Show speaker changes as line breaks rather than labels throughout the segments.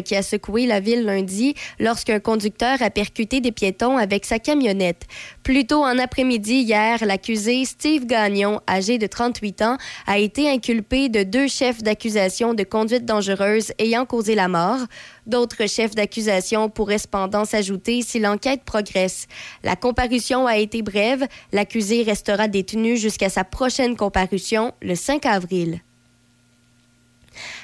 qui a secoué la ville lundi lorsqu'un conducteur a percuté des piétons avec sa camionnette. Plus tôt en après-midi hier, l'accusé Steve Gagnon, âgé de 38 ans, a été inculpé de deux chefs d'accusation de conduite dangereuse ayant causé la mort. D'autres chefs d'accusation pourraient cependant s'ajouter si l'enquête progresse. La comparution a été brève. L'accusé restera détenu jusqu'à sa prochaine comparution le 5 avril.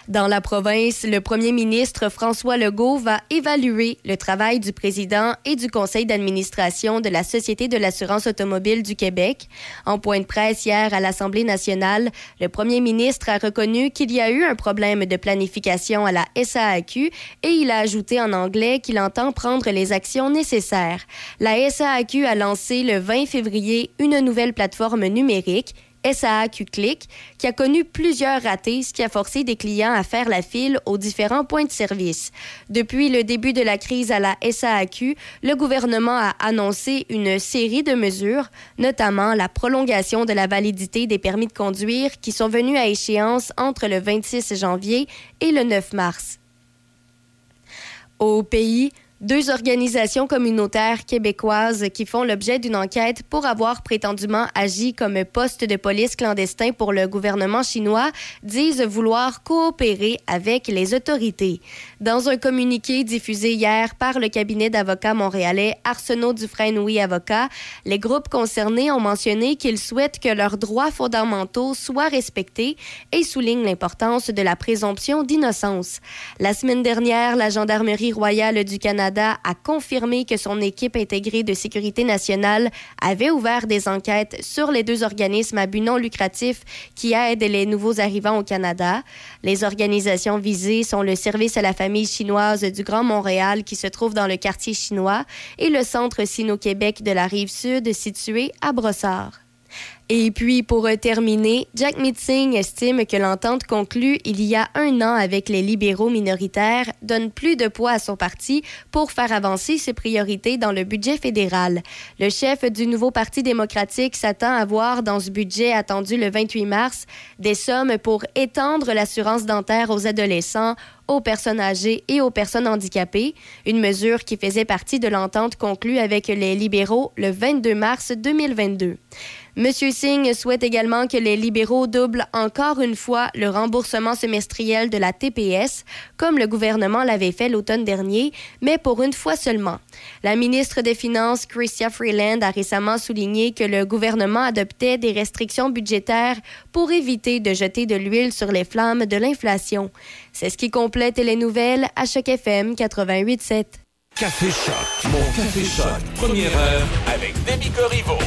Dans la province, le premier ministre François Legault va évaluer le travail du président et du conseil d'administration de la Société de l'assurance automobile du Québec. En point de presse hier à l'Assemblée nationale, le premier ministre a reconnu qu'il y a eu un problème de planification à la SAAQ et il a ajouté en anglais qu'il entend prendre les actions nécessaires. La SAAQ a lancé le 20 février une nouvelle plateforme numérique SAAQ Click, qui a connu plusieurs ratés, ce qui a forcé des clients à faire la file aux différents points de service. Depuis le début de la crise à la SAAQ, le gouvernement a annoncé une série de mesures, notamment la prolongation de la validité des permis de conduire qui sont venus à échéance entre le 26 janvier et le 9 mars. Au pays, deux organisations communautaires québécoises qui font l'objet d'une enquête pour avoir prétendument agi comme poste de police clandestin pour le gouvernement chinois disent vouloir coopérer avec les autorités. Dans un communiqué diffusé hier par le cabinet d'avocats montréalais Arsenault Dufresne Oui Avocat, les groupes concernés ont mentionné qu'ils souhaitent que leurs droits fondamentaux soient respectés et soulignent l'importance de la présomption d'innocence. La semaine dernière, la Gendarmerie royale du Canada a confirmé que son équipe intégrée de sécurité nationale avait ouvert des enquêtes sur les deux organismes à but non lucratif qui aident les nouveaux arrivants au Canada. Les organisations visées sont le Service à la famille chinoise du Grand Montréal qui se trouve dans le quartier chinois et le Centre Sino-Québec de la rive sud situé à Brossard. Et puis, pour terminer, Jack Mitzing estime que l'entente conclue il y a un an avec les libéraux minoritaires donne plus de poids à son parti pour faire avancer ses priorités dans le budget fédéral. Le chef du nouveau Parti démocratique s'attend à voir dans ce budget attendu le 28 mars des sommes pour étendre l'assurance dentaire aux adolescents, aux personnes âgées et aux personnes handicapées, une mesure qui faisait partie de l'entente conclue avec les libéraux le 22 mars 2022. Monsieur Singh souhaite également que les libéraux doublent encore une fois le remboursement semestriel de la TPS, comme le gouvernement l'avait fait l'automne dernier, mais pour une fois seulement. La ministre des Finances, Chrystia Freeland, a récemment souligné que le gouvernement adoptait des restrictions budgétaires pour éviter de jeter de l'huile sur les flammes de l'inflation. C'est ce qui complète les nouvelles à Choc FM 88.7.
Café Choc, mon Café Choc, première heure avec Demi Corriveau.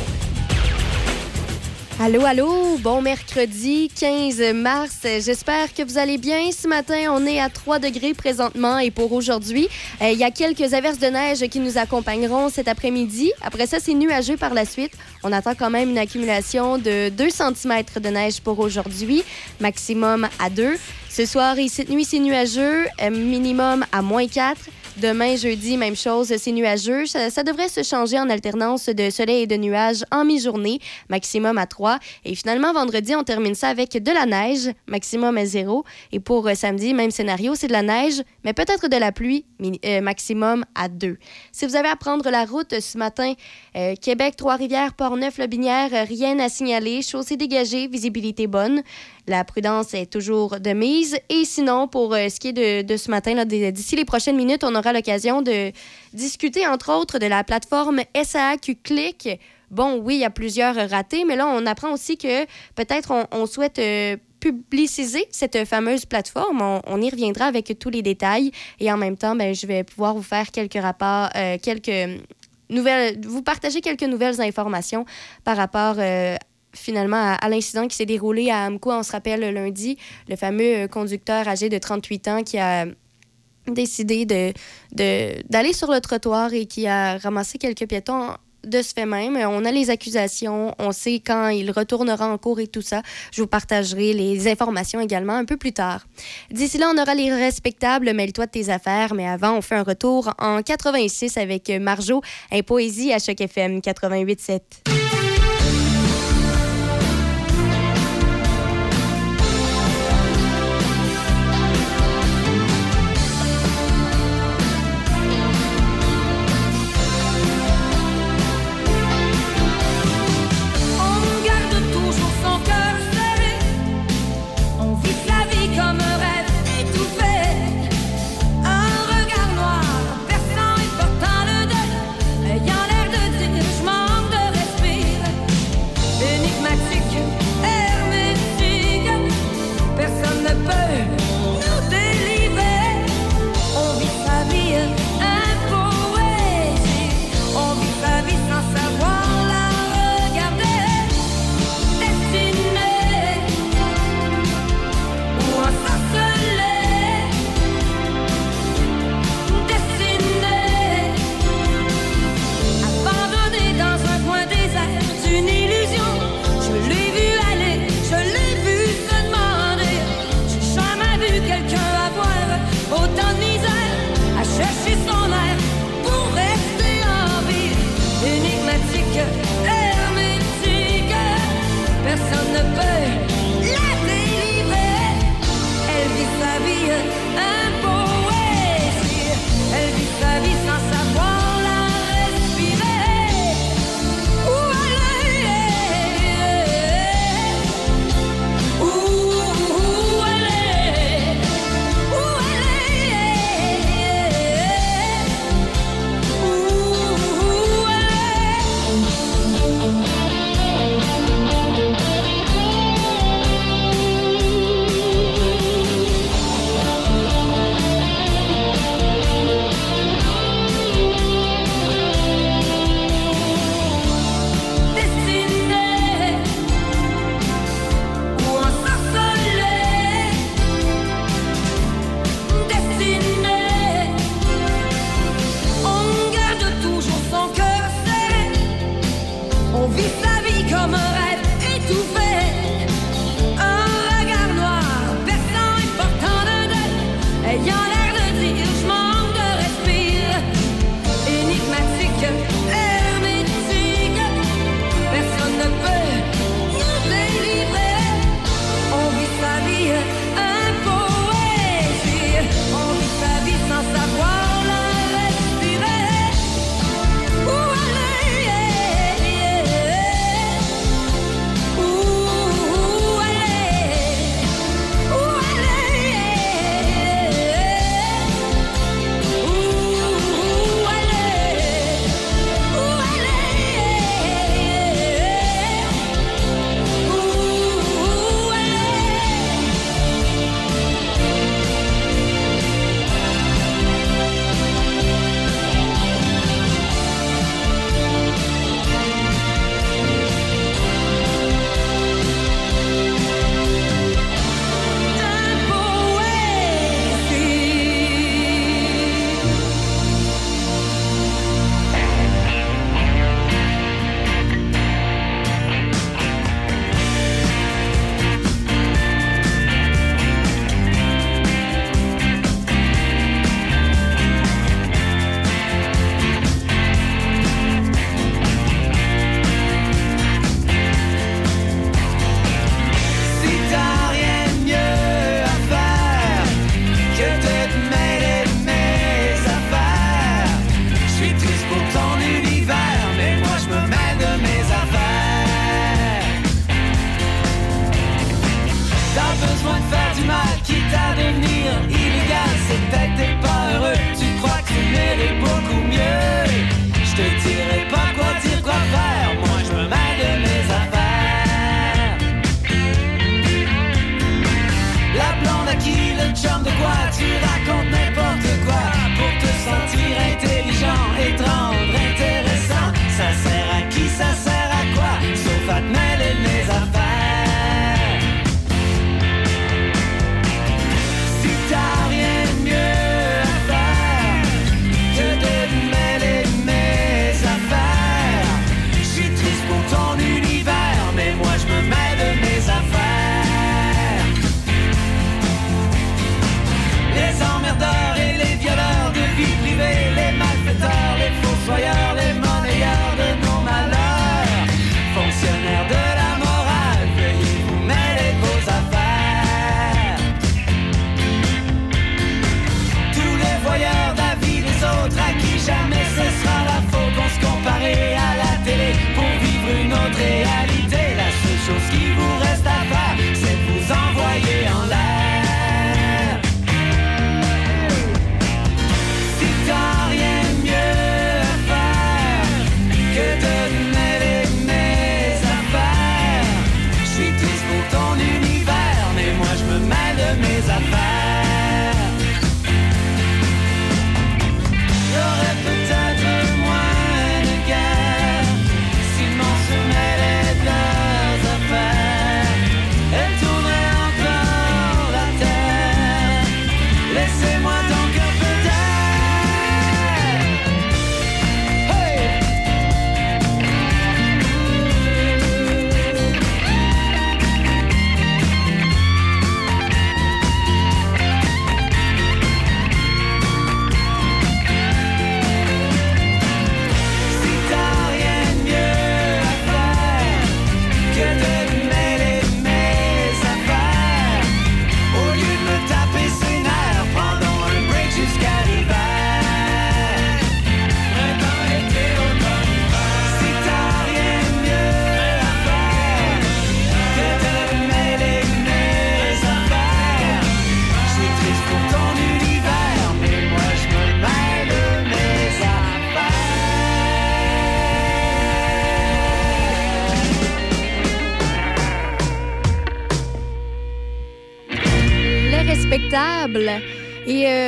Allô, allô, bon mercredi 15 mars. J'espère que vous allez bien. Ce matin, on est à 3 degrés présentement et pour aujourd'hui, euh, il y a quelques averses de neige qui nous accompagneront cet après-midi. Après ça, c'est nuageux par la suite. On attend quand même une accumulation de 2 cm de neige pour aujourd'hui, maximum à 2. Ce soir et cette nuit, c'est nuageux, euh, minimum à moins 4. Demain, jeudi, même chose, c'est nuageux. Ça, devrait se changer en alternance de soleil et de nuages en mi-journée, maximum à 3. Et finalement, vendredi, on termine ça avec de la neige, maximum à 0. Et pour euh, samedi, même scénario, c'est de la neige, mais peut-être de la pluie, euh, maximum à 2. Si vous avez à prendre la route ce matin, euh, Québec, Trois-Rivières, Port-Neuf-Lobinière, rien à signaler, chaussée dégagée, visibilité bonne. La prudence est toujours de mise. Et sinon, pour ce qui est de, ce matin, d'ici les prochaines minutes, on aura l'occasion de discuter, entre autres, de la plateforme SAQ Click. Bon, oui, il y a plusieurs ratés, mais là, on apprend aussi que peut-être on, souhaite euh, publiciser cette fameuse plateforme. On, y reviendra avec tous les détails. Et en même temps, ben, je vais pouvoir vous faire quelques rapports, euh, quelques nouvelles, vous partager quelques nouvelles informations par rapport euh, finalement à, l'incident qui s'est déroulé à Amco. On se rappelle lundi, le fameux conducteur âgé de 38 ans qui a décidé de, d'aller sur le trottoir et qui a ramassé quelques piétons de ce fait même. On a les accusations, on sait quand il retournera en cours et tout ça. Je vous partagerai les informations également un peu plus tard. D'ici là, on aura les respectables Mêle-toi de tes affaires, mais avant, on fait un retour en 86 avec Marjo, un poésie à Choc FM 88.7.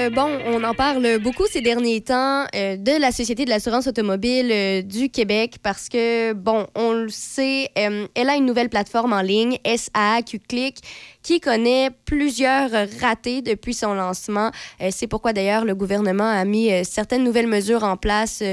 euh, bon, on en parle beaucoup ces derniers temps euh, de la Société de l'assurance automobile euh, du Québec parce que, bon, on le sait, elle a une nouvelle plateforme en ligne, SAQ Click, qui connaît plusieurs ratés depuis son lancement. C'est pourquoi d'ailleurs le gouvernement a mis certaines nouvelles mesures en place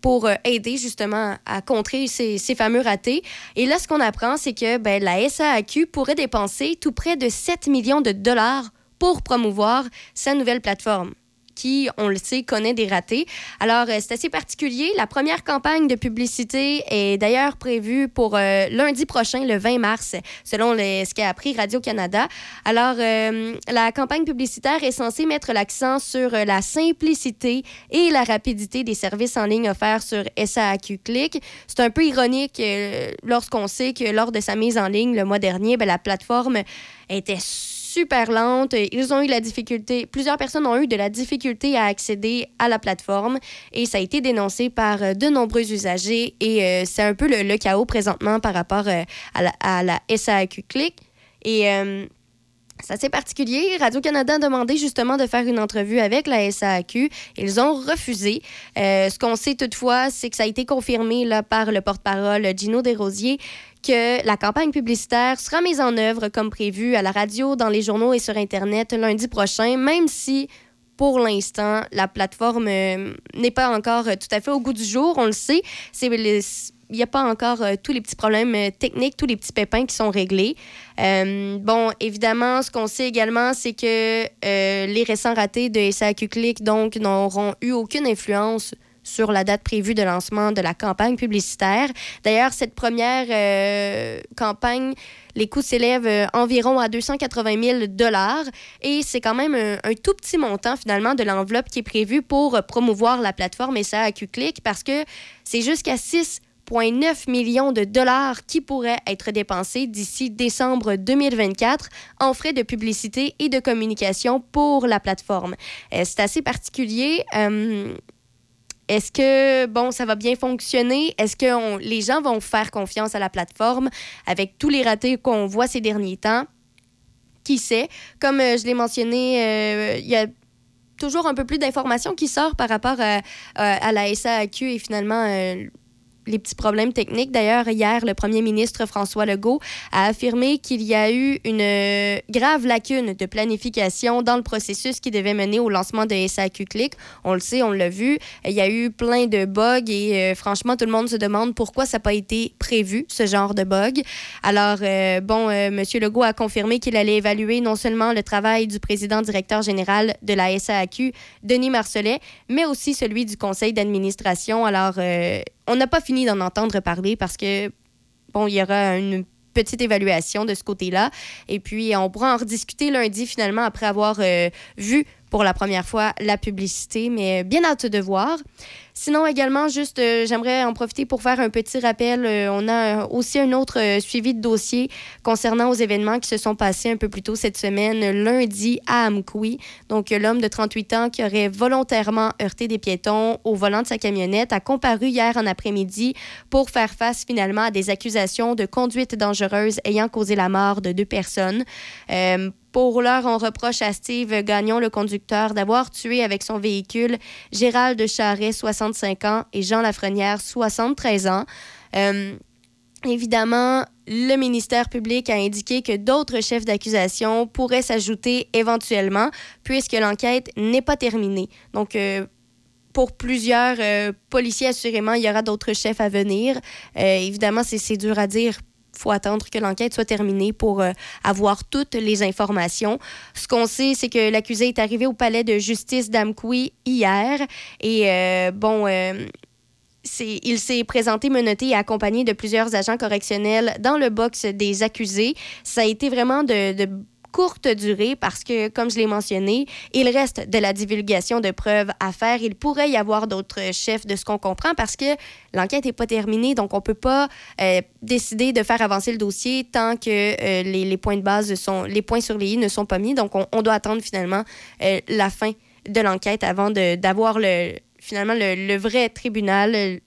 pour aider justement à contrer ces, fameux ratés. Et là, ce qu'on apprend, c'est que ben, la SAQ pourrait dépenser tout près de 7 millions de dollars pour promouvoir sa nouvelle plateforme qui, on le sait, connaît des ratés. Alors, euh, c'est assez particulier. La première campagne de publicité est d'ailleurs prévue pour euh, lundi prochain, le 20 mars, selon ce qu'a appris Radio-Canada. Alors, euh, la campagne publicitaire est censée mettre l'accent sur la simplicité et la rapidité des services en ligne offerts sur SAQ Click. C'est un peu ironique lorsqu'on sait que lors de sa mise en ligne le mois dernier, ben, la plateforme était super lente. Ils ont eu la difficulté, plusieurs personnes ont eu de la difficulté à accéder à la plateforme et ça a été dénoncé par euh, de nombreux usagers et euh, c'est un peu le, chaos présentement par rapport euh, à, la, à, la, SAQ Click. Et c'est assez particulier. Radio-Canada a demandé justement de faire une entrevue avec la SAQ. Ils ont refusé. ce qu'on sait toutefois, c'est que ça a été confirmé là, par le porte-parole Gino Desrosiers que la campagne publicitaire sera mise en œuvre comme prévu à la radio, dans les journaux et sur Internet lundi prochain, même si pour l'instant, la plateforme euh, n'est pas encore tout à fait au goût du jour, on le sait. il n'y a pas encore euh, tous les petits problèmes euh, techniques, tous les petits pépins qui sont réglés. bon, évidemment, ce qu'on sait également, c'est que les récents ratés de SAQ Click donc n'auront eu aucune influence sur la date prévue de lancement de la campagne publicitaire. D'ailleurs, cette première euh, campagne, les coûts s'élèvent euh, environ à 280 000 dollars et c'est quand même un, tout petit montant finalement de l'enveloppe qui est prévue pour promouvoir la plateforme SAQ Click parce que c'est jusqu'à 6,9 millions de dollars qui pourraient être dépensés d'ici décembre 2024 en frais de publicité et de communication pour la plateforme. Euh, c'est assez particulier. Est-ce que, bon, ça va bien fonctionner? Est-ce que les gens vont faire confiance à la plateforme avec tous les ratés qu'on voit ces derniers temps? Qui sait? Comme euh, je l'ai mentionné, euh, il y a toujours un peu plus d'informations qui sortent par rapport à, la SAQ et finalement euh, les petits problèmes techniques. D'ailleurs, hier, le premier ministre François Legault a affirmé qu'il y a eu une euh, grave lacune de planification dans le processus qui devait mener au lancement de SAQ Click. On le sait, on l'a vu. Il y a eu plein de bugs et euh, franchement, tout le monde se demande pourquoi ça n'a pas été prévu, ce genre de bug. Alors, euh, bon, M. Legault a confirmé qu'il allait évaluer non seulement le travail du président directeur général de la SAQ, Denis Marcelet, mais aussi celui du conseil d'administration. Alors, on n'a pas fini d'en entendre parler parce que, bon, il y aura une petite évaluation de ce côté-là. Et puis, on pourra en rediscuter lundi, finalement, après avoir euh, vu pour la première fois la publicité, mais bien hâte de voir. Sinon, également, juste, euh, j'aimerais en profiter pour faire un petit rappel. Euh, on a aussi un autre euh, suivi de dossier concernant aux événements qui se sont passés un peu plus tôt cette semaine, lundi à Amkoui. Donc, l'homme de 38 ans qui aurait volontairement heurté des piétons au volant de sa camionnette a comparu hier en après-midi pour faire face finalement à des accusations de conduite dangereuse ayant causé la mort de deux personnes. Pour l'heure, on reproche à Steve Gagnon, le conducteur, d'avoir tué avec son véhicule Gérald Charret, 65 ans, et Jean Lafrenière, 73 ans. Euh, évidemment, le ministère public a indiqué que d'autres chefs d'accusation pourraient s'ajouter éventuellement, puisque l'enquête n'est pas terminée. Donc, euh, pour plusieurs euh, policiers, assurément, il y aura d'autres chefs à venir. évidemment, c'est dur à dire faut attendre que l'enquête soit terminée pour euh, avoir toutes les informations. Ce qu'on sait, c'est que l'accusé est arrivé au palais de justice d'Amkoui hier et euh, bon. Euh, il s'est présenté menotté et accompagné de plusieurs agents correctionnels dans le box des accusés. Ça a été vraiment de courte durée parce que, comme je l'ai mentionné, il reste de la divulgation de preuves à faire. Il pourrait y avoir d'autres chefs de ce qu'on comprend parce que l'enquête n'est pas terminée, donc on ne peut pas euh, décider de faire avancer le dossier tant que euh, les, points de base sont, les points sur les i ne sont pas mis. Donc on, doit attendre finalement euh, la fin de l'enquête avant d'avoir le finalement le, vrai tribunal.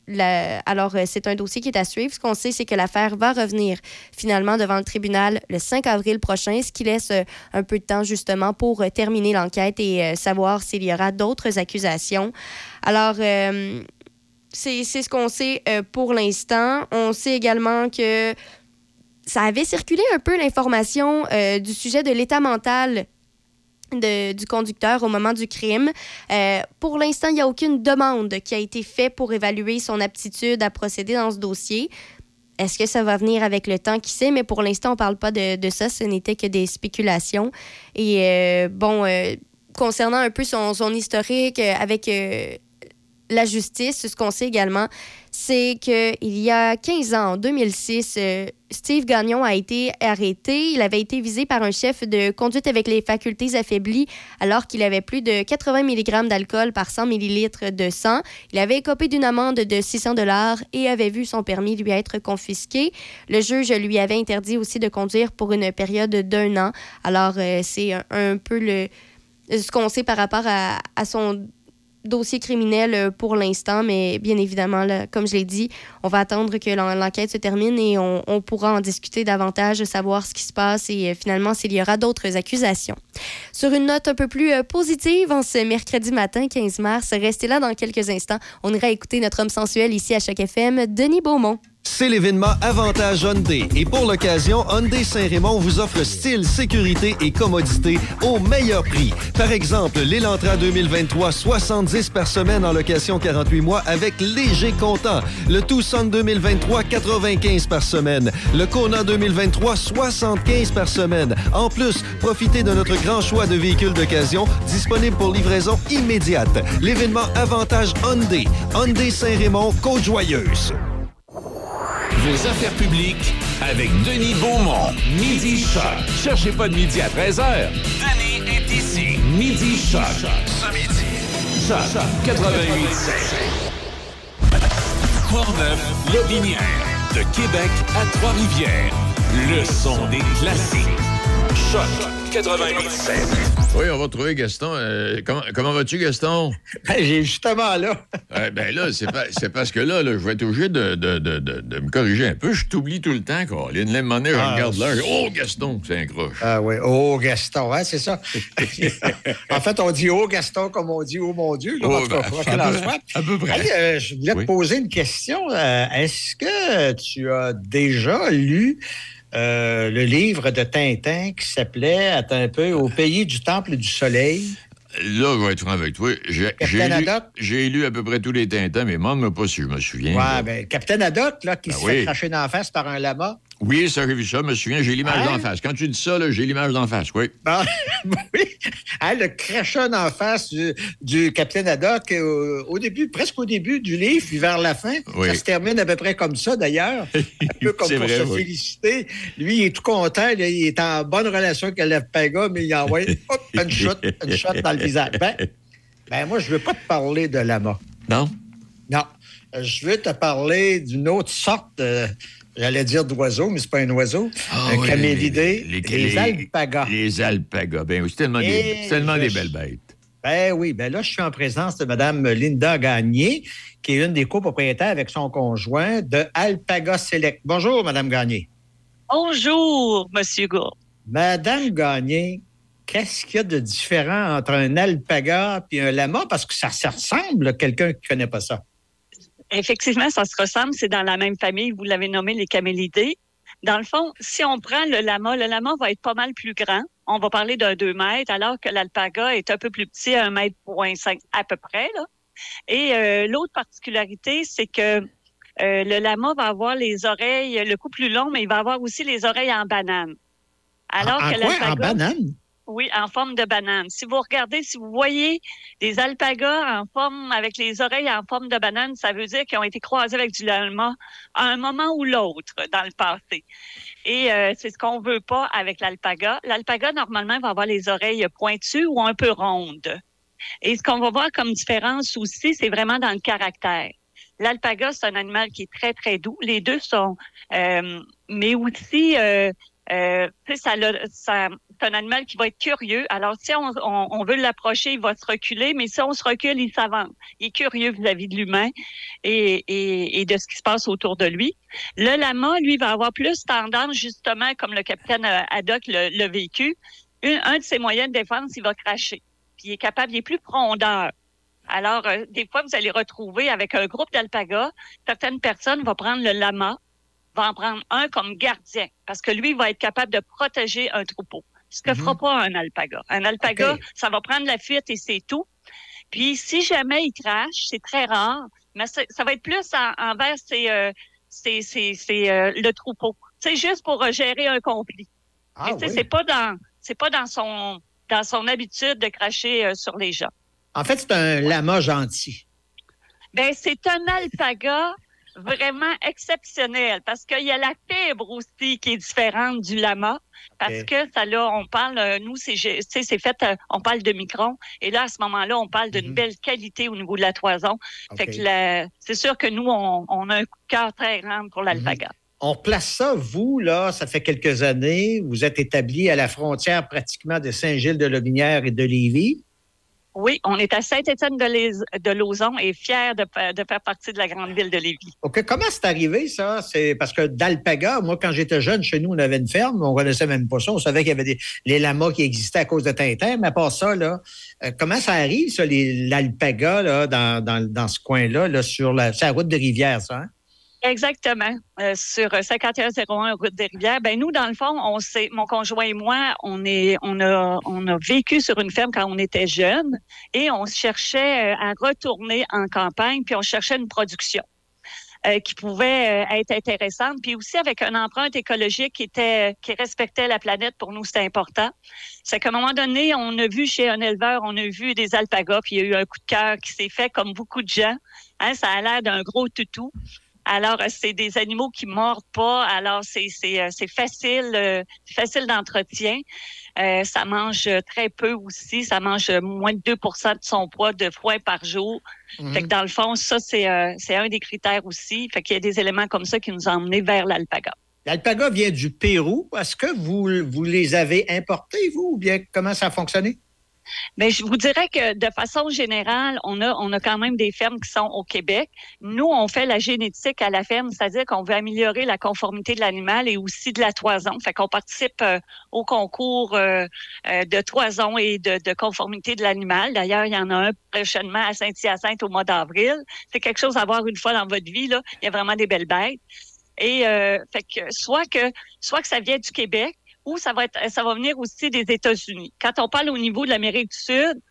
alors, c'est un dossier qui est à suivre. Ce qu'on sait, c'est que l'affaire va revenir finalement devant le tribunal le 5 avril prochain, ce qui laisse un peu de temps justement pour terminer l'enquête et savoir s'il y aura d'autres accusations. Alors, c'est ce qu'on sait pour l'instant. On sait également que ça avait circulé un peu l'information du sujet de l'état mental du conducteur au moment du crime. Euh, pour l'instant, il n'y a aucune demande qui a été faite pour évaluer son aptitude à procéder dans ce dossier. Est-ce que ça va venir avec le temps? Qui sait? Mais pour l'instant, on ne parle pas de, ça. Ce n'était que des spéculations. Et euh, bon, euh, concernant un peu son, son historique avec la justice, ce qu'on sait également, c'est qu'il y a 15 ans, en 2006, euh, Steve Gagnon a été arrêté. Il avait été visé par un chef de conduite avec les facultés affaiblies alors qu'il avait plus de 80 mg d'alcool par 100 ml de sang. Il avait écopé d'une amende de 600 dollars et avait vu son permis lui être confisqué. Le juge lui avait interdit aussi de conduire pour une période d'un an. Alors, euh, c'est un, peu le, ce qu'on sait par rapport à, à son dossier criminel euh, pour l'instant, mais bien évidemment, comme je l'ai dit, on va attendre que l'enquête se termine et on, pourra en discuter davantage, savoir ce qui se passe et euh, finalement s'il y aura d'autres accusations. Sur une note un peu plus euh, positive, en ce mercredi matin, 15 mars, restez là dans quelques instants. On ira écouter notre homme sensuel ici à chaque FM, Denis Beaumont.
C'est l'événement Avantage Hyundai. Et pour l'occasion, Hyundai Saint-Raymond vous offre style, sécurité et commodité au meilleur prix. Par exemple, l'Elantra 2023, 70 par semaine en location 48 mois avec léger comptant. Le Tucson 2023, 95 par semaine. Le Kona 2023, 75 par semaine. En plus, profitez de notre grand choix de véhicules d'occasion disponibles pour livraison immédiate. L'événement Avantage Hyundai. Hyundai Saint-Raymond, Côte-Joyeuse.
Vos affaires publiques avec Denis Beaumont. Midi Choc. Cherchez pas de midi à 13h. Denis est ici. Midi Choc. Ce midi. Choc 88 Portneuf, Lobinière. De Québec à Trois-Rivières. Le son des classiques. Choc 88
oui, on va trouver Gaston. Euh, comment, vas-tu, Gaston?
Ben, j'ai justement là.
ben là, c'est, parce que là, je vais être obligé de, me corriger un peu. Je t'oublie tout le temps, quoi. Là, une monnaie, je ah, regarde là. Oh, Gaston, c'est un croche.
Ah oui, oh, Gaston, hein, c'est ça. en fait, on dit oh, Gaston, comme on dit oh, mon Dieu. oh, ben,
à, peu, près.
Euh, je voulais te poser une question. Euh, est-ce que tu as déjà lu euh, le livre de Tintin qui s'appelait, attends un peu, Au pays du temple du soleil.
Là, je vais être franc avec toi. J'ai lu, à peu près tous les Tintins, mais demande-moi pas si je me souviens.
Ouais, ben, Capitaine Haddock, là, qui ben s'est craché dans la face par un lama.
Oui, ça, vu ça, je me souviens, j'ai l'image hein? d'en face. Quand tu dis ça, j'ai l'image d'en face, oui.
oui, hein, le crachat d'en face du, capitaine Haddock, euh, au début, presque au début du livre, puis vers la fin, ça se termine à peu près comme ça, d'ailleurs. Un peu comme pour se féliciter. Lui, il est tout content, il est en bonne relation avec le Pega, mais il envoie hop, une shot, une shot dans le visage. Ben, ben moi, je ne veux pas te parler de lama.
Non?
Non. Je veux te parler d'une autre sorte J'allais dire d'oiseau, mais c'est pas un oiseau. Ah un camélidé. Les, alpagas.
Les alpagas. Ben oui, c'est tellement, des, tellement des belles bêtes.
Ben oui, ben là, je suis en présence de Mme Linda Gagné, qui est une des copropriétaires avec son conjoint de Alpaga Select. Bonjour, Mme Gagné.
Bonjour, M. Gourde.
Madame Gagné, qu'est-ce qu'il y a de différent entre un alpaga et un lama? Parce que ça, ça ressemble à quelqu'un qui ne connaît pas ça.
Effectivement, ça se ressemble. C'est dans la même famille. Vous l'avez nommé les camélidés. Dans le fond, si on prend le lama, le lama va être pas mal plus grand. On va parler d'un 2 mètres, alors que l'alpaga est un peu plus petit, un mètre point cinq à peu près. Là. Et euh, l'autre particularité, c'est que euh, le lama va avoir les oreilles, le cou plus long, mais il va avoir aussi les oreilles en banane.
Alors que quoi? En banane?
Oui, en forme de banane. Si vous regardez, si vous voyez des alpagas en forme, avec les oreilles en forme de banane, ça veut dire qu'ils ont été croisés avec du lama à un moment ou l'autre dans le passé. Et euh, c'est ce qu'on veut pas avec l'alpaga. L'alpaga, normalement, va avoir les oreilles pointues ou un peu rondes. Et ce qu'on va voir comme différence aussi, c'est vraiment dans le caractère. L'alpaga, c'est un animal qui est très, très doux. Les deux sont, euh, mais aussi, euh, euh, ça, ça, c'est un animal qui va être curieux. Alors, si on, veut l'approcher, il va se reculer, mais si on se recule, il s'avance. Il est curieux vis-à-vis de l'humain et, de ce qui se passe autour de lui. Le lama, lui, va avoir plus tendance, justement, comme le capitaine Haddock l'a vécu, un de ses moyens de défense, il va cracher. Puis il est capable, il est plus frondeur. Alors, euh, des fois, vous allez retrouver avec un groupe d'alpagas, certaines personnes vont prendre le lama, vont en prendre un comme gardien, parce que lui va être capable de protéger un troupeau. Ce que fera mhm. pas un alpaga. Un alpaga, ça va prendre la fuite et c'est tout. Puis, si jamais il crache, c'est très rare, mais ça, va être plus envers euh, euh, le troupeau. C'est juste pour gérer un conflit. Ah, C'est pas dans c'est pas dans son dans son habitude de cracher sur les gens.
En fait, c'est un lama gentil.
Ben, c'est un alpaga vraiment exceptionnel parce qu'il y a la fibre aussi qui est différente du lama parce que ça là on parle euh, nous c'est c'est fait euh, on parle de micron et là à ce moment-là on parle d'une mhm. belle qualité au niveau de la toison fait que c'est sûr que nous on, a un cœur très grand pour l'alpaga. Mhm.
On place ça, vous, là, ça fait quelques années, vous êtes établi à la frontière pratiquement de Saint-Gilles-de-Lobinière et de Lévis.
Oui, on est à Saint-Étienne-de-Lauzon et fiers de, faire partie de la grande ville de Lévis.
OK. Comment c'est arrivé, ça? C'est parce que d'Alpaga, moi, quand j'étais jeune, chez nous, on avait une ferme, on connaissait même pas ça. On savait qu'il y avait des, les lamas qui existaient à cause de Tintin, mais pas ça, là. Euh, comment ça arrive, ça, l'Alpaga, là, dans, dans, dans ce coin-là, là, sur la, la route de Rivière, ça? Hein?
Exactement. Euh, sur 5101 route des Rivières, ben nous dans le fond, mon conjoint et moi, on a vécu sur une ferme quand on était jeunes et on cherchait euh, à retourner en campagne puis on cherchait une production. Euh, qui pouvait être intéressante, puis aussi avec une empreinte écologique qui respectait la planète. Pour nous, c'était important. C'est qu'à un moment donné, on a vu chez un éleveur, on a vu des alpagas, puis il y a eu un coup de cœur qui s'est fait comme beaucoup de gens. Hein, ça a l'air d'un gros toutou. Alors, euh, c'est des animaux qui mordent pas. Alors, c'est euh, facile, euh, facile d'entretien. ça mange très peu aussi. Ça mange moins de 2% de son poids de foin par jour. Fait que mhm. dans le fond, ça, c'est un des critères aussi. Fait qu'il y a des éléments comme ça qui nous ont emmenés vers l'alpaga.
L'alpaga vient du Pérou. Est-ce que vous, vous les avez importés, vous, ou bien comment ça a fonctionné?
Mais je vous dirais que de façon générale, on a, on a quand même des fermes qui sont au Québec. Nous, on fait la génétique à la ferme, c'est-à-dire qu'on veut améliorer la conformité de l'animal et aussi de la toison. Fait qu'on participe euh, au concours euh, euh, de toison et de, conformité de l'animal. D'ailleurs, il y en a un prochainement à Saint-Hyacinthe au mois d'avril. C'est quelque chose à voir une fois dans votre vie. Là. Il y a vraiment des belles bêtes. Et fait que soit que soit que ça vient du Québec, ou ça va être, ça va venir aussi des États-Unis. Quand on parle au niveau de l'Amérique du Sud,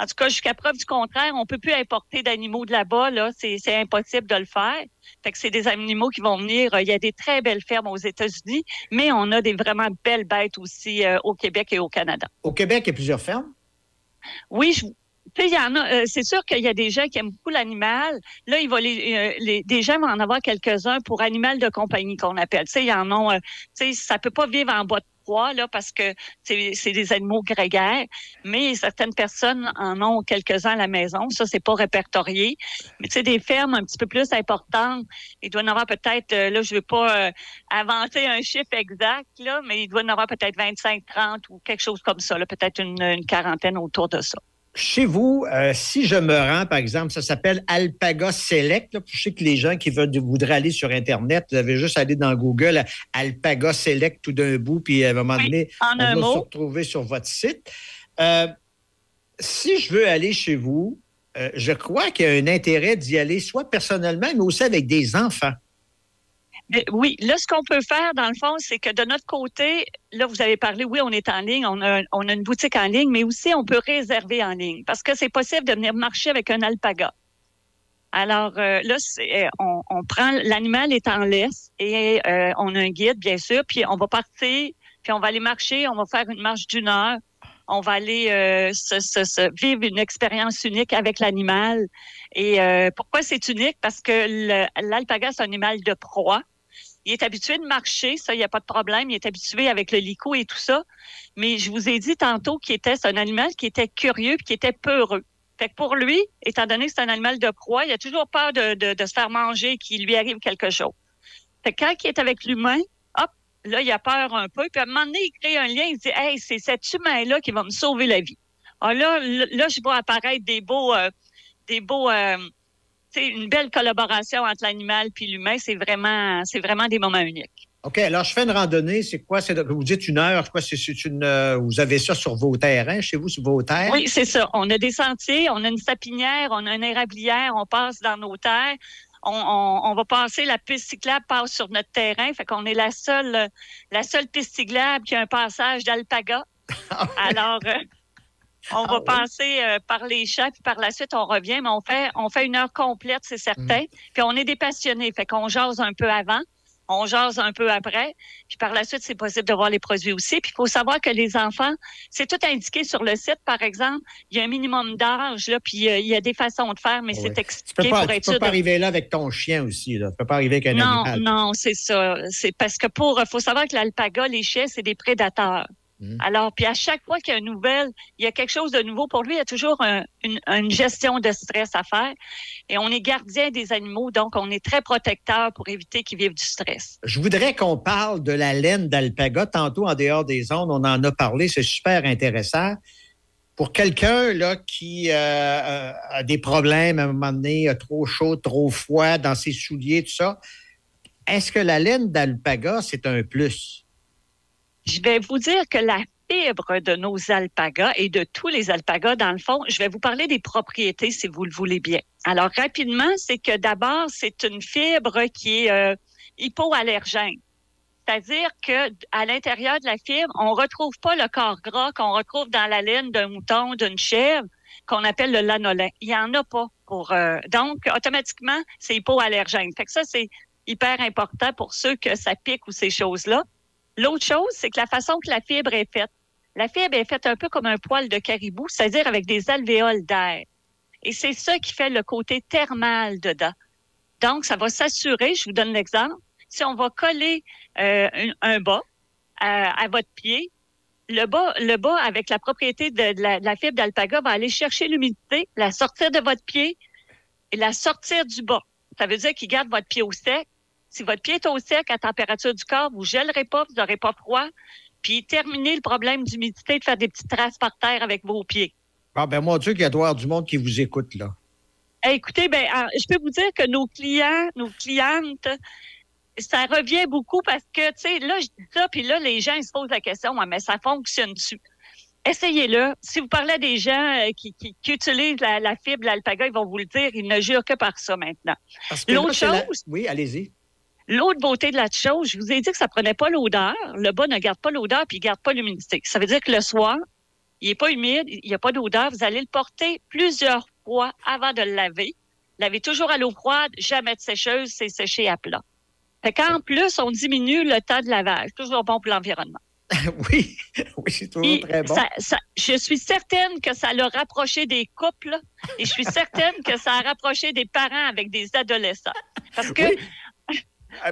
en tout cas, jusqu'à preuve du contraire, on peut plus importer d'animaux de là-bas. Là, c'est, impossible de le faire. Fait que c'est des animaux qui vont venir. Il y a des très belles fermes aux États-Unis, mais on a des vraiment belles bêtes aussi euh, au Québec et au Canada.
Au Québec, il y a plusieurs fermes?
Oui, je, il y en a. Euh, c'est sûr qu'il y a des gens qui aiment beaucoup l'animal. Là, il va les, euh, les, des gens vont en avoir quelques-uns pour animal de compagnie qu'on appelle. Tu sais, y en ont. tu sais, ça peut pas vivre en là, parce que c'est des animaux grégaires, mais certaines personnes en ont quelques-uns à la maison. Ça, c'est pas répertorié. Mais tu sais, des fermes un petit peu plus importantes, il doit y en avoir peut-être, euh, là, je veux pas euh, inventer un chiffre exact, là, mais il doit y en avoir peut-être 25, 30 ou quelque chose comme ça, peut-être une quarantaine autour de ça.
Chez vous, euh, si je me rends, par exemple, ça s'appelle Alpaga Select. je sais que les gens qui veulent, voudraient aller sur Internet, vous avez juste aller dans Google Alpaga Select tout d'un bout, puis à un moment donné, on va se retrouver sur votre site. Euh, si je veux aller chez vous, euh, je crois qu'il y a un intérêt d'y aller, soit personnellement, mais aussi avec des enfants.
Oui, là, ce qu'on peut faire, dans le fond, c'est que de notre côté, là, vous avez parlé, oui, on est en ligne, on a, on a une boutique en ligne, mais aussi on peut réserver en ligne parce que c'est possible de venir marcher avec un alpaga. Alors euh, là, euh, on, on, prend l'animal est en laisse et euh, on a un guide, bien sûr, puis on va partir, puis on va aller marcher, on va faire une marche d'une heure, on va aller se, se, se, vivre une expérience unique avec l'animal. Et pourquoi c'est unique? Parce que l'alpaga, c'est un animal de proie. Il est habitué de marcher, ça, il n'y a pas de problème. Il est habitué avec le lico et tout ça. Mais je vous ai dit tantôt qu'il était un animal qui était curieux et qui était peureux. Fait que pour lui, étant donné que c'est un animal de proie, il a toujours peur de, se faire manger, qu'il lui arrive quelque chose. Fait que quand il est avec l'humain, hop, Là, il a peur un peu. Puis à un moment donné, il crée un lien. Il dit Hey, c'est cet humain-là qui va me sauver la vie. Alors là, là, je vois apparaître des beaux, euh, des beaux, euh, une belle collaboration entre l'animal et l'humain. C'est vraiment, c'est vraiment des moments uniques.
OK, alors je fais une randonnée, c'est quoi? C'est, vous dites une heure, quoi? C'est, une, euh, vous avez ça sur vos terrains, chez vous, sur vos terres?
Oui, c'est ça. On a des sentiers, on a une sapinière, on a une érablière, on passe dans nos terres. On, va passer, la piste cyclable passe sur notre terrain. Fait qu'on est la seule, la seule piste cyclable qui a un passage d'alpaga. Ah alors, euh, on va ah passer euh, par les champs, puis par la suite, on revient, mais on fait, on fait une heure complète, c'est certain. Mm. Puis on est des passionnés, fait qu'on jase un peu avant on jase un peu après. Puis par la suite, c'est possible de voir les produits aussi. Puis il faut savoir que les enfants, c'est tout indiqué sur le site, par exemple. Il y a un minimum d'âge, là, puis euh, il y a des façons de faire, mais c'est expliqué
tu
peux pas,
Tu peux pas arriver là avec ton chien aussi, là. Tu peux pas arriver avec un
non,
animal.
Non, c'est ça. C'est parce que pour, faut savoir que l'alpaga, les chiens, c'est des prédateurs. Mhm. Alors, puis à chaque fois qu'il y a une nouvelle, il y a quelque chose de nouveau. Pour lui, il y a toujours une, gestion de stress à faire. Et on est gardien des animaux, donc on est très protecteur pour éviter qu'ils vivent du stress.
Je voudrais qu'on parle de la laine d'alpaga. Tantôt, en dehors des ondes, on en a parlé. C'est super intéressant. Pour quelqu'un là qui euh, euh, a des problèmes à un moment donné, a trop chaud, trop froid dans ses souliers, tout ça, est-ce que la laine d'alpaga, c'est un plus?
Je vais vous dire que la fibre de nos alpagas et de tous les alpagas, dans le fond, je vais vous parler des propriétés si vous le voulez bien. Alors, rapidement, c'est que d'abord, c'est une fibre qui est euh, hypoallergène. C'est-à-dire que à l'intérieur de la fibre, on retrouve pas le corps gras qu'on retrouve dans la laine d'un mouton, d'une chèvre, qu'on appelle le lanolin. Il y en a pas pour. Euh, donc, automatiquement, c'est hypoallergène. Fait que ça, c'est hyper important pour ceux que ça pique ou ces choses-là. L'autre chose, c'est que la façon que la fibre est faite, la fibre est faite un peu comme un poil de caribou, c'est-à-dire avec des alvéoles d'air. Et c'est ça qui fait le côté thermal dedans. Donc, ça va s'assurer, je vous donne l'exemple, si on va coller euh, un, bas à, votre pied, le bas, le bas avec la propriété de la, fibre d'alpaga va aller chercher l'humidité, la sortir de votre pied et la sortir du bas. Ça veut dire qu'il garde votre pied au sec, si votre pied est au sec à température du corps, vous gèlerez pas, vous n'aurez pas froid. Puis terminez le problème d'humidité de faire des petites traces par terre avec vos pieds.
Ah ben mon Dieu, qu'il y a doit du monde qui vous écoute là.
Eh, écoutez, ben je peux vous dire que nos clients, nos clientes, ça revient beaucoup parce que, tu sais, là, je dis ça, puis là, les gens ils se posent la question, mais ça fonctionne-tu? Essayez-le. Si vous parlez à des gens euh, qui, qui, utilisent la, la fibre, l'alpaga, ils vont vous le dire. Ils ne jurent que par ça maintenant.
L'autre chose. Oui, allez-y.
L'autre beauté de la chose, je vous ai dit que ça prenait pas l'odeur. Le bas ne garde pas l'odeur puis il garde pas l'humidité. Ça veut dire que le soir, il est pas humide, il n'y a pas d'odeur. Vous allez le porter plusieurs fois avant de le laver. Lavez toujours à l'eau froide, jamais de sécheuse, c'est séché à plat. Fait qu'en plus, on diminue le temps de lavage. Toujours bon pour l'environnement.
oui, oui, c'est toujours très bon.
je suis certaine que ça l'a rapproché des couples et je suis certaine que ça a rapproché des parents avec des adolescents. Parce que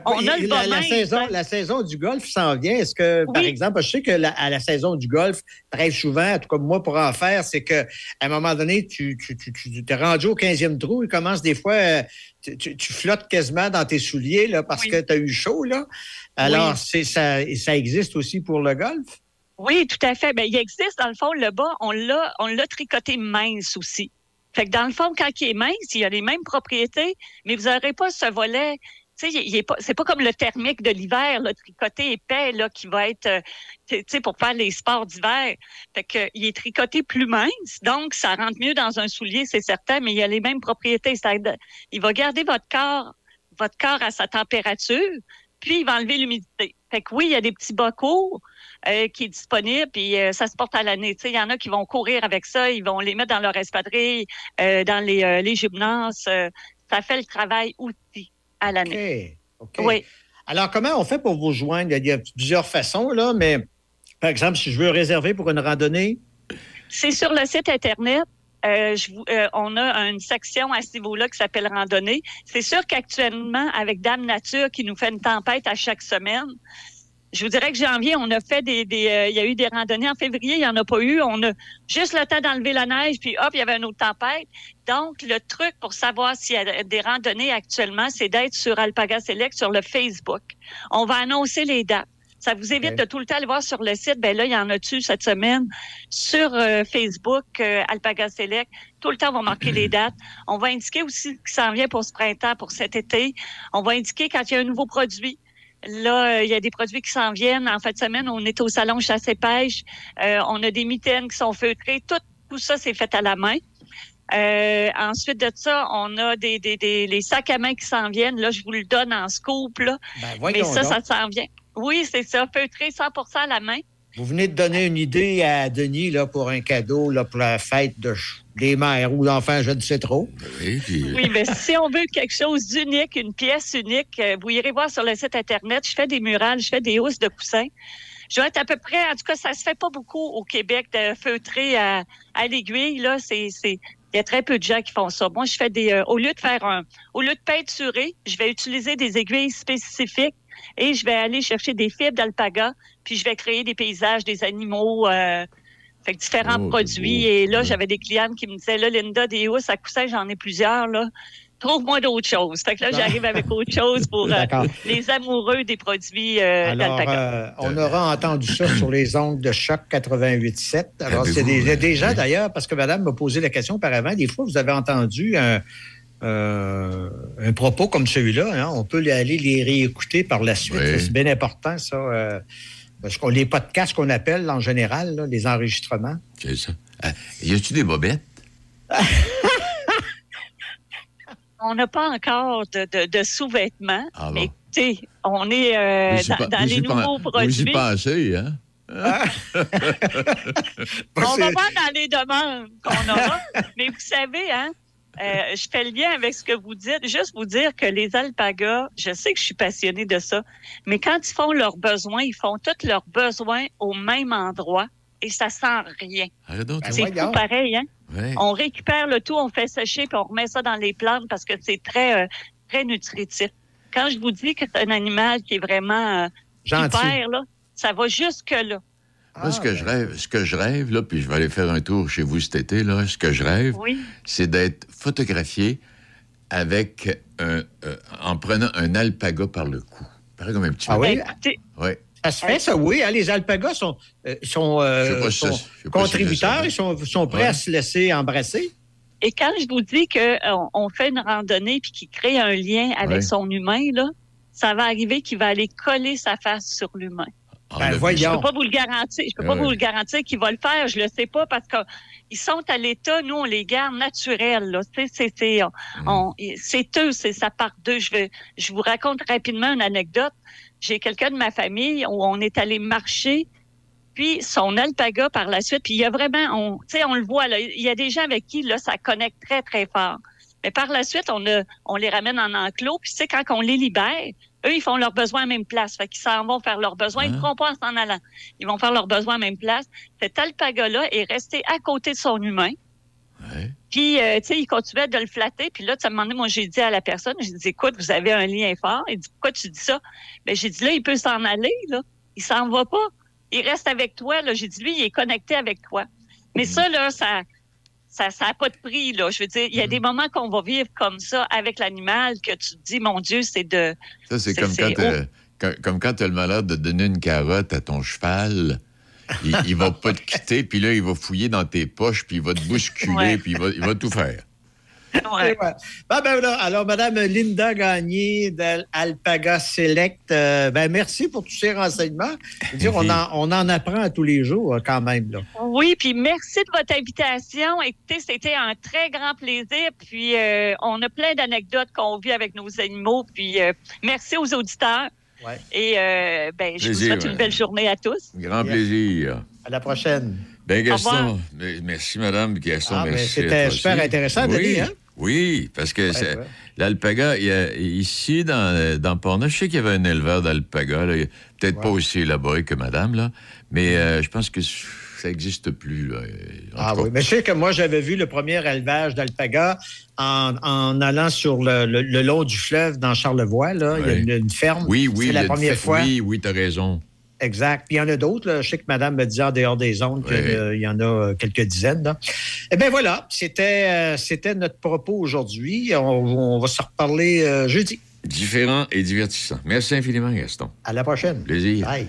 on a la, saison, la saison du golf s'en vient. Est-ce que, par exemple, je sais que la, à la saison du golf, très souvent, en tout cas moi pour en faire, c'est qu'à un moment donné, tu, tu, tu, t'es rendu au 15e trou, il commence des fois, tu, flottes quasiment dans tes souliers là, parce que tu as eu chaud. Là. Alors, c'est, ça, ça existe aussi pour le golf?
Oui, tout à fait. Bien, il existe, dans le fond, le bas, on l'a, on l'a tricoté mince aussi. Fait que dans le fond, quand il est mince, il a les mêmes propriétés, mais vous n'aurez pas ce volet tu sais, c'est pas comme le thermique de l'hiver, le tricoté épais, là, qui va être, euh, pour faire les sports d'hiver. Fait que, il est tricoté plus mince, donc ça rentre mieux dans un soulier, c'est certain, mais il a les mêmes propriétés. Il va garder votre corps, votre corps à sa température, puis il va enlever l'humidité. Fait que oui, il y a des petits bas courts euh, qui est disponible, puis euh, ça se porte à l'année. Il y en a qui vont courir avec ça, ils vont les mettre dans leur espadrille, dans les, les gymnases. ça fait le travail aussi à l'année.
OK. Oui. Alors, comment on fait pour vous joindre? Il y a plusieurs façons, là, mais par exemple, si je veux réserver pour une randonnée?
C'est sur le site Internet. Euh, je, euh, on a une section à ce niveau-là qui s'appelle randonnée. C'est sûr qu'actuellement, avec Dame Nature qui nous fait une tempête à chaque semaine, je vous dirais que janvier, on a fait des, euh, il y a eu des randonnées. En février, il n'y en a pas eu. On a juste le temps d'enlever la neige, puis hop, il y avait une autre tempête. Donc, le truc pour savoir s'il y a des randonnées actuellement, c'est d'être sur Alpaga Select sur le Facebook. On va annoncer les dates. Ça vous évite de tout le temps aller voir sur le site. Ben là, il y en a-tu cette semaine? Sur euh, Facebook, euh, Alpaga Select. Tout le temps, on va marquer les dates. On va indiquer aussi ce qui s'en vient pour ce printemps, pour cet été. On va indiquer quand il y a un nouveau produit. Là, euh, il y a des produits qui s'en viennent. En fin de semaine, on est au salon chasse et pêche. on a des mitaines qui sont feutrées. Tout, tout ça, c'est fait à la main. Euh, ensuite de ça, on a des, des, des les sacs à main qui s'en viennent. Là, je vous le donne en scoop. Là. Ben, Mais ça, ça s'en vient. Oui, c'est ça. Feutré 100% à la main.
Vous venez de donner une idée à Denis là, pour un cadeau là, pour la fête de, des mères ou d'enfants, je ne sais trop.
Oui, oui, mais si on veut quelque chose d'unique, une pièce unique, euh, vous irez voir sur le site Internet. Je fais des murales, je fais des housses de coussins. Je vais être à peu près, en tout cas, ça se fait pas beaucoup au Québec de feutrer à, à l'aiguille. Là, c'est, il y a très peu de gens qui font ça. Moi, je fais des. Euh, au lieu de faire un. Au lieu de peinturer, je vais utiliser des aiguilles spécifiques et je vais aller chercher des fibres d'alpaga, puis je vais créer des paysages, des animaux. Euh, fait différents oh, produits. Et là, j'avais des clients qui me disaient, là, Linda, des housses à coussin, j'en ai plusieurs, là trouve-moi d'autres choses. Fait que là, j'arrive avec autre chose pour euh, les amoureux des produits euh,
euh, on aura entendu ça sur les ongles de choc 88.7. Alors, c'est des, des, gens, d'ailleurs, parce que madame m'a posé la question auparavant, des fois, vous avez entendu un, un propos comme celui-là. Hein? on peut aller les réécouter par la suite. C'est bien important, ça. Parce qu'on les podcasts qu'on appelle en général, les enregistrements.
C'est ça. y a-tu des bobettes?
on n'a pas encore de, de, sous-vêtements. Ah mais on est euh, dans, les nouveaux produits.
Vous y pensez, hein?
Ah. on va voir dans les demandes qu'on aura. mais vous savez, hein, euh, je fais le lien avec ce que vous dites. Juste vous dire que les alpagas, je sais que je suis passionnée de ça, mais quand ils font leurs besoins, ils font tous leurs besoins au même endroit et ça sent rien. C'est tout pareil, hein? On récupère le tout, on fait sécher, puis on remet ça dans les plantes parce que c'est très, euh, très nutritif. Quand je vous dis que c'est un animal qui est vraiment euh, super, là, ça va jusque-là.
Moi, ce que je rêve, ce que je rêve, là, puis je vais aller faire un tour chez vous cet été, là, ce que je rêve, c'est d'être photographié avec un, euh, en prenant un alpaga par le cou. Pareil comme un petit
Ah oui? oui. Ça se fait, ça, oui. Hein, les alpagas sont, euh, sont, euh, contributeurs, ils sont, sont prêts à se laisser embrasser.
Et quand je vous dis qu'on on fait une randonnée puis qu'il crée un lien avec son humain, là, ça va arriver qu'il va aller coller sa face sur l'humain.
Ben, voyons.
Je peux pas vous le garantir. Je peux pas vous le garantir qu'il va le faire. Je le sais pas parce qu'ils sont à l'état. Nous, on les garde naturels. Là. C'est, c'est, c'est, mm. c'est eux. C'est ça part d'eux. Je vais, je vous raconte rapidement une anecdote j'ai quelqu'un de ma famille où on est allé marcher, puis son alpaga par la suite, puis il y a vraiment, on, tu sais, on le voit, là, il y a des gens avec qui, là, ça connecte très, très fort. Mais par la suite, on, a, on les ramène en enclos, puis tu sais, quand on les libère, eux, ils font leurs besoins à même place. Fait qu'ils s'en vont faire leurs besoins. Ils ne feront pas en s'en allant. Ils vont faire leurs besoins à même place. Cet alpaga-là est resté à côté de son humain. Puis, euh, tu sais, il continuait de le flatter. Puis là, tu as demandé, moi, j'ai dit à la personne, j'ai dit, écoute, vous avez un lien fort. Il dit, pourquoi tu dis ça? Ben, j'ai dit, là, il peut s'en aller, là. Il s'en va pas. Il reste avec toi, là. J'ai dit, lui, il est connecté avec toi. Mais mm. ça, là, ça, ça, ça a pas de prix, là. Je veux dire, il y a mm. des moments qu'on va vivre comme ça avec l'animal que tu te dis, mon Dieu, c'est de.
Ça, c'est comme quand, comme quand tu as le malheur de donner une carotte à ton cheval il, il, va pas te quitter, puis là, il va fouiller dans tes poches, puis il va te bousculer, puis il va, il va, tout faire.
Ouais. Ben, ben, alors, Madame Linda Gagné d'Alpaga Select, euh, ben, merci pour tous ces renseignements. Dire, on, en, on, en, apprend tous les jours euh, quand même. Là.
Oui, puis merci de votre invitation. Écoutez, c'était un très grand plaisir. Puis euh, on a plein d'anecdotes qu'on vit avec nos animaux. Puis merci aux auditeurs. Et euh, ben, je vous souhaite une belle journée à tous.
Grand plaisir.
À la prochaine.
Ben Gaston, merci Madame Gaston. Ah,
C'était super intéressant,
oui,
Denis. Hein?
Oui, parce que l'alpaga, ici, dans, dans Portneuf, je sais qu'il y avait un éleveur d'alpaga, peut-être pas aussi élaboré que Madame, là, mais euh, je pense que ça n'existe plus.
Ah oui, mais je sais que moi, j'avais vu le premier élevage d'alpaga en, allant sur le, long du fleuve dans Charlevoix. Là. Il y a une, ferme.
Oui, oui.
C'est la première fois.
Oui, oui, tu as raison.
Exact. Puis il y en a d'autres. Je sais que Madame me disait en dehors des zones qu'il y en a euh, quelques dizaines. Eh bien voilà, c'était, euh, c'était notre propos aujourd'hui. On, va se reparler euh, jeudi.
Différent et divertissant. Merci infiniment, Gaston.
À la prochaine.
Plaisir.
Bye.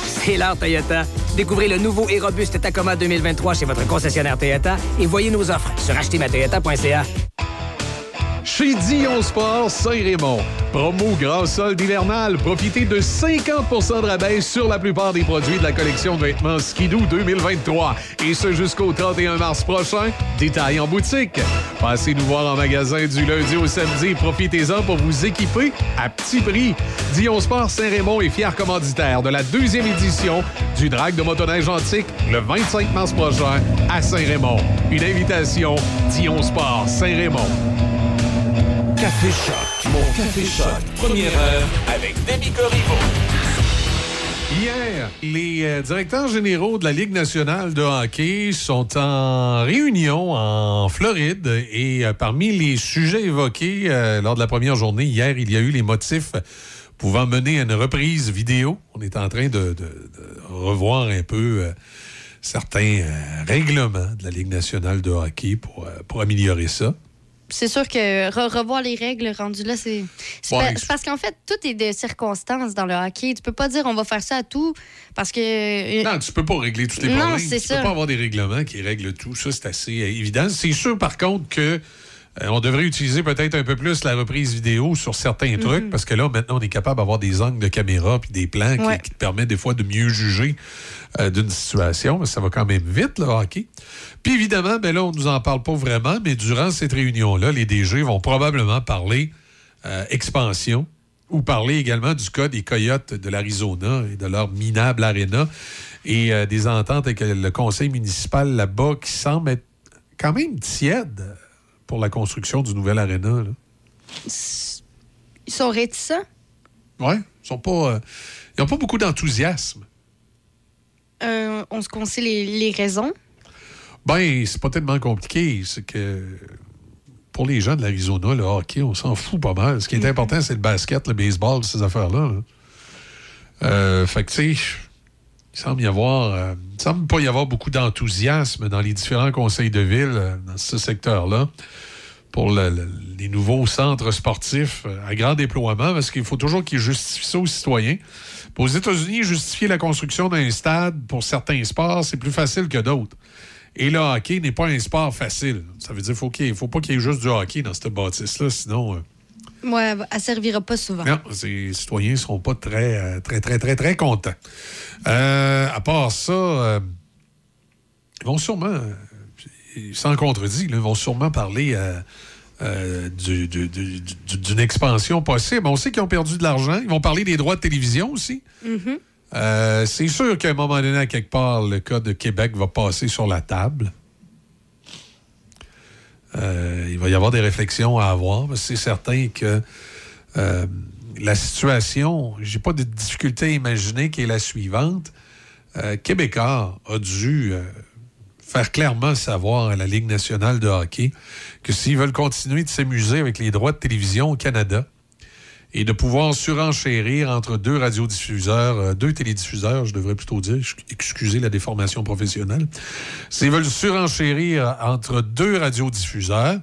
L'heure Toyota. Découvrez le nouveau et robuste Tacoma 2023 chez votre concessionnaire Toyota et voyez nos offres sur achetermatoyota.ca.
Chez Dion Sport Saint-Raymond. Promo grand solde hivernal. Profitez de 50% de rabais sur la plupart des produits de la collection de vêtements Skidoo 2023. Et ce jusqu'au 31 mars prochain. Détails en boutique. Passez nous voir en magasin du lundi au samedi. Profitez-en pour vous équiper à petit prix. Dion Sport Saint-Raymond est fier commanditaire de la deuxième édition du Drag de motoneige antique le 25 mars prochain à Saint-Raymond. Une invitation Dion Sport Saint-Raymond.
Café Choc. Mon Café Choc. Première heure avec Demi Corriveau.
Hier, les euh, directeurs généraux de la Ligue nationale de hockey sont en réunion en Floride et euh, parmi les sujets évoqués euh, lors de la première journée, hier, il y a eu les motifs pouvant mener à une reprise vidéo. On est en train de, revoir un peu certains règlements de la Ligue nationale de hockey pour, pour améliorer ça
c'est sûr que revoir les règles rendues là, c'est. parce qu'en fait, tout est de circonstances dans le hockey. Tu peux pas dire on va faire ça à tout parce que.
Euh, non, tu peux pas régler tous les problèmes. Non, c'est ça. Tu peux pas avoir des règlements qui règlent tout. Ça, c'est assez évident. C'est sûr, par contre, que. Euh, on devrait utiliser peut-être un peu plus la reprise vidéo sur certains trucs, mhm. parce que là, maintenant, on est capable d'avoir des angles de caméra puis des plans qui, te permettent des fois de mieux juger d'une situation. Mais ça va quand même vite, le hockey. Puis évidemment, ben là, on ne nous en parle pas vraiment, mais durant cette réunion-là, les DG vont probablement parler euh, expansion ou parler également du cas des Coyotes de l'Arizona et de leur minable arena et euh, des ententes avec le conseil municipal là-bas qui semble être quand même tiède pour la construction du nouvel arena.
Ils sont réticents?
Oui, ils sont pas. Euh, ils n'ont pas beaucoup d'enthousiasme.
on se sait les raisons?
Ben, c'est pas tellement compliqué. C'est que pour les gens de l'Arizona, le hockey, on s'en fout pas mal. Ce qui est mm-hmm. important, c'est le basket, le baseball, ces affaires-là. Euh, fait que, tu sais, il semble y avoir. Euh, semble pas y avoir beaucoup d'enthousiasme dans les différents conseils de ville euh, dans ce secteur-là pour les nouveaux centres sportifs à grand déploiement, parce qu'il faut toujours qu'ils justifient ça aux citoyens. aux États-Unis, justifier la construction d'un stade pour certains sports, c'est plus facile que d'autres. Et le hockey n'est pas un sport facile. Ça veut dire qu'il ne faut pas qu'il y ait juste du hockey dans cette bâtisse-là, sinon. Euh,
oui, elle ne servira pas souvent.
Non, les citoyens ne seront pas très, euh, très, très, très, très contents. Euh, à part ça, ils vont sûrement, sans contredit, ils vont sûrement parler d'une expansion possible. On sait qu'ils ont perdu de l'argent. Ils vont parler des droits de télévision aussi. Mm-hmm. Euh, c'est sûr qu'à un moment donné, à quelque part, le cas de Québec va passer sur la table. Euh, il va y avoir des réflexions à avoir. C'est certain que euh, la situation, j'ai pas de difficulté à imaginer qui est la suivante. Québécois a dû faire clairement savoir à la Ligue nationale de hockey que s'ils veulent continuer de s'amuser avec les droits de télévision au Canada, et de pouvoir surenchérir entre deux radiodiffuseurs, euh, deux télédiffuseurs, je devrais plutôt dire, excusez la déformation professionnelle. S'ils veulent surenchérir entre deux radiodiffuseurs,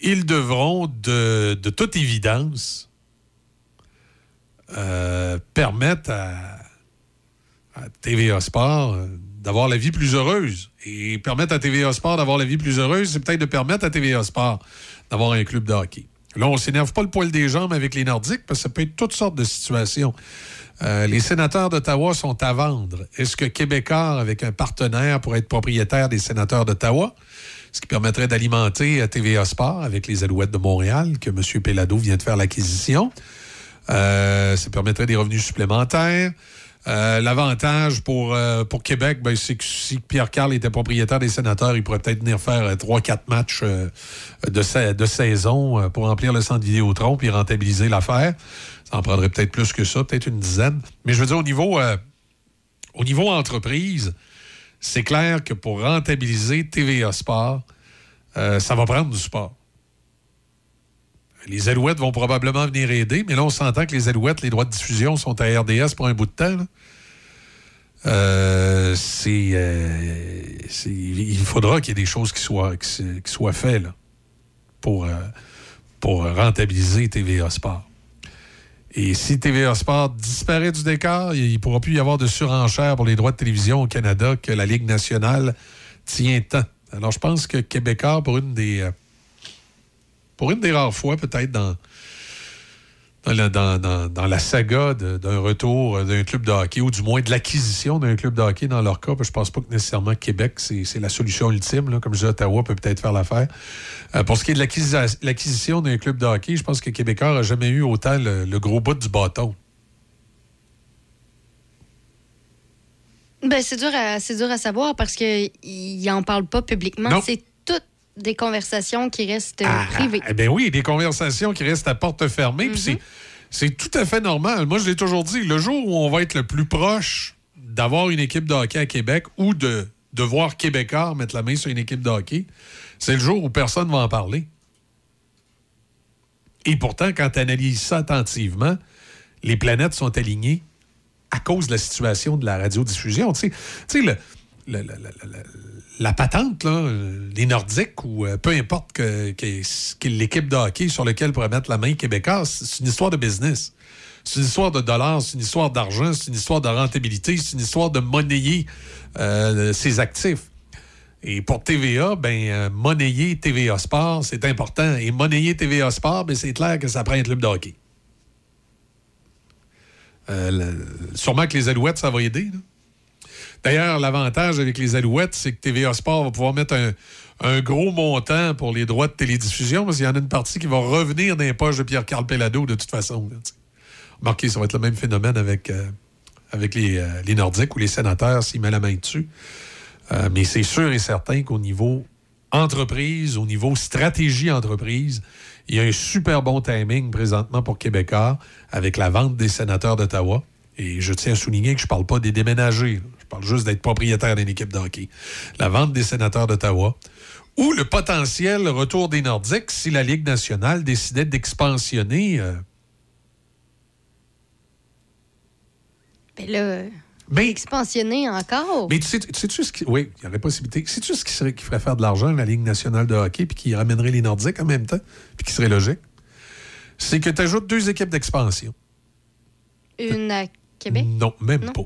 ils devront, de, toute évidence, euh, permettre à, TVA Sport euh, d'avoir la vie plus heureuse. Et permettre à TVA Sport d'avoir la vie plus heureuse, c'est peut-être de permettre à TVA Sport d'avoir un club de hockey. Là, on s'énerve pas le poil des jambes avec les Nordiques parce que ça peut être toutes sortes de situations. Euh, les sénateurs d'Ottawa sont à vendre. Est-ce que Québécois, avec un partenaire, pourrait être propriétaire des sénateurs d'Ottawa? Ce qui permettrait d'alimenter euh, TVA Sport avec les Alouettes de Montréal, que M. Pellado vient de faire l'acquisition. Euh, ça permettrait des revenus supplémentaires. Euh, l'avantage pour, euh, pour Québec, ben, c'est que si Pierre Carl était propriétaire des sénateurs, il pourrait peut-être venir faire 3-4 euh, matchs de, de, saison pour remplir le centre Vidéotron puis rentabiliser l'affaire. Ça en prendrait peut-être plus que ça, peut-être une dizaine. Mais je veux dire, au niveau, au niveau entreprise, c'est clair que pour rentabiliser TVA Sport, ça va prendre du sport. Les Alouettes vont probablement venir aider, mais là, on s'entend que les Alouettes, les droits de diffusion sont à RDS pour un bout de temps. Euh, c'est, il faudra qu'il y ait des choses qui soient, faites pour, pour rentabiliser TVA Sport. Et si TVA Sport disparaît du décor, il ne pourra plus y avoir de surenchère pour les droits de télévision au Canada que la Ligue nationale tient tant. Alors, je pense que Québécois, pour une des, euh, pour une des rares fois, peut-être dans, dans la, saga d'un retour d'un club de hockey, ou du moins de l'acquisition d'un club de hockey dans leur cas. Je pense pas que nécessairement Québec, c'est la solution ultime. Comme je disais, Ottawa peut peut-être faire l'affaire. Euh, pour ce qui est de l'acquisition d'un club de hockey, je pense que Québécois n'a jamais eu autant le, gros bout du bâton.
Ben, c'est dur, à, dur à savoir parce qu'il n'en parle pas publiquement. C'est des conversations qui restent ah, privées.
Eh ben oui, des conversations qui restent à porte fermée. Mm-hmm. c'est tout à fait normal. Moi, je l'ai toujours dit, le jour où on va être le plus proche d'avoir une équipe de hockey à Québec ou de, de voir Québécois mettre la main sur une équipe de hockey, c'est le jour où personne ne va en parler. Et pourtant, quand tu analyses ça attentivement, les planètes sont alignées à cause de la situation de la radiodiffusion. Tu sais, le, la patente, là, les Nordiques, ou euh, peu importe que, l'équipe de hockey sur laquelle pourrait mettre la main québécoise, c'est une histoire de business. C'est une histoire de dollars, c'est une histoire d'argent, c'est une histoire de rentabilité, c'est une histoire de monnayer euh, ses actifs. Et pour TVA, ben, euh, monnayer TVA Sport, c'est important. Et monnayer TVA Sport, ben, c'est clair que ça prend un club de hockey. Sûrement que les Alouettes, ça va aider. D'ailleurs, l'avantage avec les Alouettes, c'est que TVA Sport va pouvoir mettre un, gros montant pour les droits de télédiffusion, parce qu'il y en a une partie qui va revenir dans les poches de Pierre-Carl Pellado de toute façon. Marqué, ça va être le même phénomène avec, euh, avec les, Nordiques ou les sénateurs s'ils mettent la main dessus. Euh, mais c'est sûr et certain qu'au niveau entreprise, au niveau stratégie entreprise, il y a un super bon timing présentement pour Québécois avec la vente des sénateurs d'Ottawa. Et je tiens à souligner que je ne parle pas des déménagés. Je parle juste d'être propriétaire d'une équipe de hockey. La vente des sénateurs d'Ottawa ou le potentiel retour des Nordiques si la Ligue nationale décidait d'expansionner. Euh...
Ben là, mais, Expansionner encore?
Mais tu sais, tu ce qui. Oui, il y aurait possibilité. Sais-tu ce qui, serait, qui ferait faire de l'argent la Ligue nationale de hockey puis qui ramènerait les Nordiques en même temps, puis qui serait logique? C'est que tu ajoutes deux équipes d'expansion.
Une à Québec?
Non, même pas.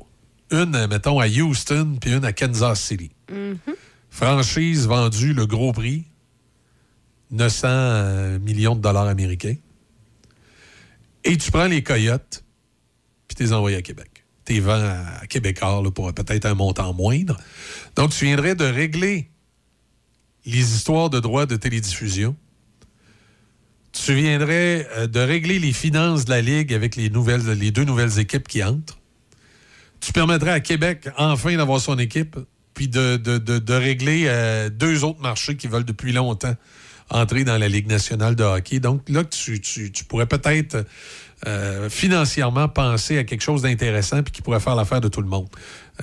Une, mettons, à Houston, puis une à Kansas City. Mm-hmm. Franchise vendue, le gros prix, 900 euh, millions de dollars américains. Et tu prends les Coyotes, puis tu les envoies à Québec tes vents à Québécois pour peut-être un montant moindre. Donc, tu viendrais de régler les histoires de droits de télédiffusion. Tu viendrais euh, de régler les finances de la Ligue avec les, nouvelles, les deux nouvelles équipes qui entrent. Tu permettrais à Québec enfin d'avoir son équipe, puis de, régler euh, deux autres marchés qui veulent depuis longtemps entrer dans la Ligue nationale de hockey. Donc là, tu, tu pourrais peut-être euh, financièrement penser à quelque chose d'intéressant puis qui pourrait faire l'affaire de tout le monde.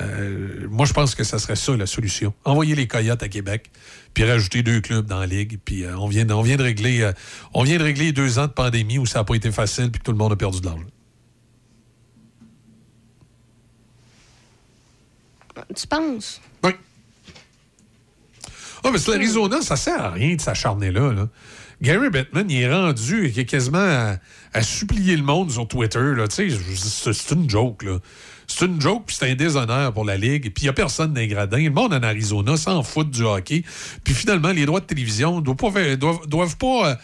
Euh, moi, je pense que ça serait ça la solution. Envoyer les Coyotes à Québec, puis rajouter deux clubs dans la ligue, puis euh, on, vient, on, vient de régler, on vient de régler deux ans de pandémie où ça n'a pas été facile puis que tout le monde a perdu de l'argent.
Tu penses?
Oui. Ah, mais c'est l'Arizona, ça sert à rien de s'acharner là. là. Gary Bettman, il est rendu, il est quasiment à, supplier le monde sur Twitter. C'est une joke. Là. C'est une joke, puis c'est un déshonneur pour la Ligue. Puis il n'y a personne dans les gradins. Le monde en Arizona s'en fout du hockey. Puis finalement, les droits de télévision ne doivent, doivent, pas euh,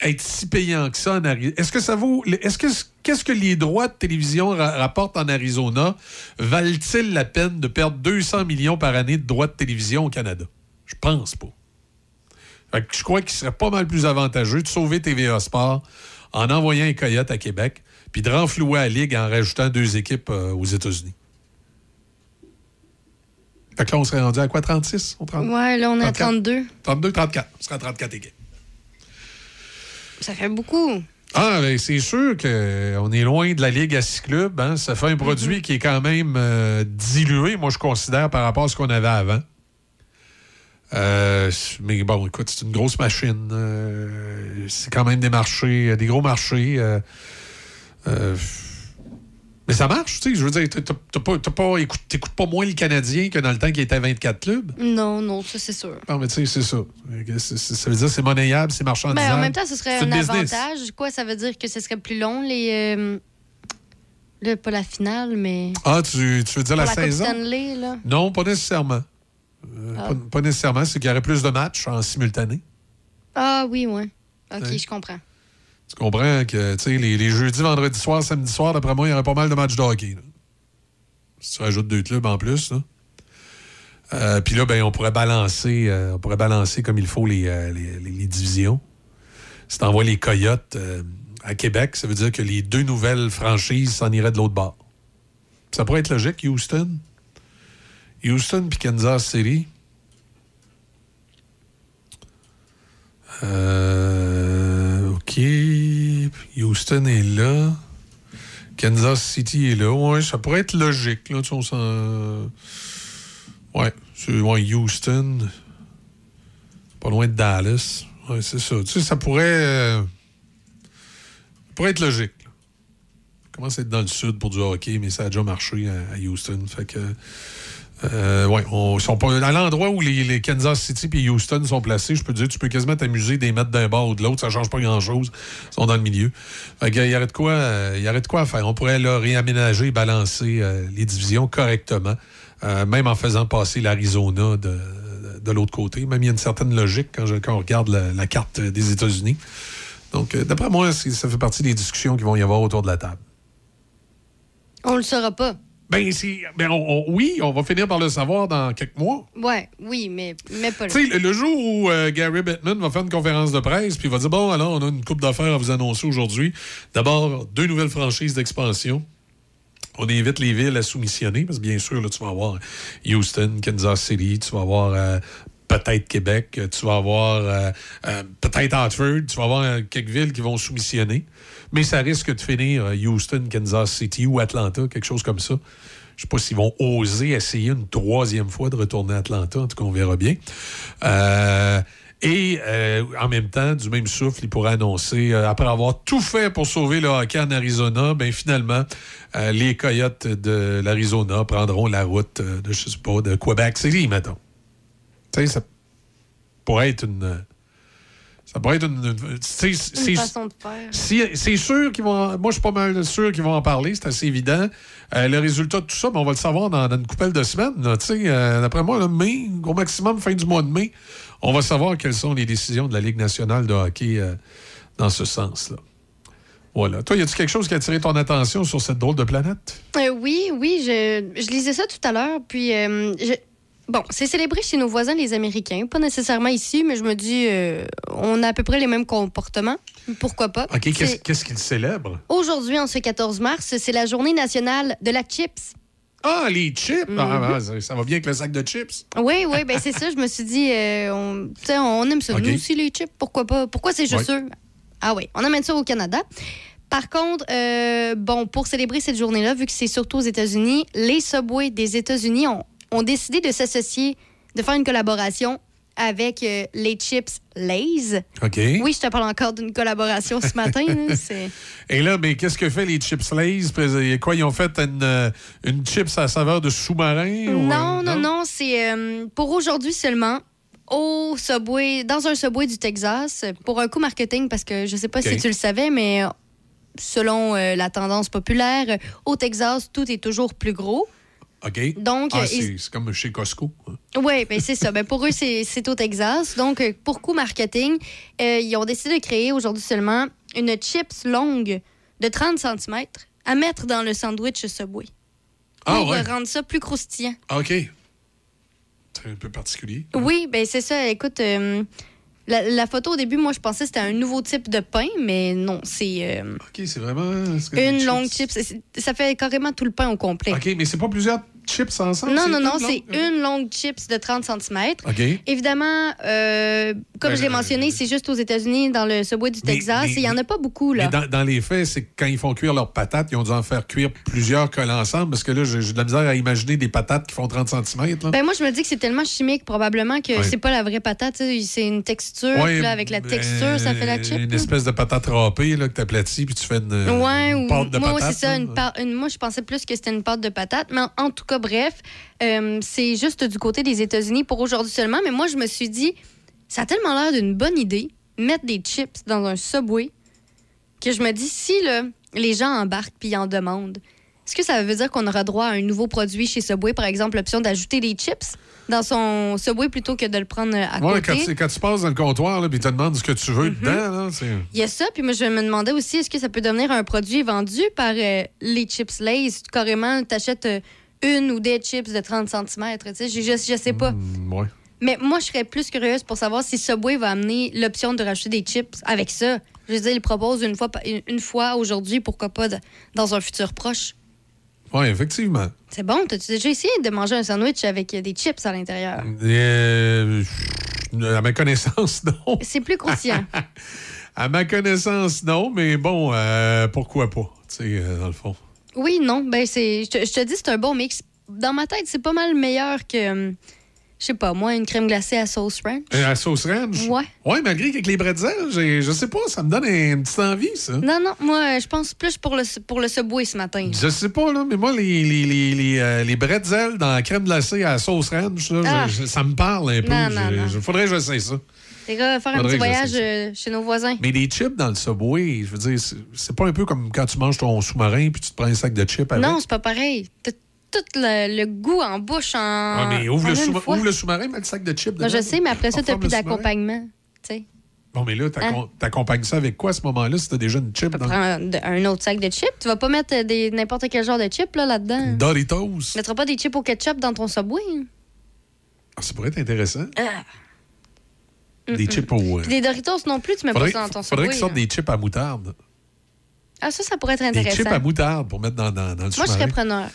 être si payants que ça en Arizona. Est-ce que ça vaut. Est-ce que qu'est-ce que les droits de télévision rapportent en Arizona? Valent-ils la peine de perdre 200 millions par année de droits de télévision au Canada? Je pense pas je crois qu'il serait pas mal plus avantageux de sauver TVA Sport en envoyant un Coyote à Québec, puis de renflouer la Ligue en rajoutant deux équipes euh, aux États-Unis. Fait que là, on serait rendu à quoi, 36?
On Ouais, là, on est à 32.
32, 34. On serait à 34 équipes.
Ça fait beaucoup.
Ah, ben, c'est sûr qu'on est loin de la Ligue à six clubs. Hein. Ça fait un produit mm-hmm. qui est quand même euh, dilué, moi, je considère, par rapport à ce qu'on avait avant. Euh, mais bon, écoute, c'est une grosse machine. c'est quand même des marchés, des gros marchés. Mais ça marche, tu sais. Je veux dire, t'as pas, pas, t'écoutes pas moins le Canadien que dans le temps qui était à 24 clubs.
Non, non, ça, c'est sûr.
Non, mais tu sais, c'est ça. Ça veut dire c'est monnayable, c'est marchandisable.
Mais en même temps, ce serait un avantage. Quoi, ça veut dire que ce serait plus long, les. Euh, le, pas la finale, mais.
Ah, tu, tu veux dire la,
la
saison?
Stanley, là?
Non, pas nécessairement. Euh, ah. pas, nécessairement. C'est qu'il y aurait plus de matchs en simultané.
Ah, oui, oui. OK, je comprends.
Tu comprends que les, les jeudis, vendredis soir, samedi soir, d'après moi, il y aurait pas mal de matchs de hockey. Si tu rajoutes deux clubs en plus. Euh, Puis là, ben, on pourrait balancer euh, on pourrait balancer comme il faut les, euh, divisions. Si tu envoies les Coyotes à Québec, ça veut dire que les deux nouvelles franchises s'en iraient de l'autre bord. Ça pourrait être logique, Houston. Houston puis Kansas City. Euh, OK. Houston est là. Kansas City est là. Ouais, ça pourrait être logique. Là, tu Ouais, Houston. Pas loin de Dallas. Ouais, c'est ça. Tu sais, ça pourrait. Euh, pourrait être logique. Comment c'est être dans le sud pour du hockey, mais ça a déjà marché à, Houston. Fait que. Euh, ouais, on, sont pas, à l'endroit où les, Kansas City et Houston sont placés, je peux dire, tu peux quasiment t'amuser des mettre d'un bord ou de l'autre, ça change pas grand-chose. Ils sont dans le milieu. il y aurait de quoi, il y de quoi faire. On pourrait là, réaménager balancer euh, les divisions correctement, euh, même en faisant passer l'Arizona de, l'autre côté. Même il y a une certaine logique quand, quand on regarde la, carte des États-Unis. Donc, d'après moi, ça fait partie des discussions qui vont y avoir autour de la table.
On le saura pas.
Ben, ben oui, on va finir par le savoir dans quelques mois.
Ouais, oui, mais, mais pas
Tu sais, le jour où euh, Gary Bettman va faire une conférence de presse, puis il va dire Bon, alors, on a une coupe d'affaires à vous annoncer aujourd'hui. D'abord, deux nouvelles franchises d'expansion. On invite les villes à soumissionner, parce que bien sûr, là, tu vas avoir Houston, Kansas City, tu vas avoir euh, peut-être Québec, tu vas avoir euh, peut-être Hartford, tu vas avoir quelques villes qui vont soumissionner mais ça risque de finir euh, Houston, Kansas City ou Atlanta, quelque chose comme ça. Je ne sais pas s'ils vont oser essayer une troisième fois de retourner à Atlanta. En tout cas, on verra bien. Euh, et euh, en même temps, du même souffle, il pourrait annoncer, après avoir tout fait pour sauver le hockey en Arizona, ben finalement, les Coyotes de l'Arizona prendront la route de, je sais pas, de Quebec City, mettons. Tu sais, ça pourrait être une ça pourrait être une,
façon de faire.
C'est sûr qu'ils vont. Moi, je suis pas mal sûr qu'ils vont en parler, c'est assez évident. Euh, le résultat de tout ça, ben, on va le savoir dans, une couple de semaines. Euh, d'après moi, le mai, au maximum, fin du mois de mai, on va savoir quelles sont les décisions de la Ligue nationale de hockey euh, dans ce sens-là. Voilà. Toi, y a-t-il quelque chose qui a attiré ton attention sur cette drôle de planète?
oui, oui. Je, je, lisais ça tout à l'heure, puis je Bon, c'est célébré chez nos voisins les Américains, pas nécessairement ici, mais je me dis, euh, on a à peu près les mêmes comportements. Pourquoi pas?
OK, qu'est-ce qu'ils célèbrent?
Aujourd'hui, en ce 14 mars, c'est la journée nationale de la chips.
Ah, les chips! Ah, mhm. ça va bien avec le sac de chips.
Oui, oui, ben c'est ça. Je me suis dit, euh, on, on, aime ça. Nous aussi, les chips, pourquoi pas? Pourquoi c'est juste Ah oui, on amène ça au Canada. Par contre, euh, bon, pour célébrer cette journée-là, vu que c'est surtout aux États-Unis, les Subway des États-Unis ont ont décidé de s'associer, de faire une collaboration avec euh, les chips Lay's.
OK.
Oui, je te parle encore d'une collaboration ce matin.
Et là, mais qu'est-ce que fait les chips Lay's? Quoi, ils ont fait une, euh, une chips à saveur de sous-marin?
Non, non, non, C'est euh, pour aujourd'hui seulement au Subway, dans un Subway du Texas, pour un coup marketing, parce que je sais pas si tu le savais, mais selon la tendance populaire, au Texas, tout est toujours plus gros.
OK. Donc, ah, c'est comme chez Costco.
Hein. Oui, ben c'est ça. Ben pour eux, c'est au Texas. Donc, euh, pour coup marketing, euh, ils ont décidé de créer aujourd'hui seulement une chips longue de 30 cm à mettre dans le sandwich Subway.
Ah,
pour rendre ça plus croustillant.
Ah, OK. C'est un peu particulier.
Oui, ben c'est ça. Écoute, euh, la, photo au début, moi, je pensais que c'était un nouveau type de pain, mais non, c'est.
OK, c'est vraiment.
Une longue chips. Ça fait carrément tout le pain au complet.
OK, mais c'est pas plusieurs chips ensemble?
Non, non, non, c'est une longue chips de 30 cm.
OK.
Évidemment, euh, comme
Ben,
je l'ai mentionné, c'est juste aux États-Unis, dans le Subway du Texas,
mais-
et il n'y en a pas beaucoup, là.
Mais dans, dans les faits, c'est que quand ils font cuire leurs patates, ils ont dû en faire cuire plusieurs collés ensemble parce que là, j'ai de la misère à imaginer des patates qui font 30 cm. Là.
Ben moi, je me dis que c'est tellement chimique, probablement, que
Ouais.
c'est pas la vraie patate. C'est une texture, là, avec la
ben,
texture, ça fait la chip.
Une
là.
espèce de patate râpée là, que tu aplatis puis tu fais une,
Ouais,
une
ou
pâte de
moi,
patate.
c'est ça. Une une- moi, je pensais plus que c'était une pâte de patate. Mais en, en tout cas, bref, euh, c'est juste du côté des États-Unis pour aujourd'hui seulement. Mais moi, je me suis dit, ça a tellement l'air d'une bonne idée, mettre des chips dans un Subway, que je me dis, si là, les gens embarquent puis en demandent, est-ce que ça veut dire qu'on aura droit à un nouveau produit chez Subway, par exemple, l'option d'ajouter des chips dans son Subway plutôt que de le prendre à
Ouais,
côté?
quand, tu, quand tu passes dans le comptoir puis ils te demandent ce que tu veux dedans, là, c'est.
Il y a ça, puis moi, je me demandais aussi, est-ce que ça peut devenir un produit vendu par euh, les chips Lays? Carrément, t'achètes euh, une ou des chips de 30 cm, tu sais, je, je, je sais pas.
Mm, ouais.
Mais moi, je serais plus curieuse pour savoir si Subway va amener l'option de rajouter des chips avec ça. Je veux dire, il propose une fois, une, fois aujourd'hui, pourquoi pas de- dans un futur proche.
Ouais, effectivement.
C'est bon, t'as-tu déjà essayé de manger un sandwich avec euh, des chips à l'intérieur?
Euh, à ma connaissance, non.
C'est plus croustillant.
À ma connaissance, non, mais bon, euh, pourquoi pas, tu sais, euh, dans le fond.
Oui, non, ben c'est. Je te, je te dis, c'est un bon mix. Dans ma tête, c'est pas mal meilleur que. hum, Je sais pas, moi, une crème glacée à sauce ranch.
Euh, la sauce ranch?
Ouais.
Ouais, malgré qu'avec les bretzels, je sais pas, ça me donne une petite envie, ça.
Non, non, moi, je pense plus pour le, pour le Subway ce matin.
Je sais pas, là, mais moi, les, les, les, les, euh, les bretzels dans la crème glacée à sauce ranch, là,
Ah.
je- je- ça me parle un peu.
Non, non,
Je-
non.
faudrait que j'essaie ça.
Les gars, faire un petit voyage euh, chez nos voisins.
Mais des chips dans le Subway, je veux dire, c'est- pas un peu comme quand tu manges ton sous-marin puis tu te prends un sac de chips avec?
Non, c'est pas pareil. T'as tout le, le goût en bouche en.
Ah, mais ouvre
en
le,
une
sous-
fois.
ouvre le sous-marin, mets le sac de chips dedans.
je sais, mais après ça, t'as plus d'accompagnement. Tu sais.
Bon, mais là,
Hein?
t'accompagnes ça avec quoi à ce moment-là si t'as déjà une chip dans
Prends un, un autre sac de chips. Tu vas pas mettre euh, des- n'importe quel genre de chips là, là-dedans.
Doritos?
Tu mettras pas des chips au ketchup dans ton Subway. hein.
Ah, ça pourrait être intéressant.
Ah.
Des chips au. euh,
Puis des Doritos non plus, tu mets
Faudrait,
pas ça dans ton
faudrait qu'ils sortent des chips à moutarde.
Ah, ça, ça pourrait être
Des
intéressant.
chips à moutarde pour mettre dans, dans, dans le
Moi, je serais preneur.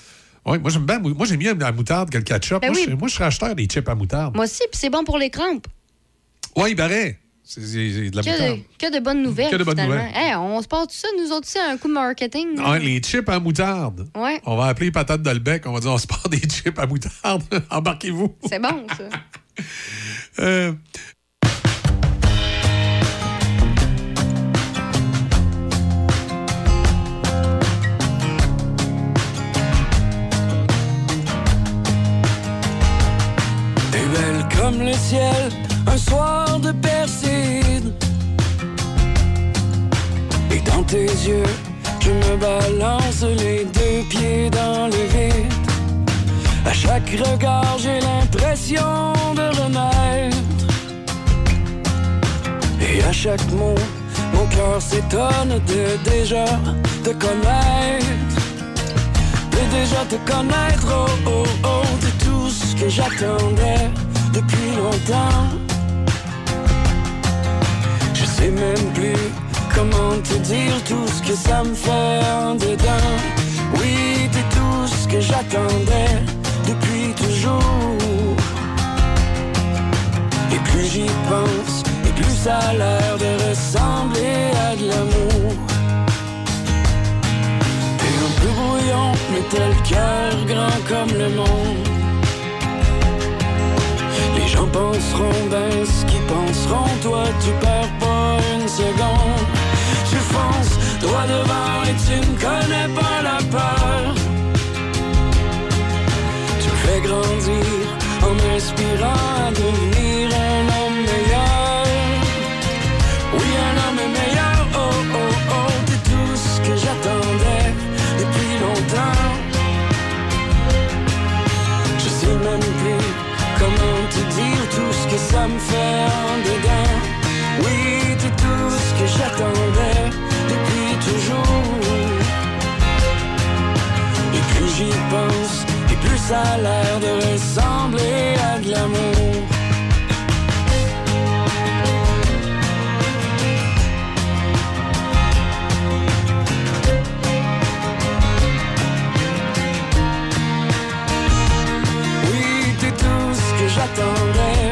Ouais, moi, j'aime bien. Moi, j'aime mieux la moutarde que le ketchup.
Ben
moi,
oui.
je, moi, je serais acheteur des chips à moutarde.
Moi aussi, puis c'est bon pour les crampes.
Ouais, il paraît. C'est c'est- c'est de la
Que
moutarde.
de, que de bonnes nouvelles.
Que de bonnes
finalement.
nouvelles.
Hey, on se tout ça, nous autres aussi, un coup de marketing.
les chips à moutarde.
Ouais,
On va appeler patate de le bec. On va dire on se part des chips à moutarde. Embarquez-vous.
c'est bon, ça.
Euh,
comme le ciel, un soir de Perside. Et dans tes yeux, je me balance les deux pieds dans le vide. À chaque regard, j'ai l'impression de renaître. Et à chaque mot, mon cœur s'étonne de déjà te connaître. De déjà te connaître, oh oh oh, de tout ce que j'attendais depuis longtemps. Je sais même plus comment te dire tout ce que ça me fait en dedans. Oui, t'es tout ce que j'attendais depuis toujours. Et plus j'y pense, et plus ça a l'air de ressembler à de l'amour. T'es un peu brouillon, mais t'as le cœur grand comme le monde. Gens penseront ben ce qu'ils penseront, toi tu perds pas une seconde. Tu fonces droit devant et tu ne connais pas la peur. Tu fais grandir en m'inspirant à devenir j'y pense, et plus ça a l'air de ressembler à de l'amour. Oui, t'es tout ce que j'attendais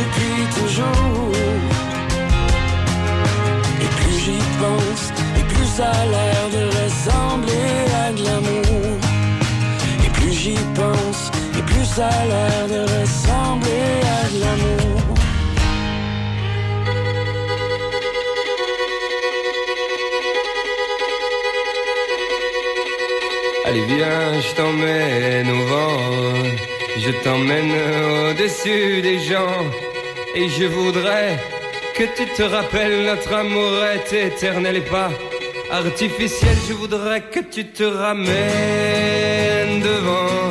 depuis toujours. Et plus j'y pense, et plus ça a l'air
ça a l'air de ressembler à de l'amour.
Allez viens, je t'emmène au vent, je t'emmène au-dessus des gens, et je voudrais que tu te rappelles notre amour est éternel et pas artificiel. Je voudrais que tu te ramènes devant,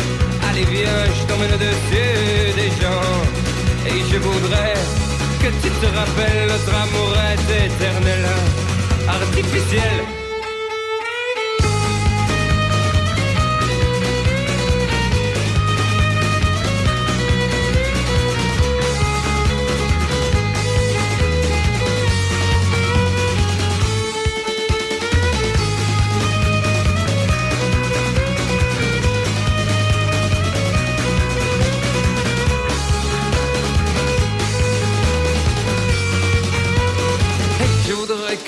Allez viens, je t'emmène au-dessus des gens. Et je voudrais que tu te rappelles, notre amour est éternel, artificiel.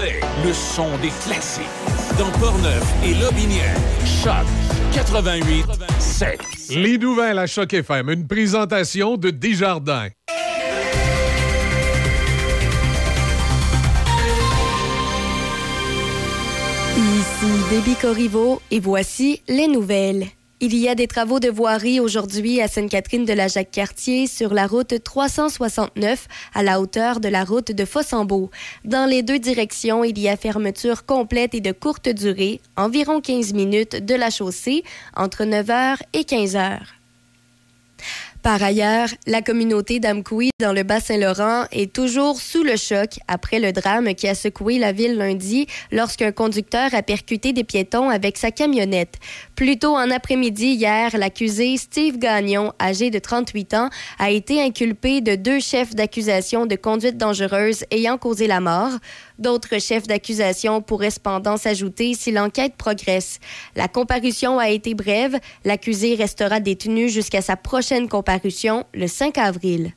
Le son des classiques. Dans Portneuf et Lobinière. Choc 88 7.
Les nouvelles à Choc FM, une présentation de Desjardins.
Ici Déby Corriveau et voici les nouvelles. Il y a des travaux de voirie aujourd'hui à Sainte-Catherine de la Jacques-Cartier sur la route 369 à la hauteur de la route de Fossambeau. Dans les deux directions, il y a fermeture complète et de courte durée, environ 15 minutes de la chaussée entre 9h et 15h. Par ailleurs, la communauté d'Amkoui dans le Bas-Saint-Laurent est toujours sous le choc après le drame qui a secoué la ville lundi lorsqu'un conducteur a percuté des piétons avec sa camionnette. Plus tôt en après-midi hier, l'accusé Steve Gagnon, âgé de 38 ans, a été inculpé de deux chefs d'accusation de conduite dangereuse ayant causé la mort. D'autres chefs d'accusation pourraient cependant s'ajouter si l'enquête progresse. La comparution a été brève. L'accusé restera détenu jusqu'à sa prochaine comparution le 5 avril.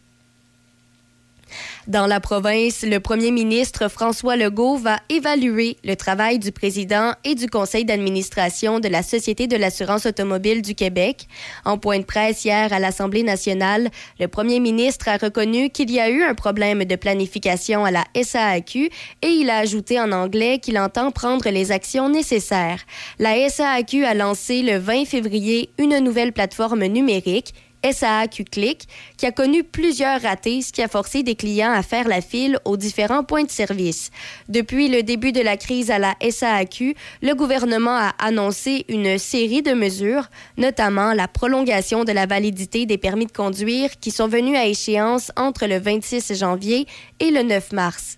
Dans la province, le premier ministre François Legault va évaluer le travail du président et du conseil d'administration de la Société de l'assurance automobile du Québec. En point de presse hier à l'Assemblée nationale, le premier ministre a reconnu qu'il y a eu un problème de planification à la SAAQ et il a ajouté en anglais qu'il entend prendre les actions nécessaires. La SAAQ a lancé le 20 février une nouvelle plateforme numérique SAAQ Click, qui a connu plusieurs ratés, ce qui a forcé des clients à faire la file aux différents points de service. Depuis le début de la crise à la SAAQ, le gouvernement a annoncé une série de mesures, notamment la prolongation de la validité des permis de conduire qui sont venus à échéance entre le 26 janvier et le 9 mars.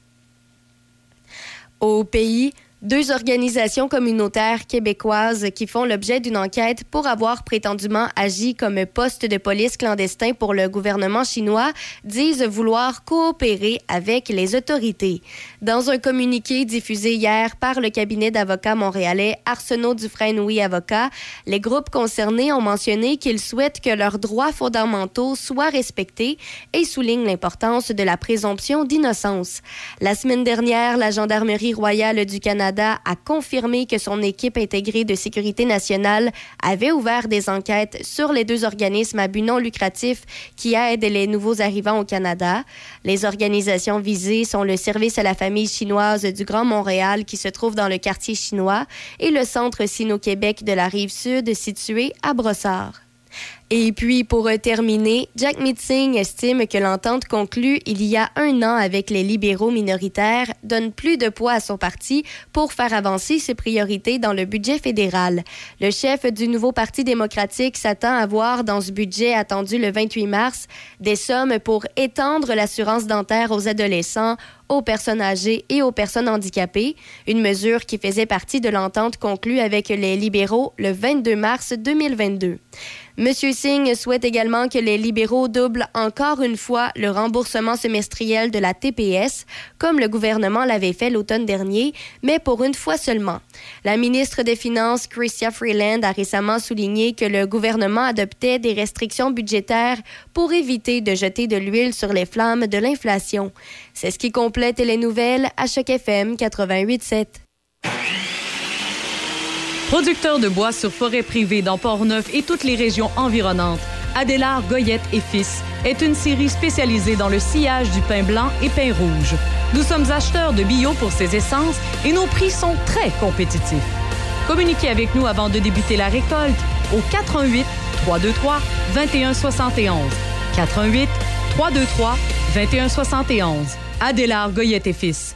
Au pays, deux organisations communautaires québécoises qui font l'objet d'une enquête pour avoir prétendument agi comme poste de police clandestin pour le gouvernement chinois disent vouloir coopérer avec les autorités. Dans un communiqué diffusé hier par le cabinet d'avocats montréalais Arsenault Dufresne Oui Avocat, les groupes concernés ont mentionné qu'ils souhaitent que leurs droits fondamentaux soient respectés et soulignent l'importance de la présomption d'innocence. La semaine dernière, la Gendarmerie royale du Canada a confirmé que son équipe intégrée de sécurité nationale avait ouvert des enquêtes sur les deux organismes à but non lucratif qui aident les nouveaux arrivants au Canada. Les organisations visées sont le Service à la famille chinoise du Grand Montréal qui se trouve dans le quartier chinois et le Centre Sino-Québec de la rive sud situé à Brossard. Et puis, pour terminer, Jack Mitzing estime que l'entente conclue il y a un an avec les libéraux minoritaires donne plus de poids à son parti pour faire avancer ses priorités dans le budget fédéral. Le chef du nouveau Parti démocratique s'attend à voir dans ce budget attendu le 28 mars des sommes pour étendre l'assurance dentaire aux adolescents, aux personnes âgées et aux personnes handicapées, une mesure qui faisait partie de l'entente conclue avec les libéraux le 22 mars 2022. Monsieur Singh souhaite également que les libéraux doublent encore une fois le remboursement semestriel de la TPS, comme le gouvernement l'avait fait l'automne dernier, mais pour une fois seulement. La ministre des Finances, Chrystia Freeland, a récemment souligné que le gouvernement adoptait des restrictions budgétaires pour éviter de jeter de l'huile sur les flammes de l'inflation. C'est ce qui complète les nouvelles à chaque FM 88.7.
Producteur de bois sur forêt privée dans Port-Neuf et toutes les régions environnantes, Adélard Goyette et Fils est une série spécialisée dans le sillage du pain blanc et pain rouge. Nous sommes acheteurs de bio pour ces essences et nos prix sont très compétitifs. Communiquez avec nous avant de débuter la récolte au 88 323 2171. 88 323 2171. Adélard Goyette et Fils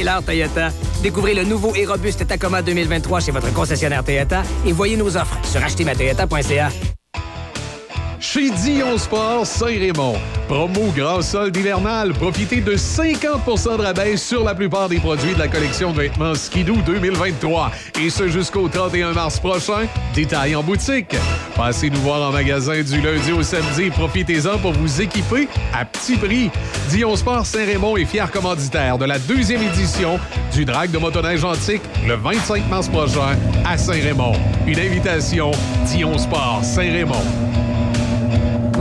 L'heure Toyota. Découvrez le nouveau et robuste Tacoma 2023 chez votre concessionnaire Toyota et voyez nos offres sur achetermatoyota.ca.
Chez Dion Sport Saint-Raymond. Promo grand solde hivernal. Profitez de 50% de rabais sur la plupart des produits de la collection de vêtements Skidoo 2023. Et ce jusqu'au 31 mars prochain. Détail en boutique. Passez nous voir en magasin du lundi au samedi. Profitez-en pour vous équiper à petit prix. Dion Sport Saint-Raymond est fier commanditaire de la deuxième édition du Drag de motoneige antique le 25 mars prochain à Saint-Raymond. Une invitation Dion Sport Saint-Raymond.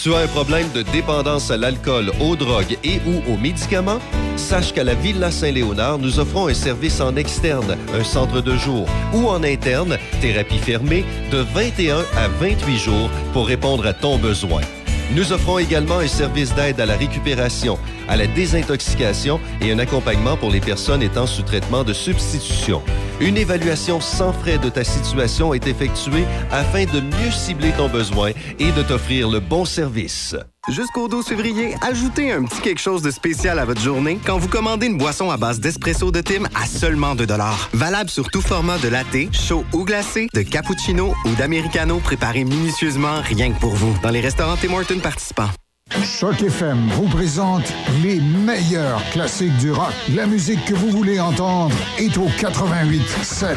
Tu as un problème de dépendance à l'alcool, aux drogues et ou aux médicaments? Sache qu'à la Villa Saint-Léonard, nous offrons un service en externe, un centre de jour ou en interne, thérapie fermée, de 21 à 28 jours pour répondre à ton besoin. Nous offrons également un service d'aide à la récupération, à la désintoxication et un accompagnement pour les personnes étant sous traitement de substitution. Une évaluation sans frais de ta situation est effectuée afin de mieux cibler ton besoin et de t'offrir le bon service.
Jusqu'au 12 février, ajoutez un petit quelque chose de spécial à votre journée quand vous commandez une boisson à base d'espresso de Tim à seulement 2 Valable sur tout format de latte, chaud ou glacé, de cappuccino ou d'americano préparé minutieusement rien que pour vous dans les restaurants Tim Hortons participants.
Choc FM vous présente les meilleurs classiques du rock. La musique que vous voulez entendre est au 88 7.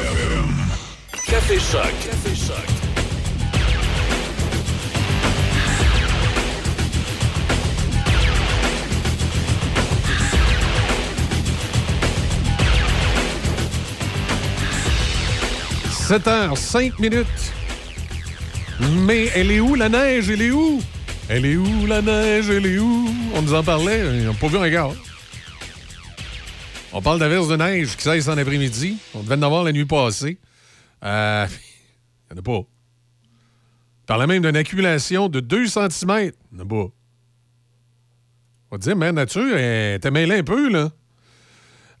Café Choc. Café Choc.
« 7 h 5 minutes. Mais elle est où, la neige? Elle est où? Elle est où, la neige? Elle est où? On nous en parlait. On n'a pas vu un gars. On parle d'averse de neige qui cesse en après-midi. On devait en avoir la nuit passée. Euh, il n'y en a pas. On parlait même d'une accumulation de 2 cm. Il n'y en a pas. On va dire, Mère Nature, elle t'es mêlée un peu, là.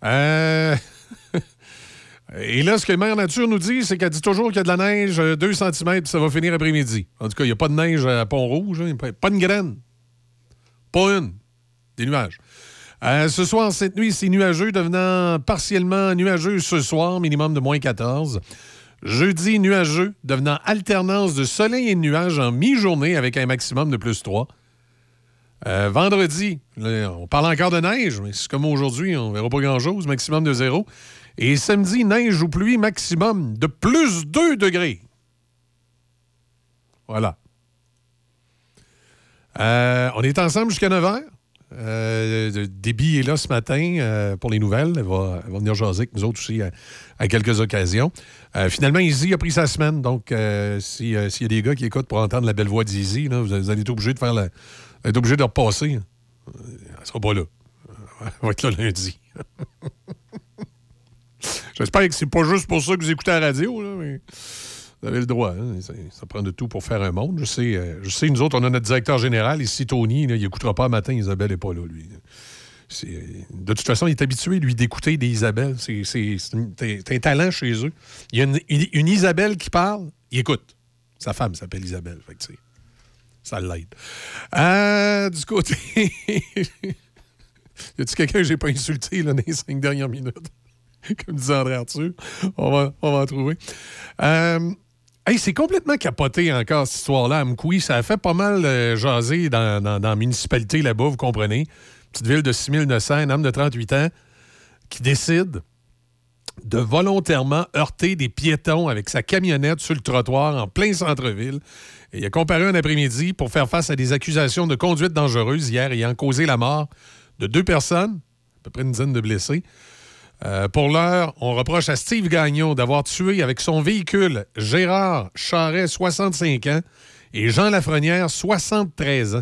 Euh... Et là, ce que Mère Nature nous dit, c'est qu'elle dit toujours qu'il y a de la neige, 2 cm, ça va finir après-midi. En tout cas, il n'y a pas de neige à Pont-Rouge, hein, pas une graine. Pas une. Des nuages. Euh, ce soir, cette nuit, c'est nuageux, devenant partiellement nuageux ce soir, minimum de moins 14. Jeudi, nuageux, devenant alternance de soleil et de nuages en mi-journée avec un maximum de plus 3. Euh, vendredi, on parle encore de neige, mais c'est comme aujourd'hui, on verra pas grand-chose, maximum de zéro. Et samedi, neige ou pluie, maximum de plus 2 degrés. Voilà. Euh, on est ensemble jusqu'à 9 h. Euh, Déby est là ce matin euh, pour les nouvelles. Elle va, venir jaser avec nous autres aussi à, quelques occasions. Euh, finalement, Izzy a pris sa semaine. Donc, euh, s'il y a des gars qui écoutent pour entendre la belle voix d'Izzy, vous, allez être obligé de faire la, vous de repasser. Elle sera pas là. Elle va être là lundi. J'espère que c'est pas juste pour ça que vous écoutez la radio, là, mais vous avez le droit. Hein? Ça, prend de tout pour faire un monde. Je sais, euh, je sais, nous autres, on a notre directeur général ici, Tony. Il n'écoutera pas matin. Isabelle n'est pas là, lui. De toute façon, il est habitué, lui, d'écouter des Isabelles. C'est un talent chez eux. Il y a une, une, Isabelle qui parle, il écoute. Sa femme s'appelle Isabelle. Fait que ça l'aide. Euh, du côté. y a-t-il quelqu'un que j'ai pas insulté là, dans les cinq dernières minutes? Comme disait André Arthur. On va, on va en trouver. Euh, hey, c'est complètement capoté encore, cette histoire-là, à Mkoui. Ça a fait pas mal euh, jaser dans, la municipalité là-bas, vous comprenez. Petite ville de 6900, un homme de 38 ans qui décide de volontairement heurter des piétons avec sa camionnette sur le trottoir en plein centre-ville. Il a comparé un après-midi pour faire face à des accusations de conduite dangereuse hier ayant causé la mort de deux personnes, à peu près une dizaine de blessés. Euh, pour l'heure, on reproche à Steve Gagnon d'avoir tué avec son véhicule Gérard Charret, 65 ans, et Jean Lafrenière, 73 ans,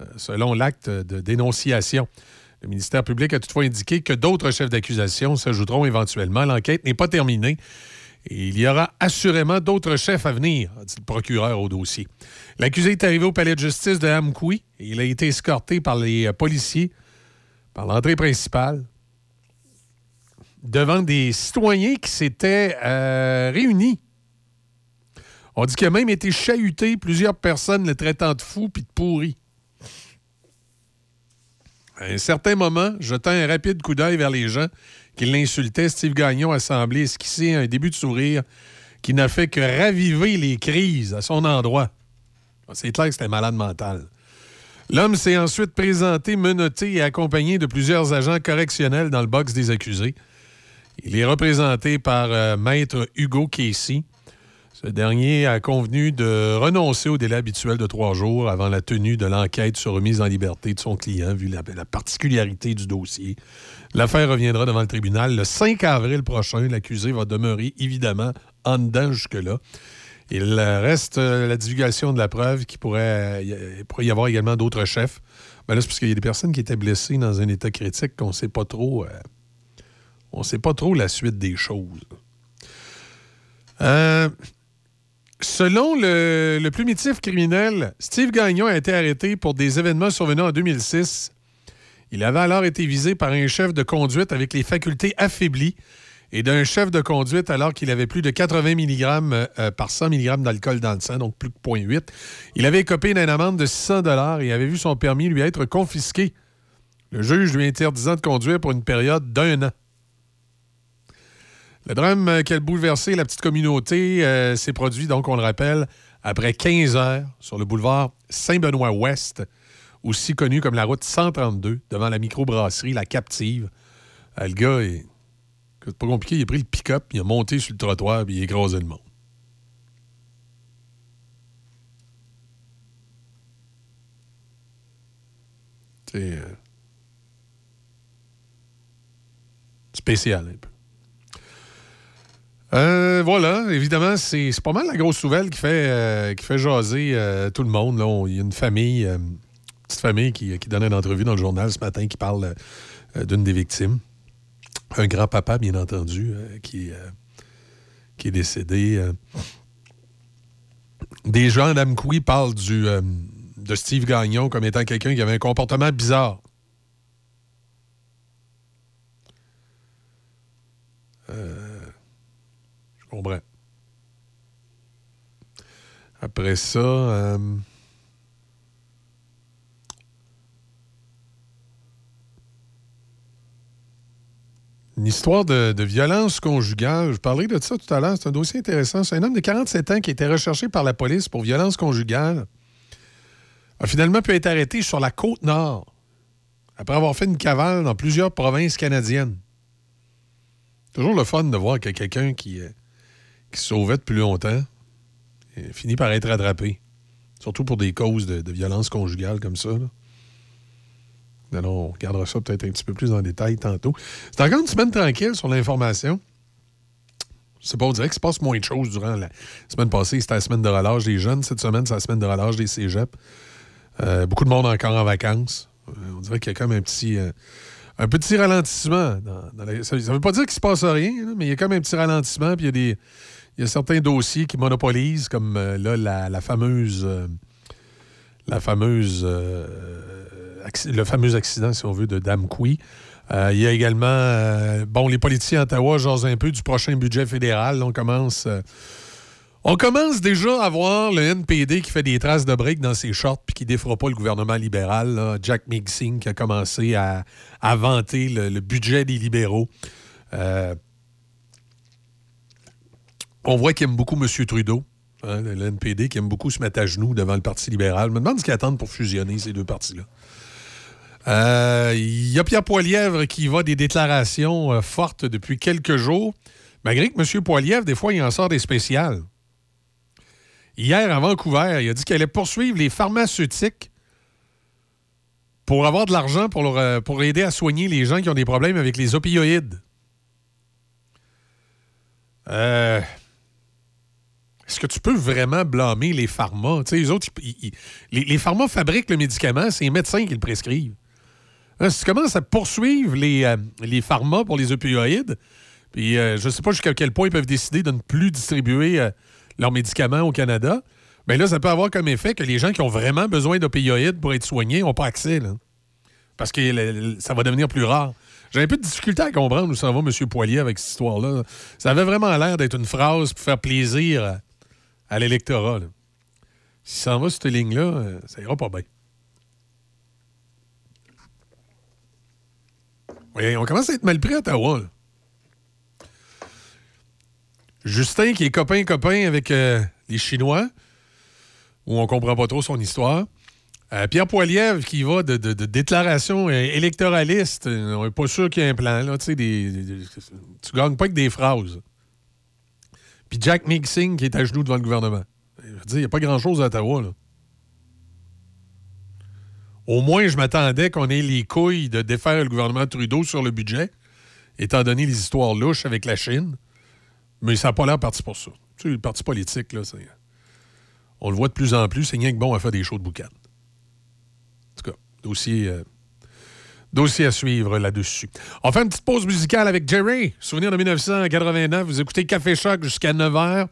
euh, selon l'acte de dénonciation. Le ministère public a toutefois indiqué que d'autres chefs d'accusation s'ajouteront éventuellement. L'enquête n'est pas terminée. Il y aura assurément d'autres chefs à venir, dit le procureur au dossier. L'accusé est arrivé au palais de justice de Hamkoui il a été escorté par les policiers par l'entrée principale devant des citoyens qui s'étaient euh, réunis. On dit qu'il a même été chahuté, plusieurs personnes le traitant de fou puis de pourri. À un certain moment, jetant un rapide coup d'œil vers les gens qui l'insultaient, Steve Gagnon a semblé esquisser un début de sourire qui n'a fait que raviver les crises à son endroit. C'est clair que c'était malade mental. L'homme s'est ensuite présenté menotté et accompagné de plusieurs agents correctionnels dans le box des accusés. Il est représenté par euh, Maître Hugo Casey. Ce dernier a convenu de renoncer au délai habituel de trois jours avant la tenue de l'enquête sur remise en liberté de son client, vu la, la particularité du dossier. L'affaire reviendra devant le tribunal le 5 avril prochain. L'accusé va demeurer évidemment en dedans jusque-là. Il reste la divulgation de la preuve qui pourrait, pourrait y avoir également d'autres chefs. Mais là, c'est parce qu'il y a des personnes qui étaient blessées dans un état critique qu'on ne sait pas trop. On ne sait pas trop la suite des choses. Euh, selon le, plumitif criminel, Steve Gagnon a été arrêté pour des événements survenus en 2006. Il avait alors été visé par un chef de conduite avec les facultés affaiblies et d'un chef de conduite alors qu'il avait plus de 80 mg euh, par 100 mg d'alcool dans le sang, donc plus que 0.8. Il avait écopé d'une amende de 600 et avait vu son permis lui être confisqué. Le juge lui interdisant de conduire pour une période d'un an. Le drame euh, qui a bouleversé la petite communauté euh, s'est produit, donc, on le rappelle, après 15 heures sur le boulevard Saint-Benoît-Ouest, aussi connu comme la route 132, devant la microbrasserie La Captive. Euh, le gars, c'est pas compliqué, il a pris le pick-up, il a monté sur le trottoir, puis il a écrasé le monde. C'est spécial un peu. Euh, voilà, évidemment, c'est pas mal la grosse nouvelle qui fait, euh, qui jaser euh, tout le monde. Il y a une famille, une petite famille qui, donne une entrevue dans le journal ce matin qui parle d'une des victimes. Un grand-papa, bien entendu, qui, qui est décédé. Des gens d'Amkoui parlent du, de Steve Gagnon comme étant quelqu'un qui avait un comportement bizarre. Comprends. Après ça, euh, une histoire de, violence conjugale. Je parlais de ça tout à l'heure. C'est un dossier intéressant. C'est un homme de 47 ans qui été recherché par la police pour violence conjugale. A finalement pu être arrêté sur la côte nord après avoir fait une cavale dans plusieurs provinces canadiennes. Toujours le fun de voir que quelqu'un qui, qui se sauvait depuis longtemps finit par être attrapé. Surtout pour des causes de, violence conjugale comme ça. on regardera ça peut-être un petit peu plus en détail tantôt. C'est encore une semaine tranquille sur l'information. C'est pas, on dirait qu'il se passe moins de choses durant la semaine passée. C'était la semaine de relâche des jeunes. Cette semaine, c'est la semaine de relâche des cégeps. Euh, beaucoup de monde encore en vacances. Euh, on dirait qu'il y a comme un petit, euh, un petit ralentissement. Ça ne veut pas dire qu'il se passe rien, mais il y a comme un petit ralentissement. Puis il y a des il y a certains dossiers qui monopolisent, comme euh, là, la, fameuse. la fameuse. Euh, euh, le fameux accident, si on veut, de Dame Couy. il y a également. bon, les politiciens à Ottawa jasent un peu du prochain budget fédéral. on commence. on commence déjà à voir le NPD qui fait des traces de briques dans ses shorts puis qui défera pas le gouvernement libéral. Jack Migsing qui a commencé à, vanter le, budget des libéraux. On voit qu'il aime beaucoup M. Trudeau, hein, le NPD, qui aime beaucoup se mettre à genoux devant le Parti libéral. Je me demande ce qu'ils attendent pour fusionner ces deux partis-là. Euh, il y a Pierre Poilièvre qui va des déclarations euh, fortes depuis quelques jours, malgré que M. Poilièvre, des fois, il en sort des spéciales. Hier, à Vancouver, il a dit qu'il allait poursuivre les pharmaceutiques pour avoir de l'argent pour, euh, pour aider à soigner les gens qui ont des problèmes avec les opioïdes. Euh, est-ce que tu peux vraiment blâmer les pharma? les autres, les, les, pharma fabriquent le médicament, c'est les médecins qui le prescrivent. Hein, si tu commences à poursuivre les, euh, les pharma pour les opioïdes, puis euh, je ne sais pas jusqu'à quel point ils peuvent décider de ne plus distribuer euh, leurs médicaments au Canada, mais là, ça peut avoir comme effet que les gens qui ont vraiment besoin d'opioïdes pour être soignés n'ont pas accès. parce que ça va devenir plus rare. J'ai un peu de difficulté à comprendre où ça va, M. Poilier, avec cette histoire-là. Ça avait vraiment l'air d'être une phrase pour faire plaisir à l'électorat. Si ça en va cette ligne-là, euh, ça ira pas bien. Oui, on commence à être mal pris à Ottawa. Justin, qui est copain-copain avec euh, les Chinois, où on comprend pas trop son histoire. Euh, Pierre Poilievre, qui va de, de, de déclaration électoraliste. On n'est pas sûr qu'il y ait un plan. Là, des, tu gagnes pas que des phrases. Puis Jack Mixing qui est à genoux devant le gouvernement. Je veux dire, il n'y a pas grand-chose à Ottawa, là. Au moins, je m'attendais qu'on ait les couilles de défaire le gouvernement Trudeau sur le budget, étant donné les histoires louches avec la Chine. Mais ça n'a pas l'air parti pour ça. Tu sais, le parti politique, là, On le voit de plus en plus, c'est rien que bon à faire des shows de boucan. En tout cas, dossier, euh, dossier à suivre là-dessus. On fait une petite pause musicale avec Jerry. Souvenir de 1989. Vous écoutez Café Choc jusqu'à 9 h.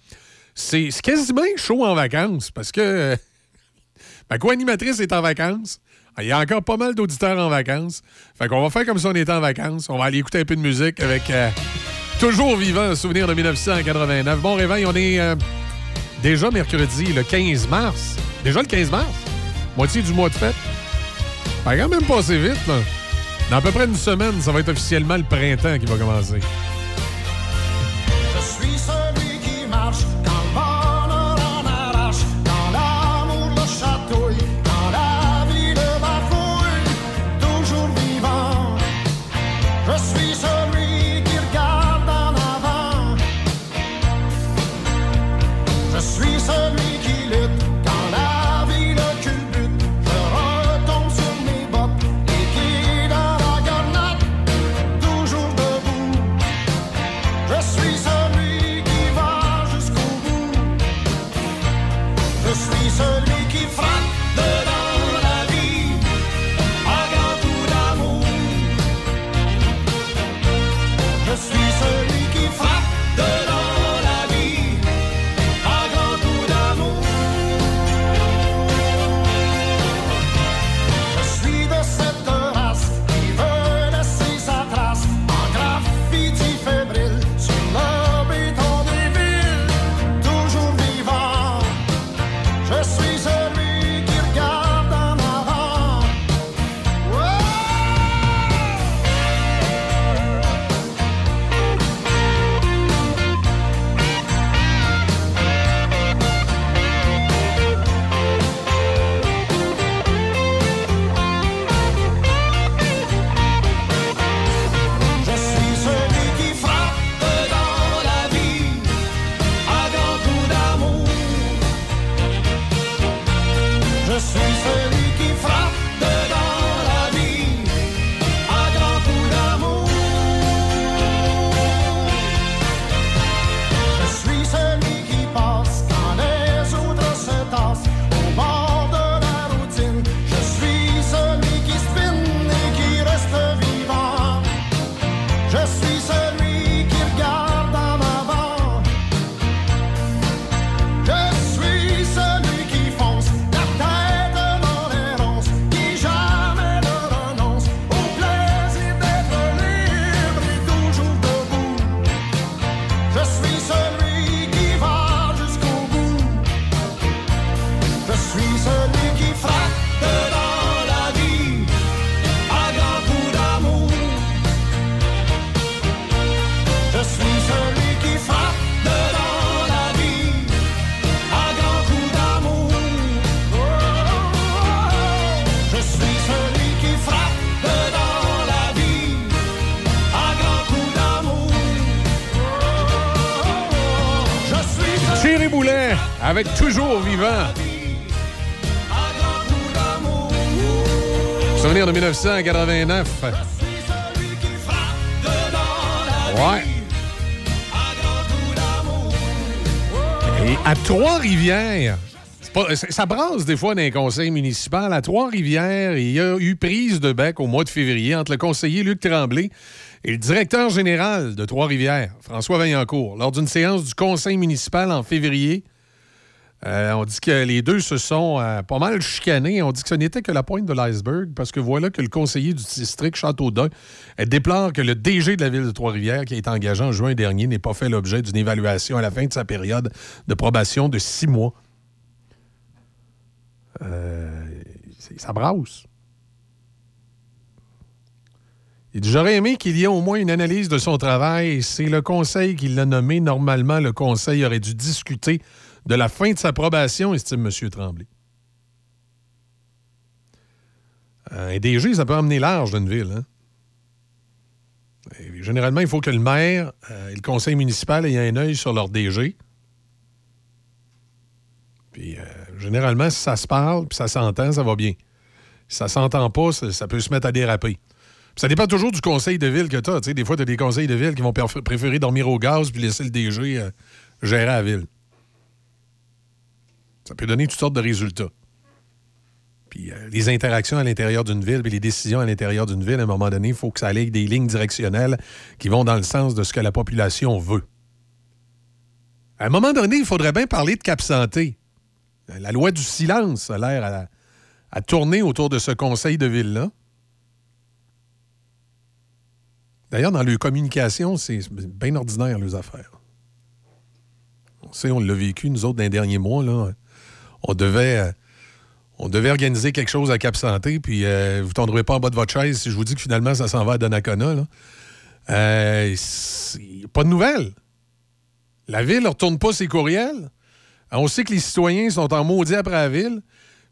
C'est quasiment chaud en vacances parce que ma co-animatrice est en vacances. Il y a encore pas mal d'auditeurs en vacances. Fait qu'on va faire comme si on était en vacances. On va aller écouter un peu de musique avec euh, Toujours vivant, souvenir de 1989. Bon réveil, on est euh, déjà mercredi, le 15 mars. Déjà le 15 mars? Moitié du mois de fête? Ça va quand même passer vite, là. Dans à peu près une semaine, ça va être officiellement le printemps qui va commencer.
Je suis celui qui marche Toujours vivant.
Souvenir de 1989. Ouais. Et à Trois-Rivières, ça brasse des fois dans les conseils municipaux. À Trois-Rivières, il y a eu prise de bec au mois de février entre le conseiller Luc Tremblay et le directeur général de Trois-Rivières, François Vaillancourt, lors d'une séance du conseil municipal en février. Euh, on dit que les deux se sont euh, pas mal chicanés. On dit que ce n'était que la pointe de l'iceberg parce que voilà que le conseiller du district Châteaudun elle déplore que le DG de la ville de Trois-Rivières, qui a été engagé en juin dernier, n'ait pas fait l'objet d'une évaluation à la fin de sa période de probation de six mois. Euh, ça brasse. Il dit J'aurais aimé qu'il y ait au moins une analyse de son travail. C'est le conseil qui l'a nommé. Normalement, le conseil aurait dû discuter de la fin de sa probation, estime M. Tremblay. Euh, un DG, ça peut emmener large d'une ville. hein. Généralement, il faut que le maire euh, et le conseil municipal aient un œil sur leur DG. Puis, euh, généralement, si ça se parle puis ça s'entend, ça va bien. Si ça s'entend pas, ça, peut se mettre à déraper. Puis ça dépend toujours du conseil de ville que tu as. Des fois, tu as des conseils de ville qui vont préf- préférer dormir au gaz puis laisser le DG gérer la ville. Ça peut donner toutes sortes de résultats. Puis euh, les interactions à l'intérieur d'une ville, puis les décisions à l'intérieur d'une ville, à un moment donné, il faut que ça aille des lignes directionnelles qui vont dans le sens de ce que la population veut. À un moment donné, il faudrait bien parler de Cap Santé. La loi du silence a l'air à, tourner autour de ce conseil de ville-là. D'ailleurs, dans leur communication, c'est bien ordinaire, leurs affaires. On sait, on l'a vécu, nous autres, dans les derniers mois. Là, on, devait, on devait organiser quelque chose à Cap Santé, puis euh, vous ne tomberez pas en bas de votre chaise si je vous dis que finalement, ça s'en va à Donnacona. Euh, pas de nouvelles. La ville ne retourne pas ses courriels. On sait que les citoyens sont en maudit après la ville.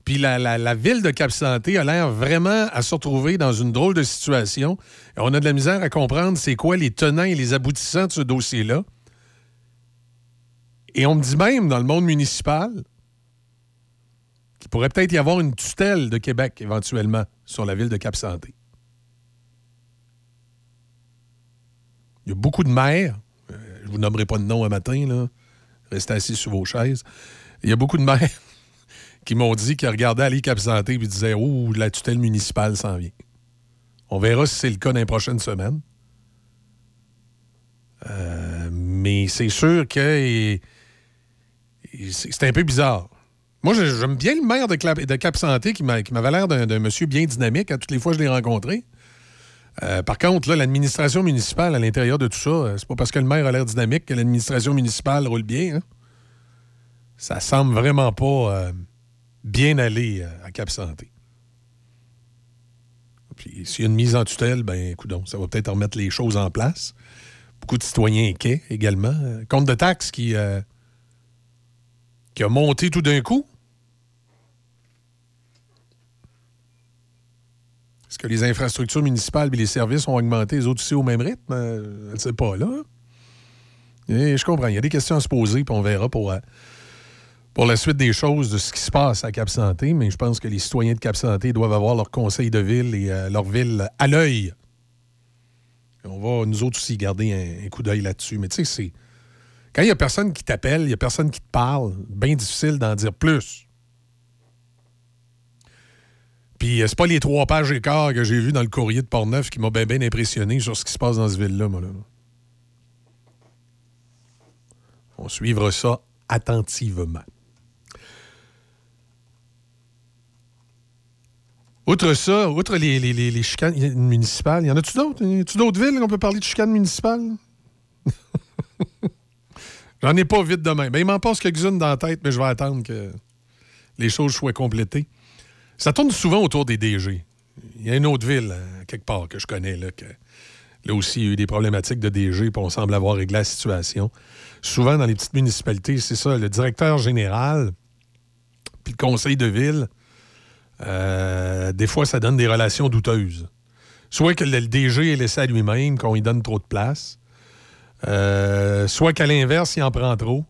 Puis la, ville de Cap-Santé a l'air vraiment à se retrouver dans une drôle de situation. on a de la misère à comprendre c'est quoi les tenants et les aboutissants de ce dossier-là. Et on me dit même dans le monde municipal qu'il pourrait peut-être y avoir une tutelle de Québec éventuellement sur la ville de Cap-Santé. Il y a beaucoup de maires je vous nommerai pas de nom un matin, là. Restez assis sur vos chaises. Il y a beaucoup de maires qui m'ont dit qu'ils regardaient Ali Cap Santé et disaient Oh, la tutelle municipale s'en vient. On verra si c'est le cas dans les prochaines semaines. Euh, mais c'est sûr que c'est un peu bizarre. Moi, j'aime bien le maire de, Cap Santé qui m'avait l'air d'un monsieur bien dynamique à toutes les fois que je l'ai rencontré. Euh, par contre, l'administration municipale à l'intérieur de tout ça, euh, c'est pas parce que le maire a l'air dynamique que l'administration municipale roule bien. Hein. Ça semble vraiment pas euh, bien aller à Cap Santé. Puis s'il y a une mise en tutelle, ben écoute ça va peut-être remettre les choses en place. Beaucoup de citoyens inquiets également. Compte de taxes qui, qui a monté tout d'un coup? Est-ce que les infrastructures municipales et les services ont augmenté les autres aussi au même rythme? Euh, je ne sais pas, là. je comprends. Il y a des questions à se poser, puis on verra pour, euh, pour la suite des choses de ce qui se passe à Cap Santé. Mais je pense que les citoyens de Cap Santé doivent avoir leur conseil de ville et euh, leur ville à l'œil. On va, nous autres aussi, garder un, coup d'œil là-dessus. Mais tu sais, c'est. Quand il n'y a personne qui t'appelle, il n'y a personne qui te parle, bien difficile d'en dire plus. Puis euh, c'est pas les trois pages et quart que j'ai vues dans le courrier de Portneuf qui m'ont bien, impressionné sur ce qui se passe dans ce ville-là, moi. Là. On suivra ça attentivement. Outre ça, outre les, les, chicanes municipales, y en a-tu d'autres? Y a-tu d'autres villes qu'on peut parler de chicanes municipales? J'en ai pas vite demain. Ben, il m'en passe quelques-unes dans la tête, mais je vais attendre que les choses soient complétées. Ça tourne souvent autour des DG. Il y a une autre ville, euh, quelque part, que je connais, là, que là aussi, il y a eu des problématiques de DG, puis on semble avoir réglé la situation. Souvent, dans les petites municipalités, c'est ça, le directeur général, puis le conseil de ville, euh, des fois, ça donne des relations douteuses. Soit que le DG est laissé à lui-même, qu'on lui donne trop de place, euh, soit qu'à l'inverse, il en prend trop.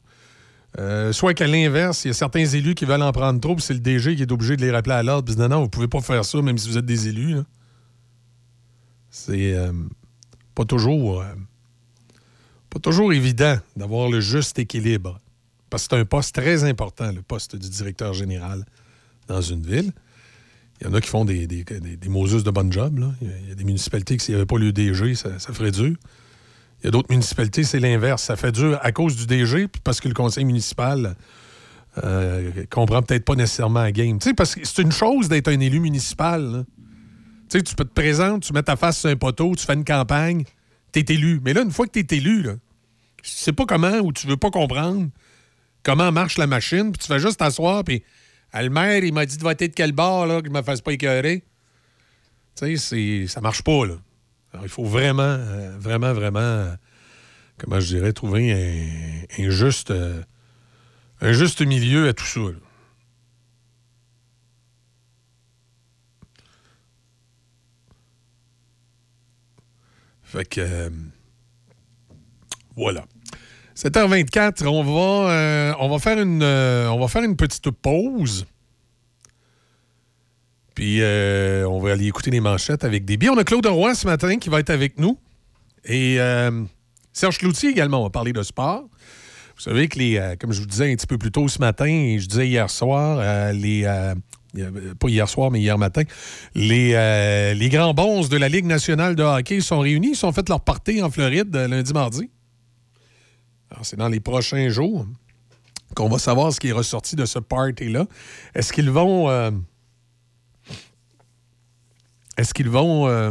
Euh, soit qu'à l'inverse, il y a certains élus qui veulent en prendre trop, puis c'est le DG qui est obligé de les rappeler à l'ordre. Non, non, vous pouvez pas faire ça, même si vous êtes des élus. C'est euh, pas toujours évident d'avoir le juste équilibre. Parce que c'est un poste très important, le poste du directeur général dans une ville. Il y en a qui font des, des, de bonne job. Il y a des municipalités que s'il n'y avait pas le DG, ça, ça ferait dur. Il y a d'autres municipalités, c'est l'inverse. Ça fait dur à cause du DG, puis parce que le conseil municipal euh, comprend peut-être pas nécessairement la game. Tu sais, parce que c'est une chose d'être un élu municipal. Tu sais, tu peux te présenter, tu mets ta face sur un poteau, tu fais une campagne, tu es élu. Mais là, une fois que tu es élu, là, tu sais pas comment ou tu veux pas comprendre comment marche la machine, puis tu fais juste t'asseoir, puis ah, le maire, il m'a dit de voter de quel bord, là, que je me fasse pas écœurer. Tu sais, ça marche pas, là. Il faut vraiment, euh, vraiment, vraiment, euh, comment je dirais, trouver un, juste, euh, un juste milieu à tout ça. Fait que voilà. 7h24, on va, on va faire une on va faire une petite pause. Puis euh, on va aller écouter les manchettes avec des billes. On a Claude Roy ce matin qui va être avec nous. Et euh, Serge Cloutier également, on va parler de sport. Vous savez que les, comme je vous disais un petit peu plus tôt ce matin, et je disais hier soir, les pas hier soir, mais hier matin, les, les grands bons de la Ligue nationale de hockey sont réunis. Ils sont fait leur partie en Floride lundi, mardi. Alors, c'est dans les prochains jours qu'on va savoir ce qui est ressorti de ce party-là. Est-ce qu'ils vont. Euh, est-ce qu'ils vont euh,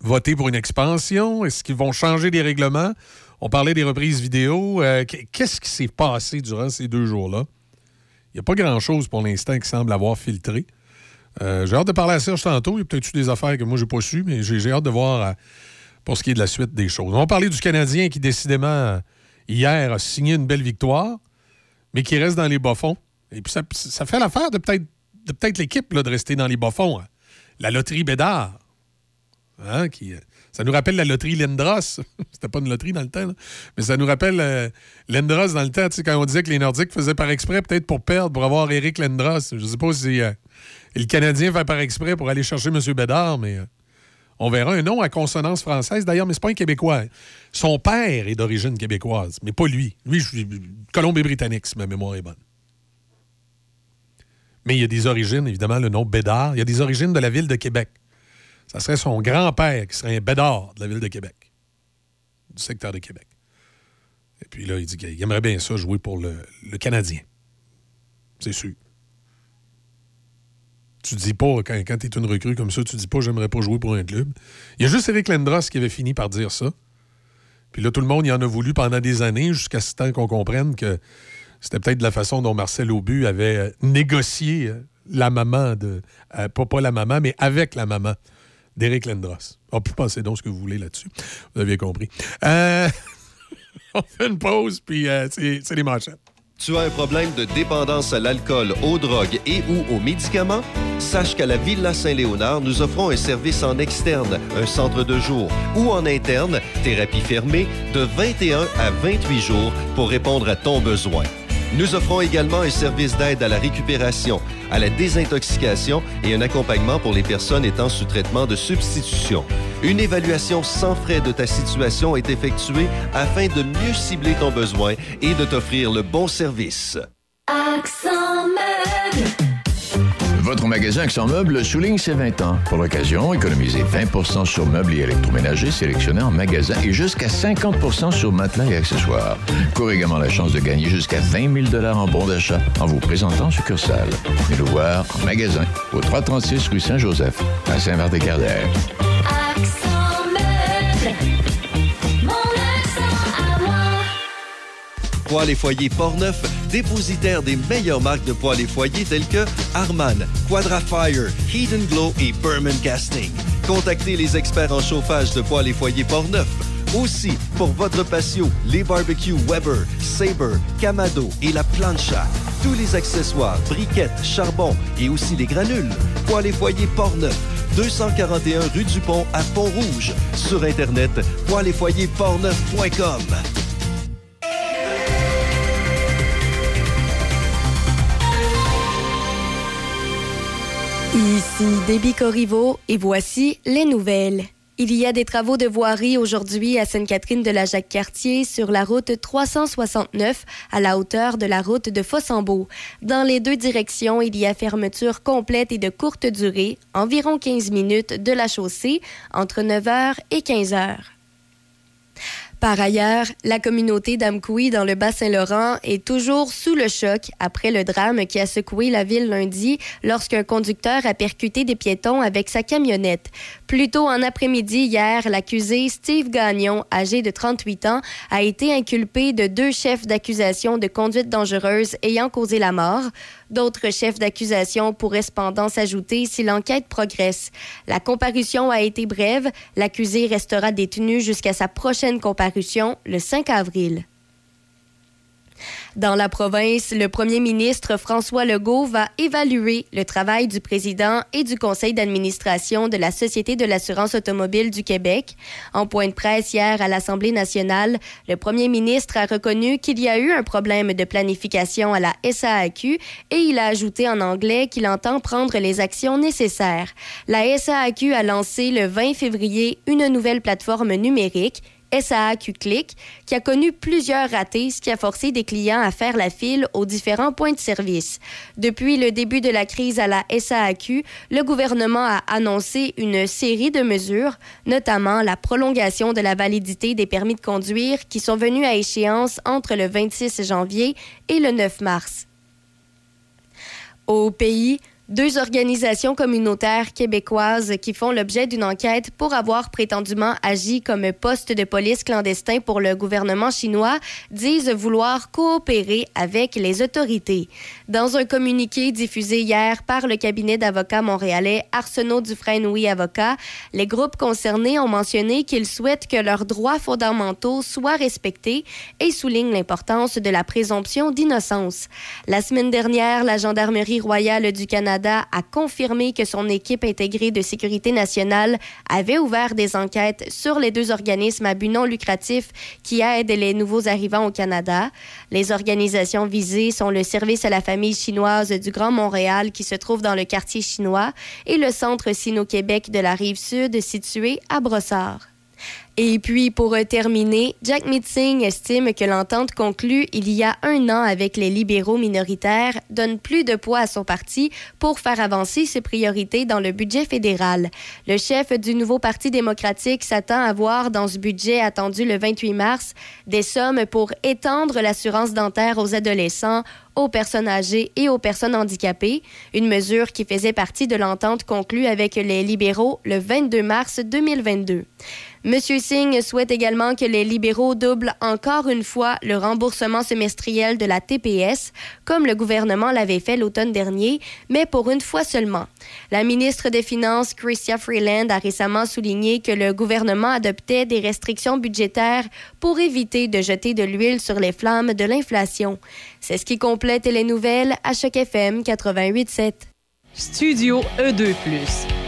voter pour une expansion? Est-ce qu'ils vont changer les règlements? On parlait des reprises vidéo. Euh, qu'est-ce qui s'est passé durant ces deux jours-là? Il n'y a pas grand-chose pour l'instant qui semble avoir filtré. j'ai hâte de parler à Serge tantôt. Il y a peut-être eu des affaires que moi, je n'ai pas su, mais j'ai hâte de voir pour ce qui est de la suite des choses. On va parler du Canadien qui, décidément, hier, a signé une belle victoire mais qui reste dans les bas-fonds. Et puis ça, fait l'affaire de peut-être peut l'équipe de rester dans les bas-fonds. Hein. La loterie Bédard. Hein, qui, euh, ça nous rappelle la loterie Lendros. C'était pas une loterie dans le temps, mais ça nous rappelle euh, dans le temps, quand on disait que les Nordiques faisaient par exprès peut-être pour perdre, pour avoir Eric Lendros. Je sais pas si euh, le Canadien fait par exprès pour aller chercher M. Bédard, mais on verra un nom à consonance française. D'ailleurs, mais c'est pas un Québécois. Son père est d'origine québécoise, mais pas lui. Lui, je suis Colombie-Britannique, si ma mémoire est bonne. Mais il y a des origines, évidemment, le nom Bédard. Il y a des origines de la ville de Québec. Ça serait son grand-père qui serait un Bédard de la ville de Québec, du secteur de Québec. Et puis là, il dit qu'il aimerait bien ça jouer pour le, Canadien. C'est sûr. Tu dis pas, quand, quand tu es une recrue comme ça, tu dis pas j'aimerais pas jouer pour un club. Il y a juste Eric Lendros qui avait fini par dire ça. Puis là, tout le monde y en a voulu pendant des années, jusqu'à ce temps qu'on comprenne que c'était peut-être la façon dont Marcel Aubu avait euh, négocié euh, la maman de. Euh, pas, pas la maman, mais avec la maman d'Eric Lendros. On oh, peut penser donc ce que vous voulez là-dessus. Vous avez compris. on fait une pause, puis c'est les manchettes.
Tu as un problème de dépendance à l'alcool, aux drogues et ou aux médicaments? Sache qu'à la Villa Saint-Léonard, nous offrons un service en externe, un centre de jour ou en interne, thérapie fermée, de 21 à 28 jours pour répondre à ton besoin. Nous offrons également un service d'aide à la récupération, à la désintoxication et un accompagnement pour les personnes étant sous traitement de substitution. Une évaluation sans frais de ta situation est effectuée afin de mieux cibler ton besoin et de t'offrir le bon service.
Votre magasin Accent Meubles souligne ses 20 ans. Pour l'occasion, économisez 20% sur meubles et électroménagers sélectionnés en magasin et jusqu'à 50% sur matelas et accessoires. Courez également la chance de gagner jusqu'à 20 000 en bons d'achat en vous présentant en succursale. Venez nous voir en magasin au 336 rue Saint-Joseph à Saint-Marc-des-Carrières.
Poils et foyers Portneuf, dépositaire des meilleures marques de poils et foyers telles que Harman, Quadrafire, Heat Glow et Berman Casting. Contactez les experts en chauffage de poils et foyers Portneuf. Aussi, pour votre patio, les barbecues Weber, Sabre, Camado et la plancha. Tous les accessoires, briquettes, charbon et aussi les granules. Poils et foyers Portneuf. 241 rue du Pont à Pont-Rouge. Sur Internet, poils et foyers portneuf.com.
Ici Déby Corriveau et voici les nouvelles. Il y a des travaux de voirie aujourd'hui à Sainte-Catherine de la Jacques-Cartier sur la route 369 à la hauteur de la route de Fossambeau. Dans les deux directions, il y a fermeture complète et de courte durée, environ 15 minutes de la chaussée entre 9h et 15h. Par ailleurs, la communauté d'Amkoui dans le Bas-Saint-Laurent est toujours sous le choc après le drame qui a secoué la ville lundi lorsqu'un conducteur a percuté des piétons avec sa camionnette. Plus tôt en après-midi hier, l'accusé Steve Gagnon, âgé de 38 ans, a été inculpé de deux chefs d'accusation de conduite dangereuse ayant causé la mort. D'autres chefs d'accusation pourraient cependant s'ajouter si l'enquête progresse. La comparution a été brève. L'accusé restera détenu jusqu'à sa prochaine comparution le 5 avril. Dans la province, le premier ministre François Legault va évaluer le travail du président et du conseil d'administration de la Société de l'assurance automobile du Québec. En point de presse hier à l'Assemblée nationale, le premier ministre a reconnu qu'il y a eu un problème de planification à la SAAQ et il a ajouté en anglais qu'il entend prendre les actions nécessaires. La SAAQ a lancé le 20 février une nouvelle plateforme numérique SAAQ Click, qui a connu plusieurs ratés, ce qui a forcé des clients à faire la file aux différents points de service. Depuis le début de la crise à la SAAQ, le gouvernement a annoncé une série de mesures, notamment la prolongation de la validité des permis de conduire qui sont venus à échéance entre le 26 janvier et le 9 mars. Au pays, deux organisations communautaires québécoises qui font l'objet d'une enquête pour avoir prétendument agi comme poste de police clandestin pour le gouvernement chinois disent vouloir coopérer avec les autorités. Dans un communiqué diffusé hier par le cabinet d'avocats montréalais Arsenault Dufresne Oui Avocat, les groupes concernés ont mentionné qu'ils souhaitent que leurs droits fondamentaux soient respectés et soulignent l'importance de la présomption d'innocence. La semaine dernière, la Gendarmerie royale du Canada a confirmé que son équipe intégrée de sécurité nationale avait ouvert des enquêtes sur les deux organismes à but non lucratif qui aident les nouveaux arrivants au Canada. Les organisations visées sont le Service à la famille chinoise du Grand Montréal qui se trouve dans le quartier chinois et le Centre Sino-Québec de la rive sud situé à Brossard. Et puis, pour terminer, Jack Mitzing estime que l'entente conclue il y a un an avec les libéraux minoritaires donne plus de poids à son parti pour faire avancer ses priorités dans le budget fédéral. Le chef du nouveau Parti démocratique s'attend à voir dans ce budget attendu le 28 mars des sommes pour étendre l'assurance dentaire aux adolescents, aux personnes âgées et aux personnes handicapées, une mesure qui faisait partie de l'entente conclue avec les libéraux le 22 mars 2022. Monsieur Singh souhaite également que les libéraux doublent encore une fois le remboursement semestriel de la TPS, comme le gouvernement l'avait fait l'automne dernier, mais pour une fois seulement. La ministre des Finances, Chrystia Freeland, a récemment souligné que le gouvernement adoptait des restrictions budgétaires pour éviter de jeter de l'huile sur les flammes de l'inflation. C'est ce qui complète les nouvelles à chaque FM 88.7.
Studio E2+.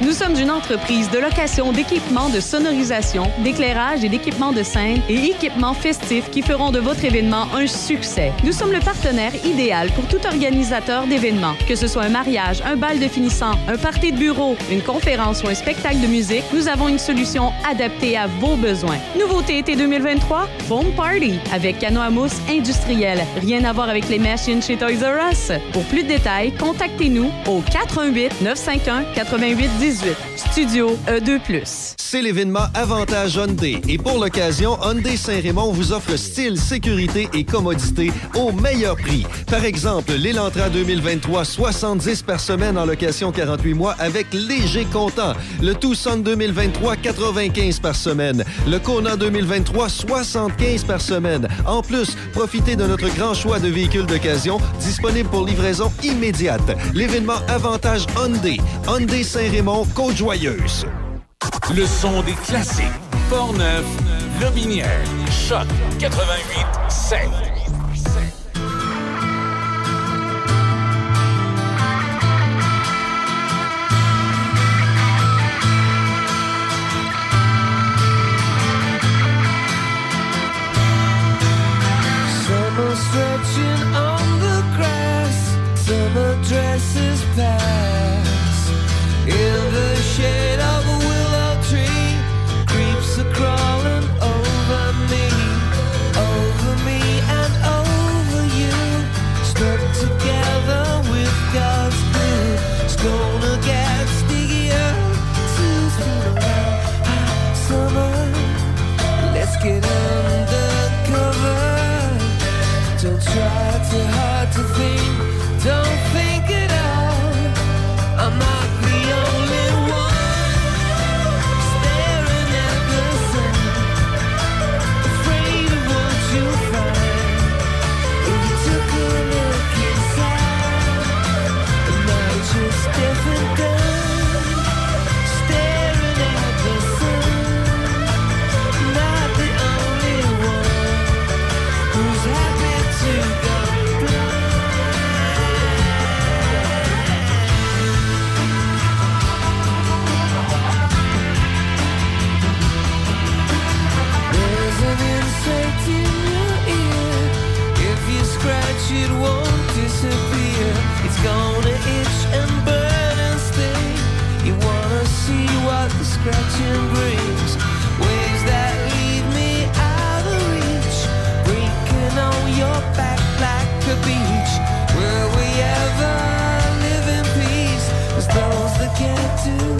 Nous sommes une entreprise de location d'équipements de sonorisation, d'éclairage et d'équipements de scène et équipements festifs qui feront de votre événement un succès. Nous sommes le partenaire idéal pour tout organisateur d'événements, que ce soit un mariage, un bal de finissant, un party de bureau, une conférence ou un spectacle de musique, nous avons une solution adaptée à vos besoins. Nouveauté été 2023, Foam Party avec canot à mousse industriel. Rien à voir avec les machines chez Toys R Us. Pour plus de détails, contactez-nous au 418 951 88 18. Studio E2+.
C'est l'événement Avantage Hyundai. Et pour l'occasion, Hyundai Saint-Raymond vous offre style, sécurité et commodité au meilleur prix. Par exemple, l'Elantra 2023, 70 par semaine en location 48 mois avec léger comptant. Le Tucson 2023, 95 par semaine. Le Kona 2023, 75 par semaine. En plus, profitez de notre grand choix de véhicules d'occasion disponibles pour livraison immédiate. L'événement Avantage Hyundai. Hyundai Saint-Raymond, Côte-Joyeuse.
Le son des classiques. Portneuf, Lobinière, Choc 88 7.
Summer stretching summer dresses pass. In the shade of gonna itch and burn and sting. You wanna see what the scratching brings? Waves that leave me out
of reach, breaking on your back like a beach. Will we ever live in peace? Cause those that can't do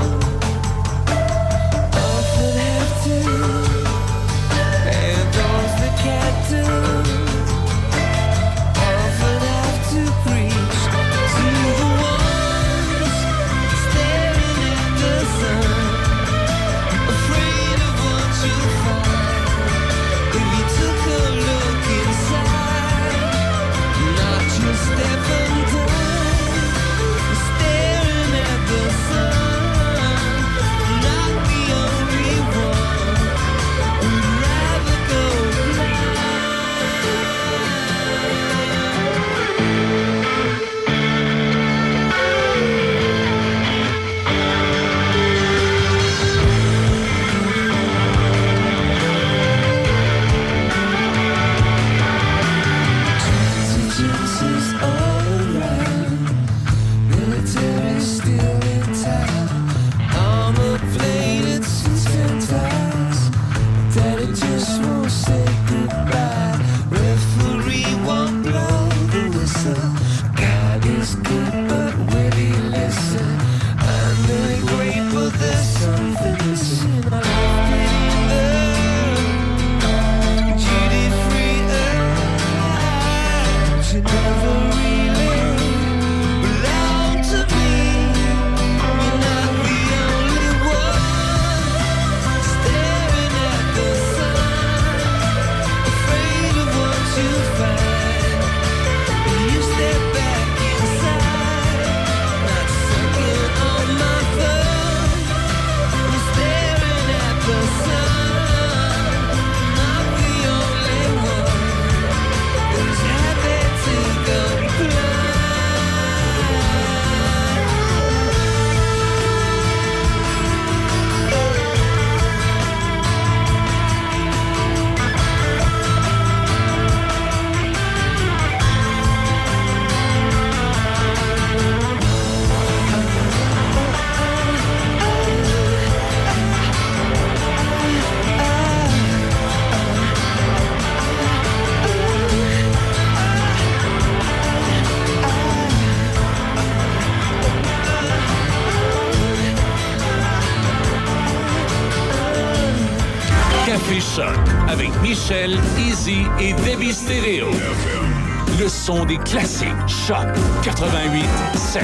Choc 88 7.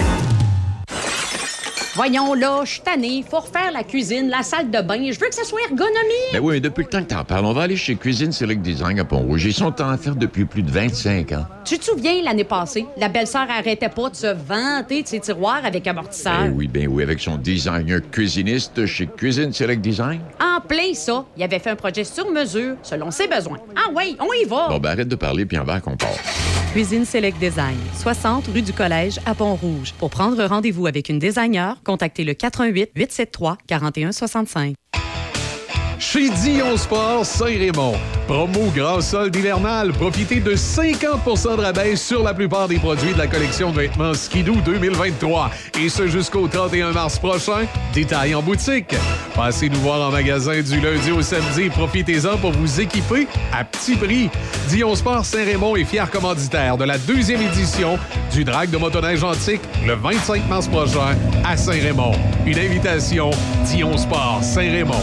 Voyons là, je suis tanné. Faut refaire la cuisine, la salle de bain. Je veux que ça soit ergonomique.
Ben oui, mais depuis le temps que t'en parles, on va aller chez Cuisine Select Design à Pont-Rouge. Ils sont en affaires depuis plus de 25 ans.
Tu te souviens, l'année passée, la belle-sœur arrêtait pas de se vanter de ses tiroirs avec amortisseur.
Ben oui, ben oui, avec son designer cuisiniste chez Cuisine Select Design.
En plein ça, il avait fait un projet sur mesure, selon ses besoins. Ah oui, on y va.
Bon, ben arrête de parler, puis en va qu'on part.
Cuisine Select Design, 60 rue du Collège à Pont-Rouge. Pour prendre rendez-vous avec une designer, contactez le 88 873 4165.
Chez Dion Sport Saint-Raymond. Promo grand solde hivernal. Profitez de 50% de rabais sur la plupart des produits de la collection de vêtements Skidoo 2023. Et ce jusqu'au 31 mars prochain. Détails en boutique. Passez nous voir en magasin du lundi au samedi. Profitez-en pour vous équiper à petit prix. Dion Sport Saint-Raymond est fier commanditaire de la deuxième édition du Drag de motoneige antique le 25 mars prochain à Saint-Raymond. Une invitation Dion Sport Saint-Raymond.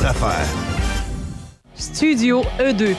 affaire.
Studio E2+.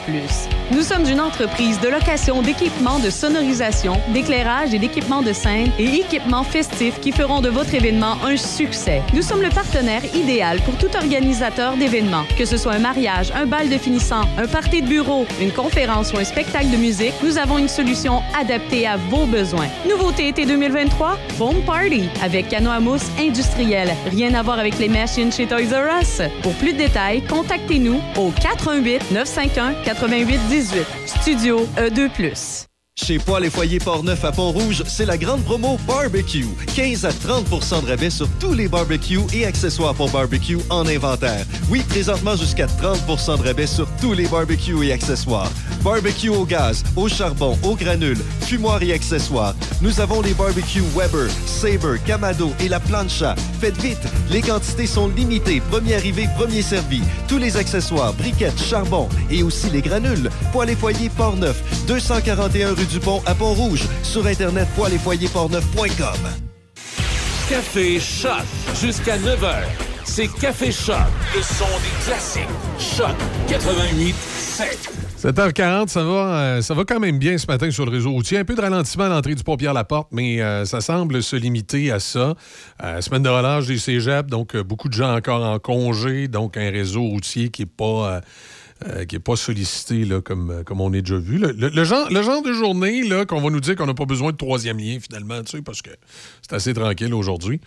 Nous sommes une entreprise de location d'équipements de sonorisation, d'éclairage et d'équipements de scène et équipements festifs qui feront de votre événement un succès. Nous sommes le partenaire idéal pour tout organisateur d'événements. Que ce soit un mariage, un bal de finissant, un party de bureau, une conférence ou un spectacle de musique, nous avons une solution adaptée à vos besoins. Nouveauté été 2023, Foam Party avec canot à mousse industriel. Rien à voir avec les machines chez Toys R Us. Pour plus de détails, contactez-nous au 88 951 88 18. Studio E E2+.
Chez Poil et Foyer Port-Neuf à Pont-Rouge, c'est la grande promo Barbecue. 15 à 30% de rabais sur tous les barbecues et accessoires pour barbecue en inventaire. Oui, présentement jusqu'à 30% de rabais sur tous les barbecues et accessoires. Barbecue au gaz, au charbon, au granule, fumoir et accessoires. Nous avons les barbecues Weber, Sabre, Camado et la plancha. Faites vite, les quantités sont limitées. Premier arrivé, premier servi. Tous les accessoires, briquettes, charbon et aussi les granules. Poil et Foyer Port-Neuf, 241 rue du Pont à Pont-Rouge. Sur Internet.
Café Choc jusqu'à 9h. C'est Café Choc, le son des classiques. Choc 88 7.
7h40, ça va, ça va quand même bien ce matin sur le réseau routier. Un peu de ralentissement à l'entrée du pont Pierre-Laporte, mais euh, ça semble se limiter à ça. Semaine de relâche des cégeps, donc beaucoup de gens encore en congé, donc un réseau routier qui n'est pas, euh, qui est pas sollicité là, comme, euh, comme on a déjà vu. Le, le- genre, le genre de journée là, qu'on va nous dire qu'on n'a pas besoin de troisième lien finalement, tu sais, parce que c'est assez tranquille aujourd'hui.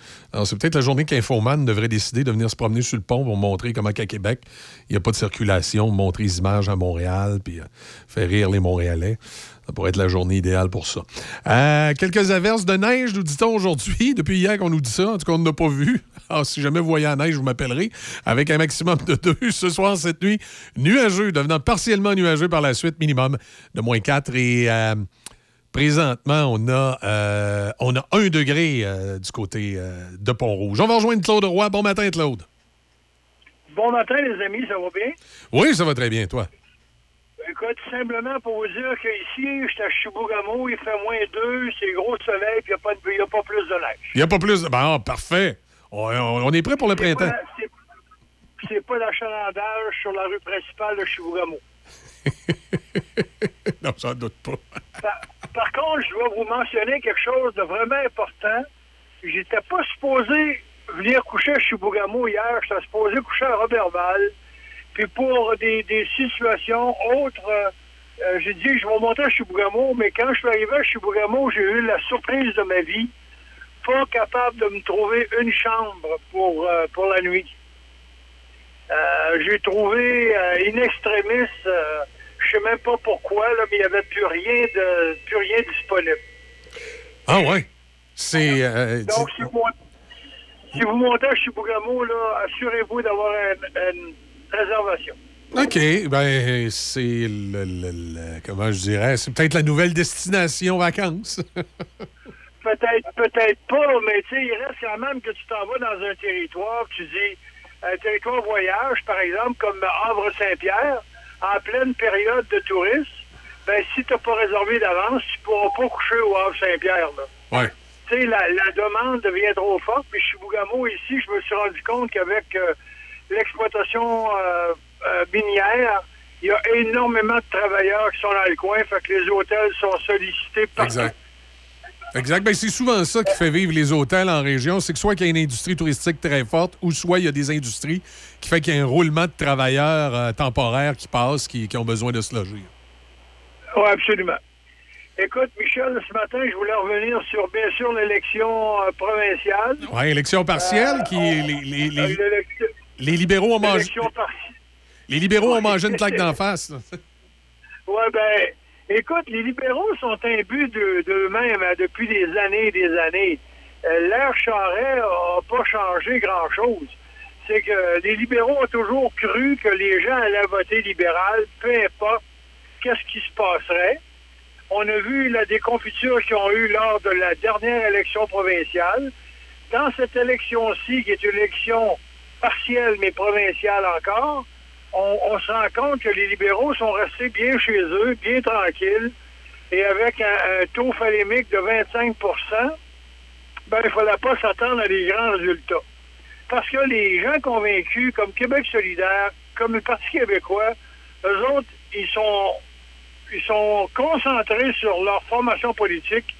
C'est peut-être la journée qu'Infoman devrait décider de venir se promener sur le pont pour montrer comment qu'à Québec, il n'y a pas de circulation, montrer les images à Montréal, puis euh, faire rire les Montréalais. Ça pourrait être la journée idéale pour ça. Quelques averses de neige, nous dit-on aujourd'hui. Depuis hier qu'on nous dit ça, en tout cas, on n'a pas vu. Alors, si jamais vous voyez la neige, vous m'appellerez. Avec un maximum de 2 ce soir, cette nuit. Nuageux, devenant partiellement nuageux par la suite, minimum de moins 4. Et euh, présentement, on a, euh, on a 1 degré euh, du côté euh, de Pont-Rouge. On va rejoindre Claude Roy. Bon matin, Claude.
Bon matin, les amis, ça va bien?
Oui, ça va très bien, toi.
Écoute, simplement pour vous dire qu'ici, je suis à Chibougamau, il fait moins 2, c'est gros soleil, puis il n'y a, a pas plus de neige.
Il n'y a pas plus de... Bon, parfait. On, est prêt pour le
C'est
printemps.
C'est pas l'achalandage sur la rue principale de Chibougamau.
non, j'en doute pas.
Par, par contre, je dois vous mentionner quelque chose de vraiment important. J'étais pas supposé venir coucher à Chibougamau hier, j'étais supposé coucher à Robertval. Puis pour des, des situations autres, euh, j'ai dit je vais monter à Chibougamau, mais quand je suis arrivé à Chibougamau, j'ai eu la surprise de ma vie. Pas capable de me trouver une chambre pour, euh, pour la nuit. Euh, j'ai trouvé in extremis, euh, je sais même pas pourquoi, là, mais il n'y avait plus rien de plus rien disponible.
Ah ouais? C'est...
Donc, si vous, mont- si vous montez à Chibougamau, là, assurez-vous d'avoir un- un- réservation.
OK. Ben, c'est le, le- le- Comment je dirais? C'est peut-être la nouvelle destination vacances.
Peut-être, peut-être pas, mais tu sais, il reste quand même que tu t'en vas dans un territoire, tu dis, un territoire voyage, par exemple, comme Havre-Saint-Pierre, en pleine période de tourisme, ben, si tu n'as pas réservé d'avance, tu pourras pas coucher au Havre-Saint-Pierre, là.
Ouais.
Tu sais, la, la demande devient trop forte, puis Chibougamau, ici, je me suis rendu compte qu'avec euh, l'exploitation euh, euh, minière, il y a énormément de travailleurs qui sont dans le coin, fait que les hôtels sont sollicités partout.
Exact. Exact. Ben, c'est souvent ça qui fait vivre les hôtels en région. C'est que soit qu'il y a une industrie touristique très forte, ou soit il y a des industries qui fait qu'il y a un roulement de travailleurs euh, temporaires qui passent, qui, qui ont besoin de se loger.
Oui, absolument. Écoute, Michel, ce matin, je voulais revenir sur, bien sûr, l'élection euh, provinciale.
Oui, élection partielle, qui les, les- les-
Euh,
les libéraux ont mangé. Les libéraux ont mangé une claque d'en face.
Oui, ben, écoute, les libéraux sont imbus de- d'eux-mêmes hein, depuis des années et des années. Euh, L'ère Charret n'a pas changé grand-chose. C'est que les libéraux ont toujours cru que les gens allaient voter libéral, peu importe qu'est-ce qui se passerait. On a vu la déconfiture qu'ils ont eue lors de la dernière élection provinciale. Dans cette élection-ci, qui est une élection partielle mais provinciale encore, on, se rend compte que les libéraux sont restés bien chez eux, bien tranquilles, et avec un, un taux phalémique de 25% ben, il ne fallait pas s'attendre à des grands résultats. Parce que les gens convaincus, comme Québec solidaire, comme le Parti québécois, eux autres, ils sont, ils sont concentrés sur leur formation politique.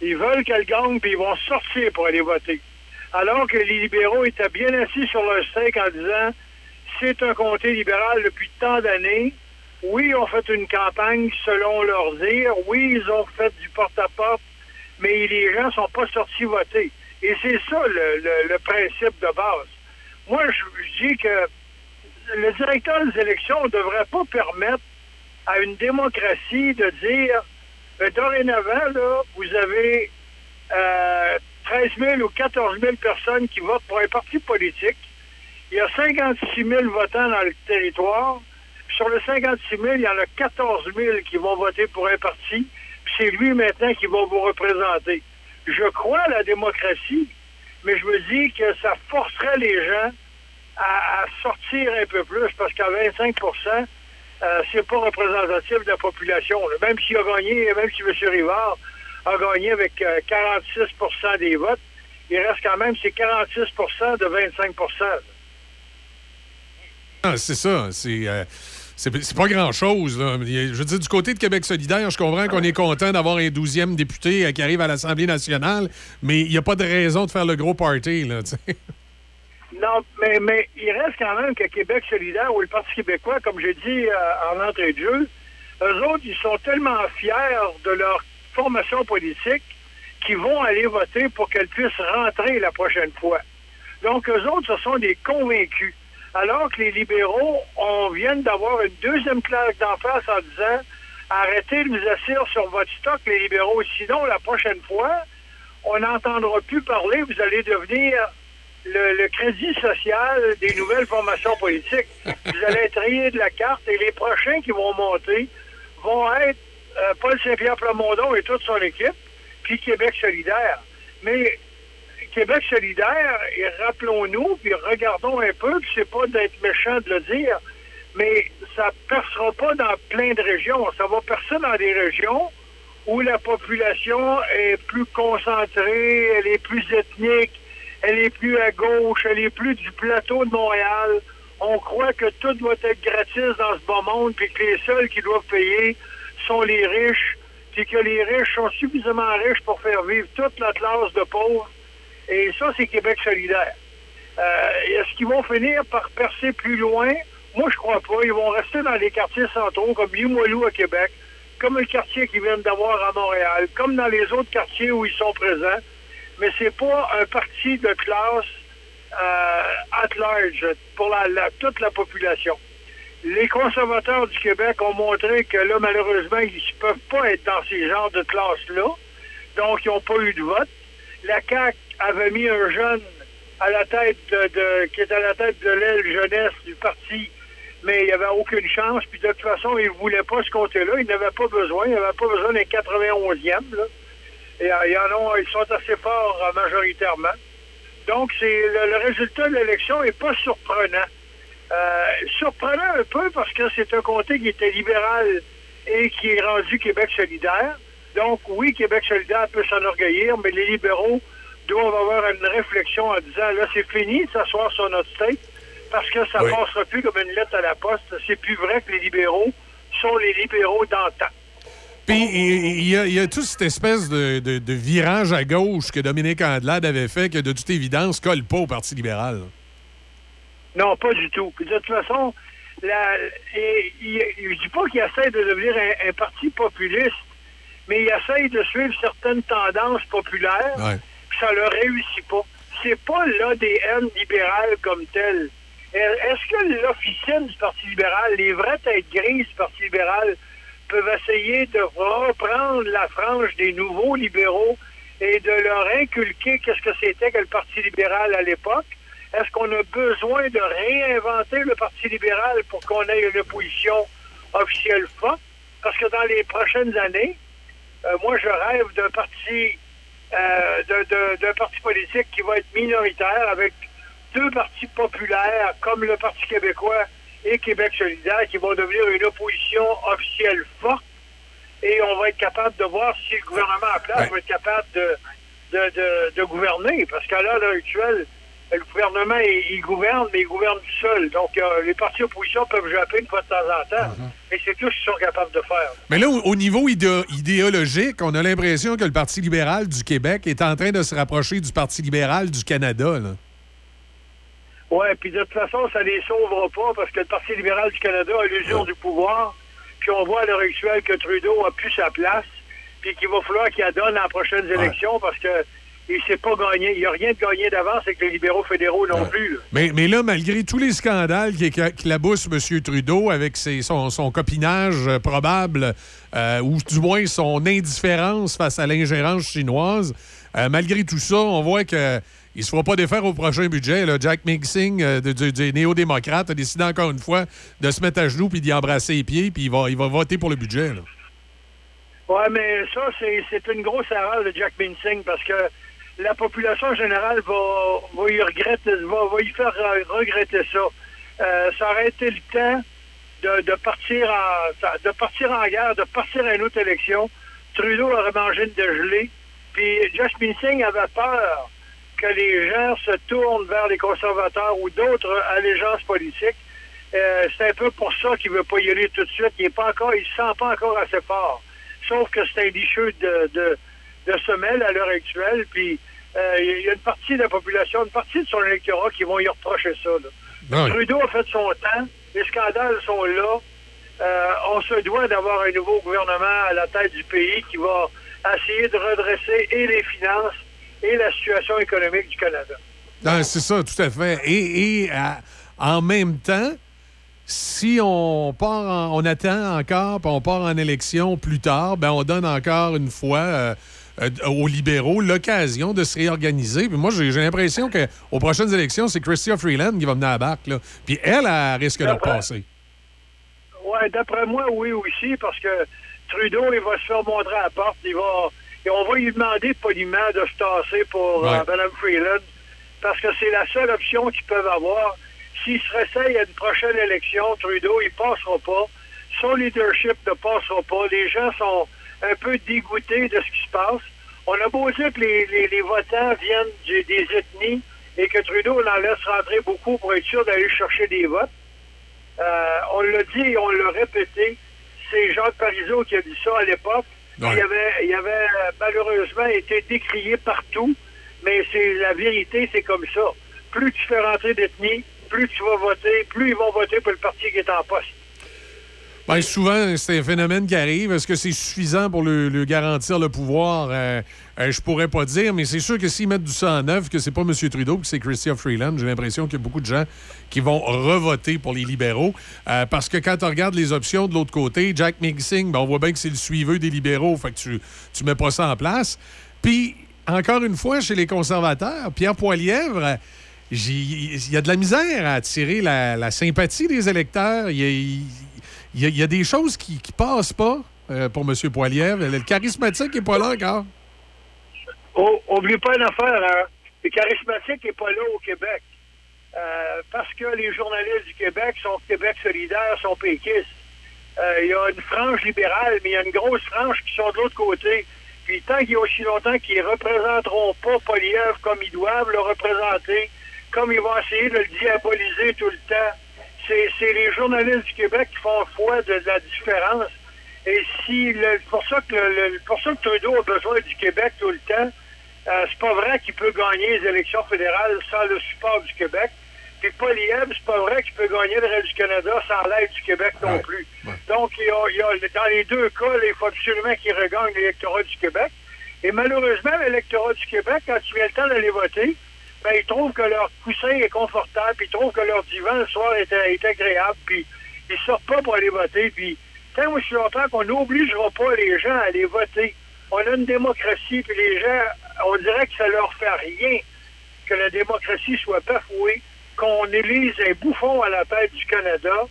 Ils veulent qu'elle gagne, puis ils vont sortir pour aller voter. Alors que les libéraux étaient bien assis sur leur steak en disant c'est un comté libéral depuis tant d'années. Oui, ils ont fait une campagne selon leur dire. Oui, ils ont fait du porte-à-porte, mais les gens sont pas sortis voter. Et c'est ça le, principe de base. Moi, je, dis que le directeur des élections ne devrait pas permettre à une démocratie de dire euh, dorénavant, vous avez euh, 13 000 ou 14 000 personnes qui votent pour un parti politique. Il y a 56 000 votants dans le territoire. Sur le 56 000, il y en a 14 000 qui vont voter pour un parti. C'est lui maintenant qui va vous représenter. Je crois à la démocratie, mais je me dis que ça forcerait les gens à, sortir un peu plus parce qu'à 25% euh, c'est pas représentatif de la population. là. Même s'il a gagné, même si M. Rivard a gagné avec euh, 46% des votes, il reste quand même c'est 46% de 25
Ah, c'est ça. C'est. euh, c'est pas grand-chose. Je veux dire, du côté de Québec solidaire, je comprends qu'on est content d'avoir un 12e député euh, qui arrive à l'Assemblée nationale, mais il n'y a pas de raison de faire le gros party. Là.
Non, mais, mais il reste quand même que Québec solidaire ou le Parti québécois, comme j'ai dit euh, en entrée de jeu, eux autres, ils sont tellement fiers de leur formation politique qu'ils vont aller voter pour qu'elle puisse rentrer la prochaine fois. Donc, eux autres, ce sont des convaincus. Alors que les libéraux, on vient d'avoir une deuxième claque d'en face en disant arrêtez de vous asseoir sur votre stock, les libéraux. Sinon, la prochaine fois, on n'entendra plus parler, vous allez devenir le, le crédit social des nouvelles formations politiques. Vous allez être rayé de la carte et les prochains qui vont monter vont être euh, Paul Saint-Pierre Plamondon et toute son équipe, puis Québec solidaire. Mais Québec solidaire, et rappelons-nous, puis regardons un peu, puis c'est pas d'être méchant de le dire, mais ça percera pas dans plein de régions. Ça va percer dans des régions où la population est plus concentrée, elle est plus ethnique, elle est plus à gauche, elle est plus du plateau de Montréal. On croit que tout doit être gratis dans ce bon monde, puis que les seuls qui doivent payer sont les riches, puis que les riches sont suffisamment riches pour faire vivre toute la classe de pauvres. Et ça, c'est Québec solidaire. Euh, Est-ce qu'ils vont finir par percer plus loin? Moi, je crois pas. Ils vont rester dans les quartiers centraux, comme Limoilou à Québec, comme le quartier qu'ils viennent d'avoir à Montréal, comme dans les autres quartiers où ils sont présents. Mais c'est pas un parti de classe euh, at large pour toute la population. Les conservateurs du Québec ont montré que là, malheureusement, ils ne peuvent pas être dans ces genres de classes-là. Donc, ils n'ont pas eu de vote. La CAQ avait mis un jeune à la tête de, qui est à la tête de l'aile jeunesse du parti, mais il n'y avait aucune chance. Puis de toute façon, il ne voulait pas ce côté-là. Il n'avait pas besoin. Il n'avait pas besoin d'un 91e. Là. Et euh, ils sont assez forts euh, majoritairement. Donc, c'est le, résultat de l'élection n'est pas surprenant. Euh, surprenant un peu parce que c'est un comté qui était libéral et qui est rendu Québec solidaire. Donc, oui, Québec solidaire peut s'enorgueillir, mais les libéraux doivent avoir une réflexion en disant, là, c'est fini de s'asseoir sur notre state parce que ça ne passera plus comme une lettre à la poste. C'est plus vrai que les libéraux sont les libéraux d'antan.
Puis il y, a, toute cette espèce de, virage à gauche que Dominique Andelade avait fait que de toute évidence colle pas au Parti libéral.
Non, pas du tout. de toute façon, la, je dis pas qu'il essaie de devenir un, parti populiste, mais il essaie de suivre certaines tendances populaires. Ça ne réussit pas. C'est pas l'ADN libéral comme tel. Est-ce que l'officiel du Parti libéral, les vraies têtes grises du Parti libéral, peuvent essayer de reprendre la frange des nouveaux libéraux et de leur inculquer qu'est-ce que c'était que le Parti libéral à l'époque? Est-ce qu'on a besoin de réinventer le Parti libéral pour qu'on ait une opposition officielle forte? Parce que dans les prochaines années, euh, moi, je rêve d'un parti, euh, d'un parti politique qui va être minoritaire avec deux partis populaires comme le Parti québécois et Québec solidaire qui vont devenir une opposition officielle forte et on va être capable de voir si le gouvernement en place va être capable de, de, de, gouverner. Parce qu'à l'heure actuelle, le gouvernement, il, gouverne, mais il gouverne tout seul. Donc, euh, les partis opposition peuvent japper une fois de temps en temps. Mhm. Mais c'est tout ce qu'ils sont capables de faire.
Mais là, au, niveau idéologique, on a l'impression que le Parti libéral du Québec est en train de se rapprocher du Parti libéral du Canada. Là.
Oui, puis de toute façon, ça les sauvera pas parce que le Parti libéral du Canada a l'usure du pouvoir. Puis on voit à l'heure actuelle que Trudeau a plus sa place, puis qu'il va falloir qu'il adonne dans les prochaines élections parce que il s'est pas gagné. Il n'y a rien de gagné d'avance avec les libéraux fédéraux non plus.
Mais, mais là, malgré tous les scandales qui, qui laboussent M. Trudeau avec ses, son, son, copinage euh, probable, euh, ou du moins son indifférence face à l'ingérence chinoise, euh, malgré tout ça, on voit que il ne se fera pas défaire au prochain budget. Jack Mixing, euh, du, néo-démocrate, a décidé encore une fois de se mettre à genoux puis d'y embrasser les pieds, puis il va, il va voter pour le budget.
Oui, mais ça, c'est une grosse erreur de Jack Mincing parce que la population générale va, va, y, regretter, va, y faire regretter ça. Euh, ça aurait été le temps de, partir en, de partir en guerre, de partir à une autre élection. Trudeau aurait mangé une dégelée. Puis Jack Mincing avait peur que les gens se tournent vers les conservateurs ou d'autres allégeances politiques. Euh, c'est un peu pour ça qu'il ne veut pas y aller tout de suite. Il ne se sent pas encore assez fort. Sauf que c'est un licheux de, de, de semelle à l'heure actuelle. Puis euh, il y a une partie de la population, une partie de son électorat qui vont y reprocher ça. Trudeau a fait son temps. Les scandales sont là. Euh, on se doit d'avoir un nouveau gouvernement à la tête du pays qui va essayer de redresser et les finances et la situation économique du Canada.
c'est ça, tout à fait. Et, en même temps, si on part on attend encore, puis on part en élection plus tard, ben on donne encore une fois euh, euh, aux libéraux l'occasion de se réorganiser. Puis moi, j'ai l'impression qu'aux prochaines élections, c'est Chrystia Freeland qui va venir à la barque. Là. Puis elle, elle risque de repasser.
Oui, d'après moi, oui aussi, parce que Trudeau, il va se faire montrer à la porte. Il va et on va lui demander poliment de se tasser pour euh, Mme Freeland, parce que c'est la seule option qu'ils peuvent avoir. S'il se réessaye à une prochaine élection, Trudeau, il ne passera pas. Son leadership ne passera pas. Les gens sont un peu dégoûtés de ce qui se passe. On a beau dire que les, votants viennent des ethnies et que Trudeau en laisse rentrer beaucoup pour être sûr d'aller chercher des votes. Euh, on l'a dit et on l'a répété. C'est Jacques Parizeau qui a dit ça à l'époque. Il, avait, il avait malheureusement été décrié partout, mais c'est la vérité, c'est comme ça. Plus tu fais rentrer d'ethnie, plus tu vas voter, plus ils vont voter pour le parti qui est en poste.
Bien, souvent, c'est un phénomène qui arrive. Est-ce que c'est suffisant pour lui garantir le pouvoir? Euh, euh, je pourrais pas dire, mais c'est sûr que s'ils mettent du sang en neuf, que c'est pas M. Trudeau, que c'est Christian Freeland, j'ai l'impression qu'il y a beaucoup de gens qui vont revoter pour les libéraux. Euh, parce que quand on regarde les options de l'autre côté, Jack Migsing, ben, on voit bien que c'est le suiveux des libéraux, fait que tu, tu mets pas ça en place. Puis, encore une fois, chez les conservateurs, Pierre Poilièvre, il y a de la misère à attirer la, sympathie des électeurs. Il y a, des choses qui ne passent pas euh, pour M. Poiliev. Le charismatique n'est pas là encore.
Oh, oublie pas une affaire. Hein? Le charismatique n'est pas là au Québec. Euh, parce que les journalistes du Québec sont Québec solidaire, sont péquistes. Euh, il y a une frange libérale, mais il y a une grosse frange qui sont de l'autre côté. Puis tant qu'il y a aussi longtemps qu'ils ne représenteront pas Poliev comme ils doivent le représenter, comme ils vont essayer de le diaboliser tout le temps, c'est les journalistes du Québec qui font foi de, la différence. Et si pour ça que le, pour ça que Trudeau a besoin du Québec tout le temps, euh, c'est pas vrai qu'il peut gagner les élections fédérales sans le support du Québec. Puis Poliev, c'est pas vrai qu'il peut gagner le reste du Canada sans l'aide du Québec non plus. Donc, il y, a, dans les deux cas, il faut absolument qu'il regagne l'électorat du Québec. Et malheureusement, l'électorat du Québec, quand tu viens le temps d'aller voter, ben, ils trouvent que leur coussin est confortable, puis ils trouvent que leur divan le soir est, est agréable, puis ils sortent pas pour aller voter. Puis tant aussi longtemps qu'on n'obligera pas les gens à aller voter, on a une démocratie, puis les gens, on dirait que ça leur fait rien que la démocratie soit bafouée qu'on élise un bouffon à la tête du Canada,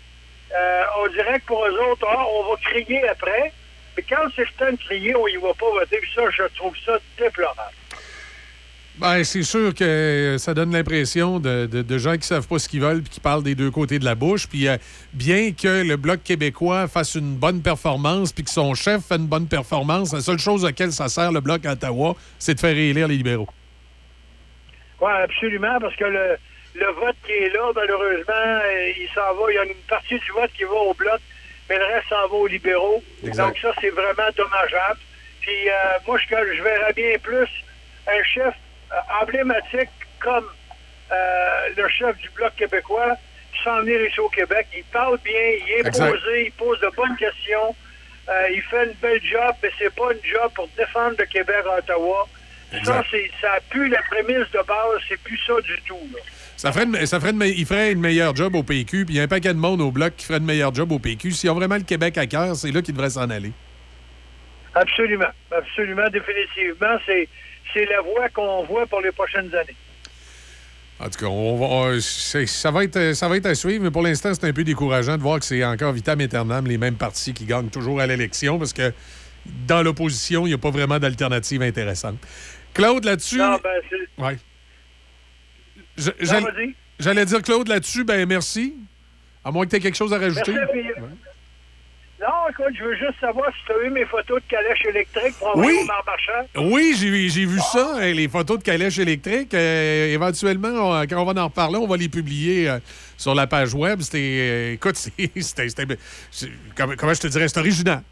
euh, on dirait que pour eux autres, ah, on va crier après. Mais quand c'est le temps de crier, on y va pas voter. ça, je trouve ça déplorable.
Ben, c'est sûr que ça donne l'impression de, gens qui savent pas ce qu'ils veulent puis qui parlent des deux côtés de la bouche. Puis euh, bien que le Bloc québécois fasse une bonne performance puis que son chef fait une bonne performance, la seule chose à laquelle ça sert le Bloc à Ottawa, c'est de faire réélire les libéraux.
Oui, absolument, parce que le, le vote qui est là, malheureusement, euh, il s'en va. Il y a une partie du vote qui va au bloc, mais le reste s'en va aux libéraux. Donc ça, c'est vraiment dommageable. Puis euh, moi, je, je verrais bien plus un chef euh, emblématique comme le chef du Bloc québécois s'en venir ici au Québec. Il parle bien, il est posé, il pose de bonnes questions. il fait une belle job, mais c'est pas une job pour défendre le Québec à Ottawa. Ça, ça a plus la prémisse de base, c'est plus ça du tout. Là.
Ça ferait, ça ferait il ferait une meilleure job au PQ, puis il y a un paquet de monde au bloc qui ferait une meilleure job au PQ. S'ils ont vraiment le Québec à cœur, c'est là qu'ils devraient s'en aller.
Absolument. Absolument, définitivement. C'est la voie qu'on voit pour les prochaines années.
En tout cas, on ça, va être, ça va être à suivre, mais pour l'instant, c'est un peu décourageant de voir que c'est encore vitam aeternam les mêmes partis qui gagnent toujours à l'élection parce que dans l'opposition, il n'y a pas vraiment d'alternative intéressante. Claude, là-dessus.
Non, ben,
ouais. J'allais dire, Claude, là-dessus, ben merci. À moins que tu aies quelque chose à rajouter.
Non, écoute, je veux juste savoir si tu as eu mes photos de calèche électrique pour oui. au
Oui, j'ai vu ça, hein, les photos de calèche électrique. Euh, éventuellement, quand on va en reparler, on va les publier euh, sur la page web. C'était. Euh, écoute, c'était. Comment, je te dirais? C'est original.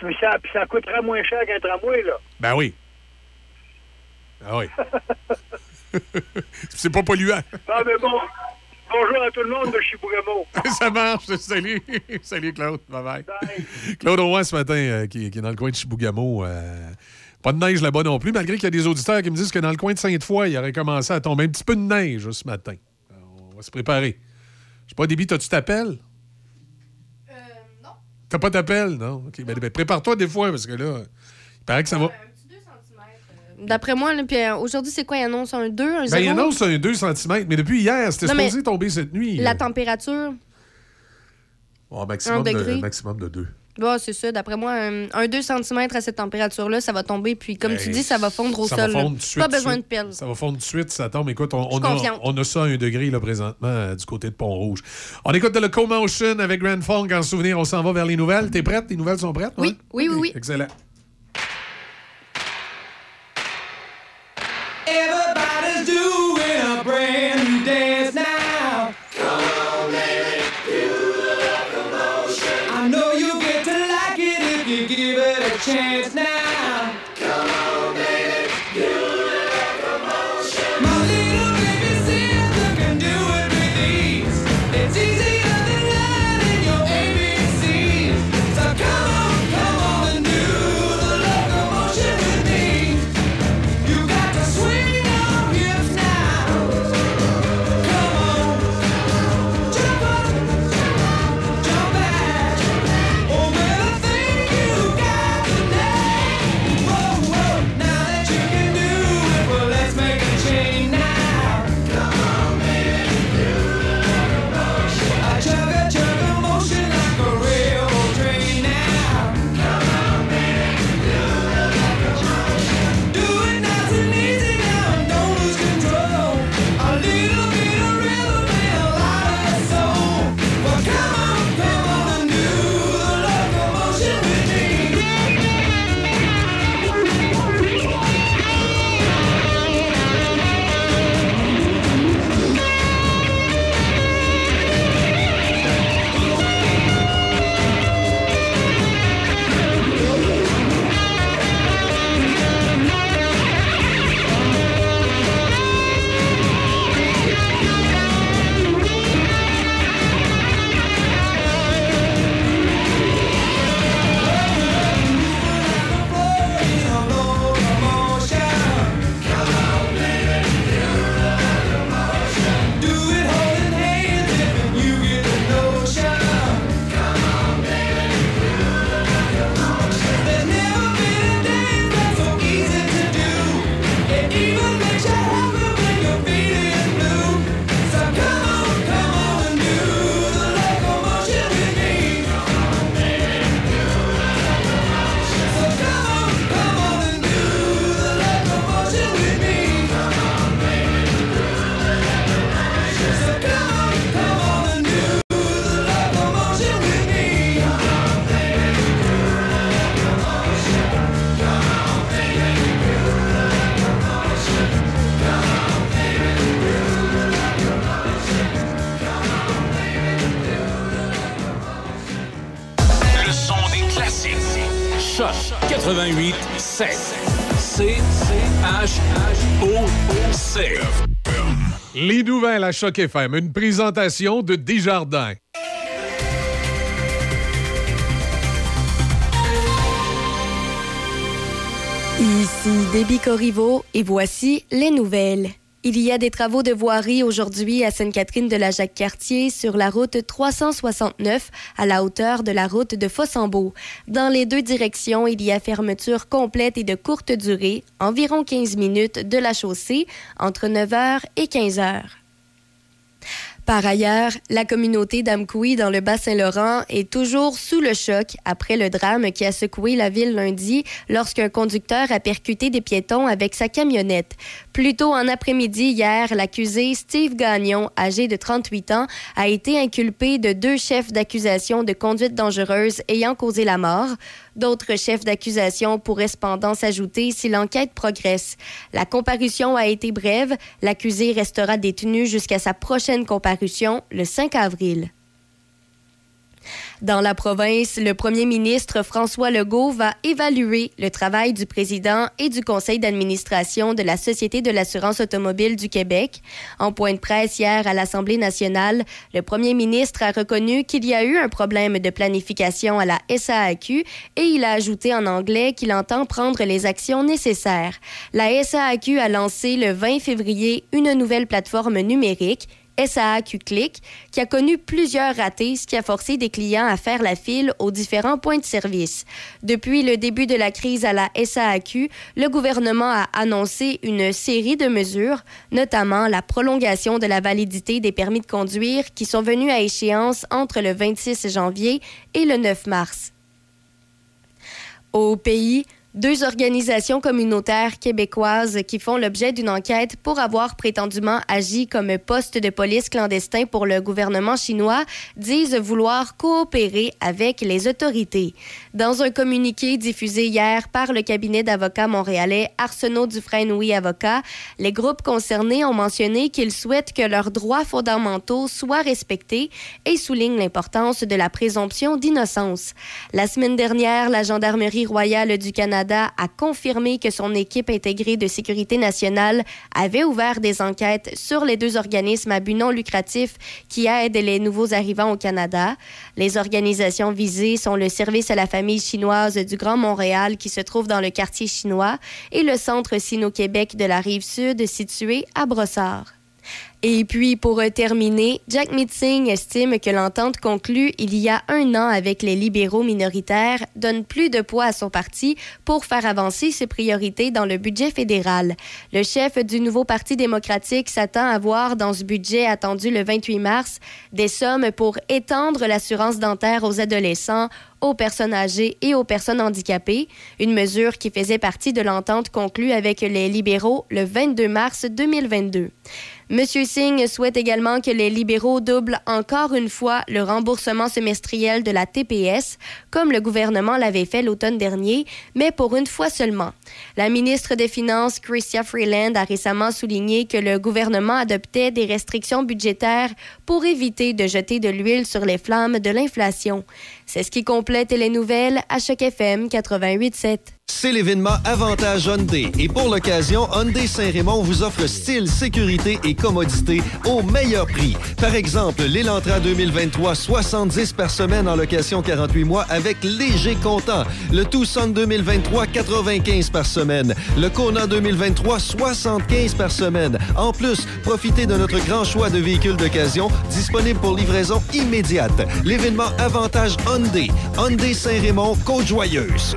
Ça, ça coûterait moins cher qu'un tramway, là.
Ben oui. Ah oui. c'est pas polluant.
Ah, mais bon. Bonjour à tout le monde de Chibougamau.
Ça marche. Salut. Salut, Claude. Bye-bye. Claude Roy, ce matin, euh, qui, est dans le coin de Chibougamau. Euh, pas de neige là-bas non plus, malgré qu'il y a des auditeurs qui me disent que dans le coin de Sainte-Foy, il aurait commencé à tomber un petit peu de neige ce matin. on va se préparer. Je sais pas, Déby, t'as-tu t'appelles?
Euh, non.
T'as pas d'appel? Non? OK. Ben, ben, prépare-toi des fois, parce que là, il paraît que ça va.
D'après moi, puis euh, aujourd'hui, c'est quoi? Il annonce un 2, un 0?
Ben, il annonce un 2 cm, mais depuis hier, c'était supposé tomber cette nuit.
La température?
Maximum, de, maximum de 2.
Bah, c'est ça. D'après moi, un, 2 cm à cette température-là, ça va tomber. Puis, comme tu ben, dis, ça va fondre au
ça
sol.
Va fondre de suite,
pas besoin de pelle.
Ça va fondre tout de suite, ça tombe. Écoute, on, on, a, on a, ça à un degré là, présentement euh, du côté de Pont-Rouge. On écoute de le Commotion avec Grand Funk. En souvenir, on s'en va vers les nouvelles. T'es prête? Les nouvelles sont prêtes?
Oui, oui, oui, oui.
Excellent.
Everybody's doing a brand new dance now. Come on, baby, do the locomotion. I know you get to like it if you give it a chance now.
Les nouvelles à Choc FM, une présentation de Desjardins.
Ici Déby Corriveau et voici les nouvelles. Il y a des travaux de voirie aujourd'hui à Sainte-Catherine de la Jacques-Cartier sur la route 369 à la hauteur de la route de Fossambeau. Dans les deux directions, il y a fermeture complète et de courte durée, environ 15 minutes de la chaussée entre 9h et 15h. Par ailleurs, la communauté d'Amkoui dans le Bas-Saint-Laurent est toujours sous le choc après le drame qui a secoué la ville lundi lorsqu'un conducteur a percuté des piétons avec sa camionnette. Plus tôt en après-midi hier, l'accusé Steve Gagnon, âgé de 38 ans, a été inculpé de deux chefs d'accusation de conduite dangereuse ayant causé la mort. D'autres chefs d'accusation pourraient cependant s'ajouter si l'enquête progresse. La comparution a été brève. L'accusé restera détenu jusqu'à sa prochaine comparution le 5 avril. Dans la province, le premier ministre François Legault va évaluer le travail du président et du conseil d'administration de la Société de l'assurance automobile du Québec. En point de presse hier à l'Assemblée nationale, le premier ministre a reconnu qu'il y a eu un problème de planification à la SAAQ et il a ajouté en anglais qu'il entend prendre les actions nécessaires. La SAAQ a lancé le 20 février une nouvelle plateforme numérique SAAQ Click, qui a connu plusieurs ratés, ce qui a forcé des clients à faire la file aux différents points de service. Depuis le début de la crise à la SAAQ, le gouvernement a annoncé une série de mesures, notamment la prolongation de la validité des permis de conduire qui sont venus à échéance entre le 26 janvier et le 9 mars. Au pays, deux organisations communautaires québécoises qui font l'objet d'une enquête pour avoir prétendument agi comme poste de police clandestin pour le gouvernement chinois disent vouloir coopérer avec les autorités. Dans un communiqué diffusé hier par le cabinet d'avocats montréalais Arsenault Dufresne-Oui Avocat, les groupes concernés ont mentionné qu'ils souhaitent que leurs droits fondamentaux soient respectés et soulignent l'importance de la présomption d'innocence. La semaine dernière, la Gendarmerie royale du Canada a confirmé que son équipe intégrée de sécurité nationale avait ouvert des enquêtes sur les deux organismes à but non lucratif qui aident les nouveaux arrivants au Canada. Les organisations visées sont le Service à la famille chinoise du Grand Montréal qui se trouve dans le quartier chinois et le Centre Sino-Québec de la rive sud situé à Brossard. Et puis, pour terminer, Jack Mitzing estime que l'entente conclue il y a un an avec les libéraux minoritaires donne plus de poids à son parti pour faire avancer ses priorités dans le budget fédéral. Le chef du nouveau Parti démocratique s'attend à voir dans ce budget attendu le 28 mars des sommes pour étendre l'assurance dentaire aux adolescents, aux personnes âgées et aux personnes handicapées, une mesure qui faisait partie de l'entente conclue avec les libéraux le 22 mars 2022. Monsieur Singh souhaite également que les libéraux doublent encore une fois le remboursement semestriel de la TPS, comme le gouvernement l'avait fait l'automne dernier, mais pour une fois seulement. La ministre des Finances, Chrystia Freeland, a récemment souligné que le gouvernement adoptait des restrictions budgétaires pour éviter de jeter de l'huile sur les flammes de l'inflation. C'est ce qui complète les nouvelles à Choc FM 88.7.
C'est l'événement Avantage Hyundai et pour l'occasion, Hyundai Saint-Raymond vous offre style, sécurité et commodité au meilleur prix. Par exemple, l'Elantra 2023, 70 par semaine en location 48 mois avec léger comptant. Le Tucson 2023, 95 par semaine. Le Kona 2023, 75 par semaine. En plus, profitez de notre grand choix de véhicules d'occasion disponibles pour livraison immédiate. L'événement Avantage Hyundai. Hyundai Saint-Raymond, Côte-Joyeuse.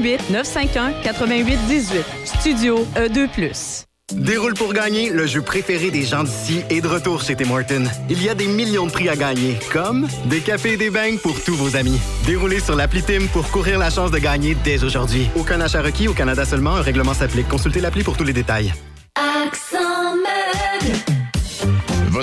88 951 88 18. Studio E2+.
Déroule pour gagner, le jeu préféré des gens d'ici est de retour chez Tim Hortons. Il y a des millions de prix à gagner, comme des cafés et des beignes pour tous vos amis. Déroulez sur l'appli Tim pour courir la chance de gagner dès aujourd'hui. Aucun achat requis au Canada seulement, un règlement s'applique. Consultez l'appli pour tous les détails.
Accent.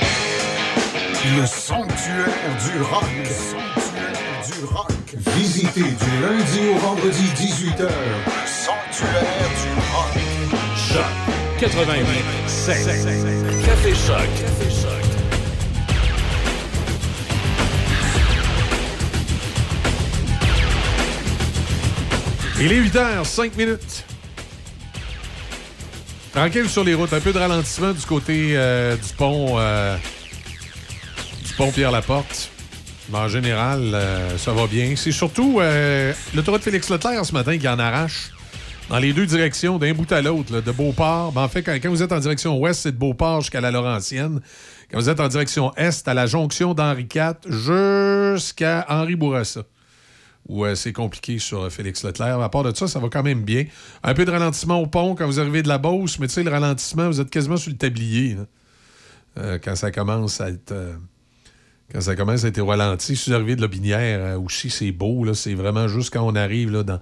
Le sanctuaire du rock. Le sanctuaire du rock. Visitez du lundi au vendredi 18h. Sanctuaire du rock.
Choc 88 Café Choc. Café Choc.
Il est 8h, 5 minutes. Tranquille sur les routes. Un peu de ralentissement du côté euh, du pont euh, du pont Pierre-Laporte. Mais en général, euh, ça va bien. C'est surtout l'autoroute Félix Leclerc ce matin qui en arrache dans les deux directions, d'un bout à l'autre, de Beauport. Ben, en fait, quand, quand vous êtes en direction ouest, c'est de Beauport jusqu'à la Laurentienne. Quand vous êtes en direction est, à la jonction d'Henri IV jusqu'à Henri Bourassa où euh, c'est compliqué sur euh, Félix Leclerc. À part de ça, ça va quand même bien. Un peu de ralentissement au pont quand vous arrivez de la Beauce, mais tu sais, le ralentissement, vous êtes quasiment sur le tablier. Euh, quand ça commence à être. euh, quand ça commence à être ralenti. Si vous arrivez de la Binière aussi, c'est beau. C'est vraiment juste quand on arrive dans,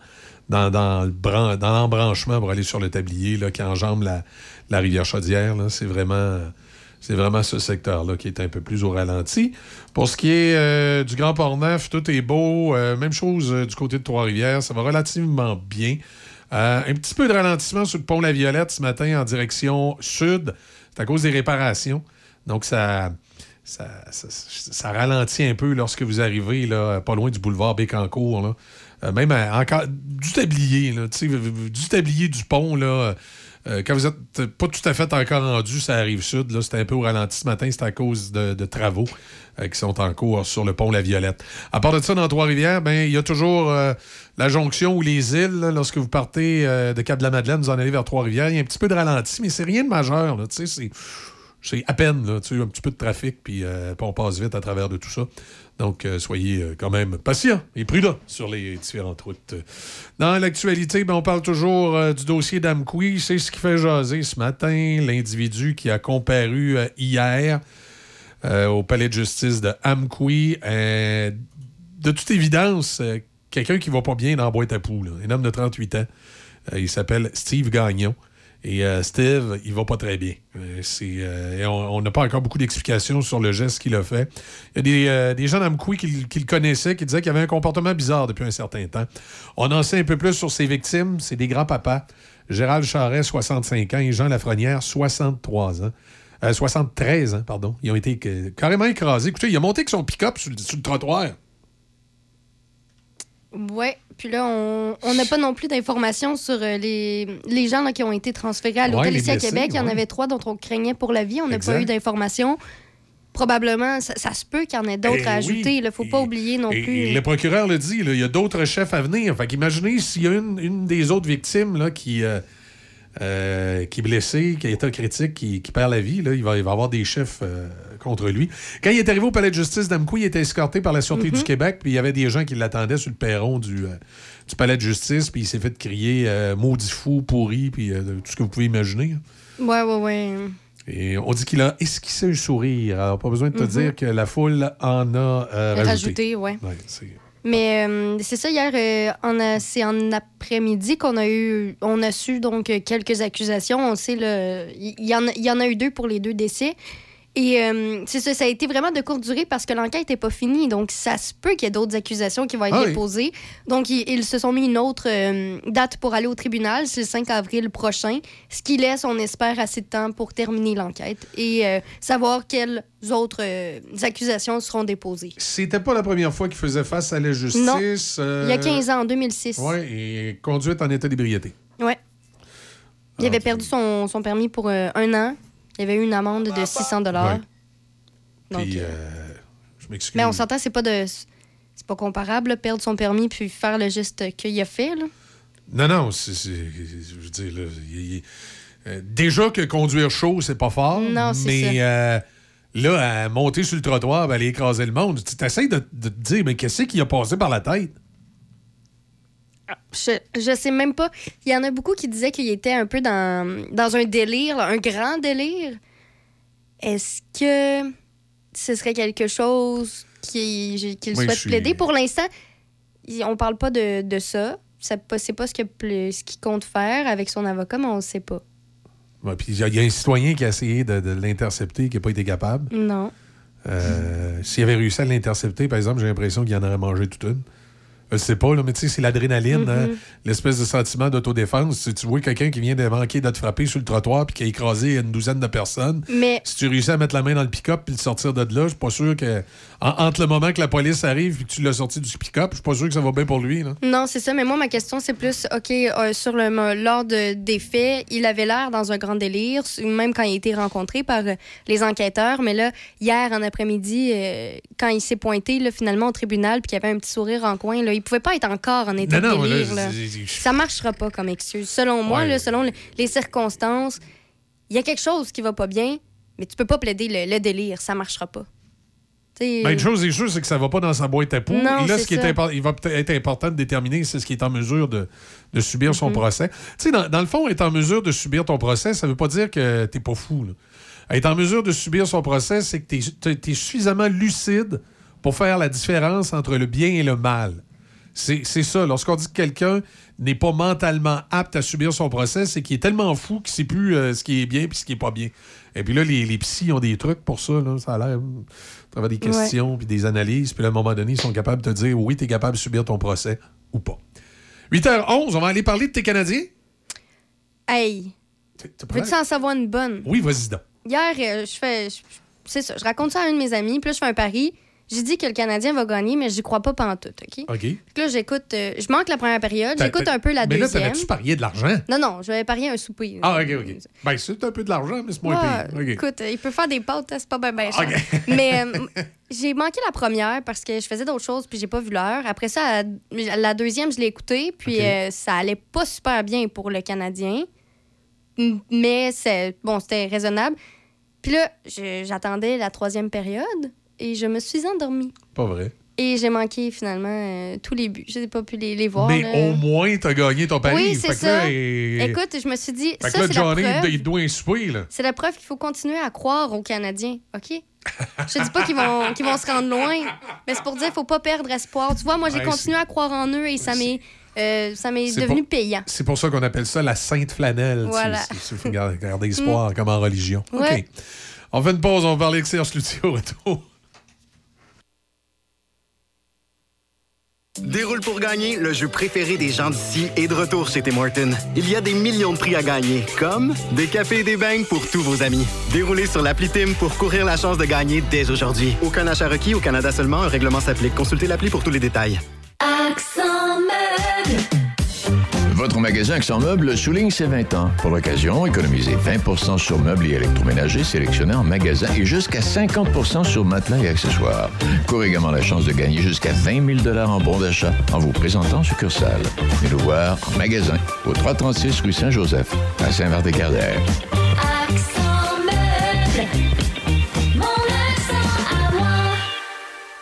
le dans l'embranchement pour aller sur le tablier là, qui enjambe la, la rivière Chaudière. C'est vraiment. C'est vraiment ce secteur-là qui est un peu plus au ralenti. Pour ce qui est euh, du Grand Port-Neuf, tout est beau. Euh, même chose euh, du côté de Trois-Rivières. Ça va relativement bien. Un petit peu de ralentissement sur le pont La Violette ce matin en direction sud. C'est à cause des réparations. Donc, ça, ça, ralentit un peu lorsque vous arrivez là, pas loin du boulevard Bécancourt. Même à- encore du tablier, là, du tablier du pont, là. Euh, quand vous êtes pas tout à fait encore rendu, ça arrive sud. Là, c'était un peu au ralenti ce matin. C'est à cause de, travaux euh, qui sont en cours sur le pont La Violette. À part de ça, dans Trois-Rivières, ben, il y a toujours euh, la jonction ou les îles. lorsque vous partez de Cap-de-la-Madeleine, vous en allez vers Trois-Rivières. Il y a un petit peu de ralenti, mais c'est rien de majeur. là, c'est c'est à peine, tu sais, un petit peu de trafic, puis euh, puis on passe vite à travers de tout ça. Donc, euh, soyez euh, quand même patients et prudents sur les différentes routes. Dans l'actualité, ben, on parle toujours du dossier d'Amqui. C'est ce qui fait jaser ce matin l'individu qui a comparu hier au palais de justice de. Euh, de toute évidence, quelqu'un qui va pas bien dans la boîte à poux. là. Un homme de 38 ans. Il s'appelle Steve Gagnon. Et euh, Steve, il va pas très bien. Euh, euh, on n'a pas encore beaucoup d'explications sur le geste qu'il a fait. Il y a des, des gens d'Amqui qui, qui le connaissaient, qui disaient qu'il avait un comportement bizarre depuis un certain temps. On en sait un peu plus sur ses victimes. C'est des grands-papas. Gérald Charret, 65 ans, et Jean Lafrenière, 63 ans. Euh, 73 ans, pardon. Ils ont été carrément écrasés. Écoutez, il a monté avec son pick-up sur, le- trottoir.
Ouais, puis là, on n'a pas non plus d'informations sur euh, les, les gens là, qui ont été transférés à l'hôtel ici à Québec. Il y en
ouais.
avait trois dont on craignait pour la vie. On n'a pas eu d'informations. Probablement, ça, ça se peut qu'il y en ait d'autres
Eh
à
oui.
ajouter. Il ne faut pas oublier non
Et-
plus.
et le procureur le dit, il y a d'autres chefs à venir. Fait qu'imaginez s'il y a une, une des autres victimes là, qui, euh, euh, qui est blessée, qui est état critique, qui, qui perd la vie, là, il, va, il va avoir des chefs euh, contre lui. Quand il est arrivé au palais de justice d'Amqui, il était escorté par la Sûreté
Mhm.
du Québec, puis il y avait des gens qui l'attendaient sur le perron du, euh, du palais de justice, puis il s'est fait crier maudit fou, pourri, puis tout ce que vous pouvez imaginer.
Ouais, ouais, ouais.
Et on dit qu'il a esquissé un sourire. Alors, pas besoin de te
Mhm.
dire que la foule en a rajouté.
Rajouté, ouais.
Ouais,
Mais euh, c'est ça, hier, euh, a- c'est en après-midi qu'on a eu, on a su donc euh, quelques accusations. On sait, il y, y en a eu deux pour les deux décès.
Et euh, c'est ça, ça a été vraiment de courte durée parce que l'enquête n'est pas finie. Donc, ça se peut qu'il y ait d'autres accusations qui vont être
Ah oui.
déposées. Donc, ils, ils se sont mis une autre euh, date pour aller au tribunal. C'est le 5 avril prochain. Ce qui laisse, on espère, assez de temps pour terminer l'enquête et euh, savoir quelles autres accusations seront déposées.
C'était pas la première fois qu'il faisait face à la justice.
Non. Il y a 15 ans, en 2006.
Oui, et conduite en état d'ébriété.
Ouais. Il
Ah,
avait perdu son, son permis pour un an. Il y avait eu une amende de 600 dollars.
Puis,
euh,
euh, je m'excuse.
Mais on s'entend, c'est pas de. C'est pas comparable, là, perdre son permis puis faire le geste qu'il a fait. Là.
Non, non, c'est. c'est- Je veux dire, là, il- il- euh, déjà que conduire chaud, c'est pas fort.
Non, c'est
Mais
ça.
euh, là, à monter sur le trottoir, ben, aller écraser le monde, tu essaies de, de te dire, mais qu'est-ce qui a passé par la tête?
Je, je sais même pas. Il y en a beaucoup qui disaient qu'il était un peu dans, dans un délire, là, un grand délire. Est-ce que ce serait quelque chose qui- qu'il souhaite
suis-
plaider? Pour l'instant, on parle pas de, de ça. Ça C'est pas ce que ple- ce qu'il compte faire avec son avocat, mais on sait pas.
Ouais, Puis il y, a- il y a un citoyen qui a essayé de, de l'intercepter, qui n'a pas été capable.
Non.
Euh, S'il avait réussi à l'intercepter, par exemple, j'ai l'impression qu'il en aurait mangé toute une. Je sais pas, là, mais tu sais, c'est l'adrénaline, hein,
Mhm.
l'espèce de sentiment d'autodéfense. Si tu vois quelqu'un qui vient de manquer de te frapper sur le trottoir puis qui a écrasé une douzaine de personnes,
Mais
si tu réussis à mettre la main dans le pick-up puis le sortir de là, je suis pas sûr que. en- entre le moment que la police arrive et que tu l'as sorti du pick-up, je suis pas sûr que ça va bien pour lui. Là.
Non, c'est ça. Mais moi, ma question, c'est plus, OK, euh, sur le, lors de- des faits, il avait l'air dans un grand délire, même quand il a été rencontré par euh, les enquêteurs. Mais là, hier en après-midi, euh, quand il s'est pointé là, finalement au tribunal puis qu'il avait un petit sourire en coin, là, il pouvait pas être encore en état
Non,
de délire. là. Ça marchera pas comme excuse. Selon moi,
Ouais.
là, selon le- les circonstances, il y a quelque chose qui va pas bien, mais tu peux pas plaider le, le délire. Ça marchera pas.
Ben, une chose est sûre, c'est que ça va pas dans sa boîte à poux.
Non,
là, ce qui est impor- il va peut-être être important de déterminer, c'est ce qui est en mesure de, de subir son
Mhm.
procès. Tu sais, dans, dans le fond, être en mesure de subir ton procès, ça veut pas dire que t'es pas fou. là. Être en mesure de subir son procès, c'est que tu es, suffisamment lucide pour faire la différence entre le bien et le mal. C'est ça. Lorsqu'on dit que quelqu'un n'est pas mentalement apte à subir son procès, c'est qu'il est tellement fou qu'il ne sait plus euh, ce qui est bien et ce qui est pas bien. Et puis là, les, les psys ont des trucs pour ça. Là. Ça a l'air, à travers des questions puis des analyses. Puis à un moment donné, ils sont capables de te dire oui, tu es capable de subir ton procès ou pas. 8h11, on va aller parler de tes Canadiens.
Hey, veux-tu en savoir une bonne?
Oui, vas-y donc.
Hier, euh, je fais. C'est ça, je raconte ça à un de mes amis, puis là, je fais un pari. J'ai dit que le Canadien va gagner, mais j'y crois pas pantoute, OK?
OK.
Puis là, j'écoute. euh, je manque la première période, j'écoute un peu la
Mais là,
deuxième.
t'avais-tu parié de l'argent?
non, non, je vais parier un souper.
Ah, OK, OK. Ben, c'est un peu de l'argent, mais c'est moins. OK.
Écoute, il peut faire des pâtes, hein, c'est pas bien ben cher.
OK.
Mais euh, j'ai manqué la première parce que je faisais d'autres choses puis j'ai pas vu l'heure. Après ça, la, la deuxième, je l'ai écoutée puis euh, ça allait pas super bien pour le Canadien. Mais c'est bon, c'était raisonnable. Puis là, j'attendais la troisième période et je me suis endormie.
Pas vrai.
Et j'ai manqué finalement euh, tous les buts. Je n'ai pas pu les, les voir.
mais
là.
au moins, t'as gagné ton pari.
Oui, c'est
que là,
ça.
et-
Écoute, je me suis dit,
Fait que
ça,
là,
c'est la
Johnny,
preuve.
il doit.
C'est la preuve qu'il faut continuer à croire aux Canadiens, OK? Je te dis pas qu'ils vont, qu'ils vont se rendre loin, mais c'est pour dire qu'il faut pas perdre espoir. Tu vois, moi, j'ai
Ouais,
continué à croire en eux et ça m'est euh, ça m'est devenu
pour-
payant.
C'est pour ça qu'on appelle ça la sainte flanelle.
Voilà.
Garder espoir, comme en religion.
Ouais.
OK. On fait une pause, on va parler avec Serge Cloutier au retour.
Déroule pour gagner, le jeu préféré des gens d'ici est de retour chez Tim. Il y a des millions de prix à gagner, comme des cafés et des beignes pour tous vos amis. Déroulez sur l'appli Tim pour courir la chance de gagner dès aujourd'hui. Aucun achat requis au Canada seulement, un règlement s'applique. Consultez l'appli pour tous les détails.
Accent.
Votre magasin Accent Meubles souligne ses 20 ans. Pour l'occasion, économisez 20% sur meubles et électroménagers sélectionnés en magasin et jusqu'à 50% sur matelas et accessoires. Courez également la chance de gagner jusqu'à 20 000 en bons d'achat en vous présentant en succursale. Venez nous voir en magasin au 336 rue Saint-Joseph à Saint-Martin-Carrière.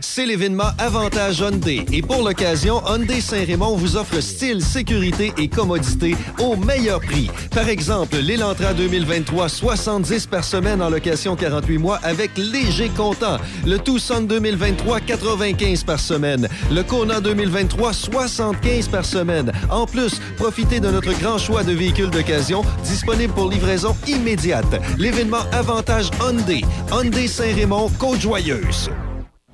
C'est l'événement Avantage Hyundai. Et pour l'occasion, Hyundai Saint-Raymond vous offre style, sécurité et commodité au meilleur prix. Par exemple, l'Elantra 2023, 70 par semaine en location 48 mois avec léger comptant. Le Tucson 2023, 95 par semaine. Le Kona 2023, 75 par semaine. En plus, profitez de notre grand choix de véhicules d'occasion disponibles pour livraison immédiate. L'événement Avantage Hyundai. Hyundai Saint-Raymond, Côte-Joyeuse.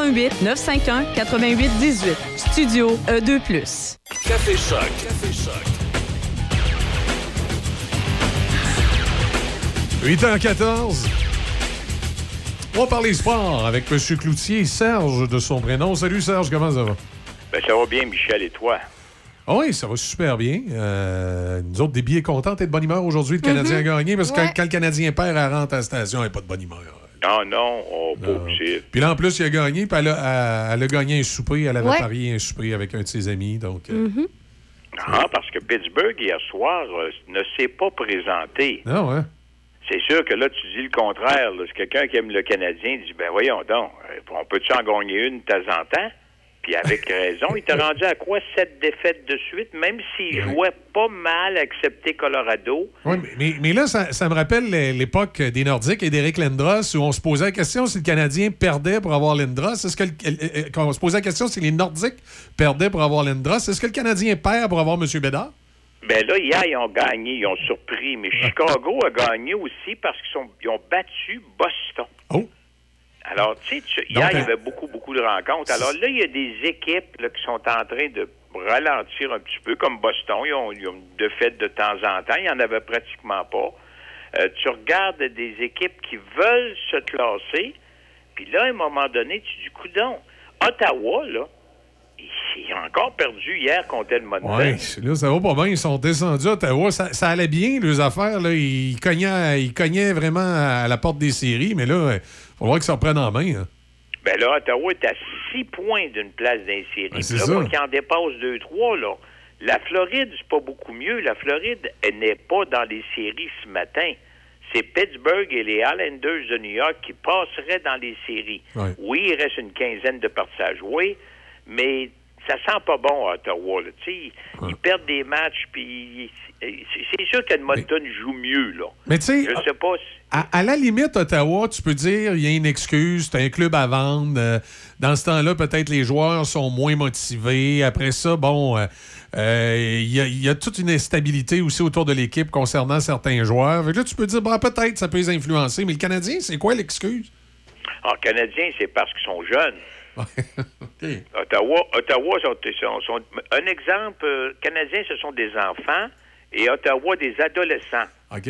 88 951 88 18. Studio E E2+.
Café Choc. Café Choc.
8h14. On va parler sport avec M. Cloutier, Serge de son prénom. Salut Serge, comment ça va?
Ben, ça va bien, Michel, et toi?
Ah oui, ça va super bien. Euh, nous autres, des billets contents et de bonne humeur aujourd'hui. Le Canadien a gagné parce que
Ouais.
quand, quand le Canadien perd, elle rentre à la station, elle n'est pas de bonne humeur.
Non, non, oh, pas possible.
Puis là, en plus, il a gagné, puis elle a, elle a gagné un souper. Elle avait
Ouais.
parié un souper avec un de ses amis. Donc, euh,
Ah, parce que Pittsburgh, hier soir, euh, ne s'est pas présenté.
Ah ouais.
C'est sûr que là, tu dis le contraire. C'est quelqu'un qui aime le Canadien dit, ben voyons donc, euh, on peut-tu en gagner une de temps en temps? Puis avec raison, il t'a rendu à quoi? Sept défaites de suite, même s'il jouait pas mal, excepté Colorado?
Ouais, mais, là, ça, ça me rappelle l'é- l'époque des Nordiques et d'Éric Lindros où on se posait la question si le Canadien perdait pour avoir Lindros. Est-ce que le- euh, euh, quand on se posait la question si les Nordiques perdaient pour avoir Lindros, est-ce que le Canadien perd pour avoir M. Bédard?
Ben là, hier, ils ont gagné, ils ont surpris. Mais Chicago a gagné aussi parce qu'ils ont battu Boston.
Oh.
Alors, tu sais,
Donc,
hier, il y avait beaucoup, beaucoup de rencontres. Alors là, il y a des équipes là, qui sont en train de ralentir un petit peu, comme Boston. Ils ont, ils ont de fait de temps en temps. Il n'y en avait pratiquement pas. Euh, tu regardes des équipes qui veulent se classer, puis là, à un moment donné, tu dis, coudon, Ottawa, là, ils ont encore perdu hier contre Edmonton.
Oui, là, ça va pas bien. Ils sont descendus à Ottawa. Ça, ça allait bien, les affaires. Là. Ils, cognaient, ils cognaient vraiment à la porte des séries, mais là, voir qu'ils s'en prennent en main. hein.
Ben là, Ottawa est à six points d'une place d'un série.
Ben,
là,
ça.
moi, qui en dépasse deux, trois, là. La Floride, c'est pas beaucoup mieux. La Floride, elle n'est pas dans les séries ce matin. C'est Pittsburgh et les Islanders de New York qui passeraient dans les séries.
Ouais.
Oui, il reste une quinzaine de parties à jouer, mais ça sent pas bon à Ottawa. Là. Ils perdent des matchs, puis c'est sûr qu'Edmonton joue mieux. Là.
Mais tu sais,
Je sais pas si
À, à la limite, Ottawa, tu peux dire il y a une excuse, c'est un club à vendre. euh, dans ce temps-là, peut-être les joueurs sont moins motivés. Après ça, bon, euh, euh, il y, a- il y a toute une instabilité aussi autour de l'équipe concernant certains joueurs. Fait que là, tu peux dire, bah, peut-être ça peut les influencer. Mais le Canadien, c'est quoi l'excuse?
En Canadien, c'est parce qu'ils sont jeunes. Ottawa, Ottawa sont, sont- sont- un exemple, euh, Canadiens, ce sont des enfants et Ottawa, des adolescents.
OK.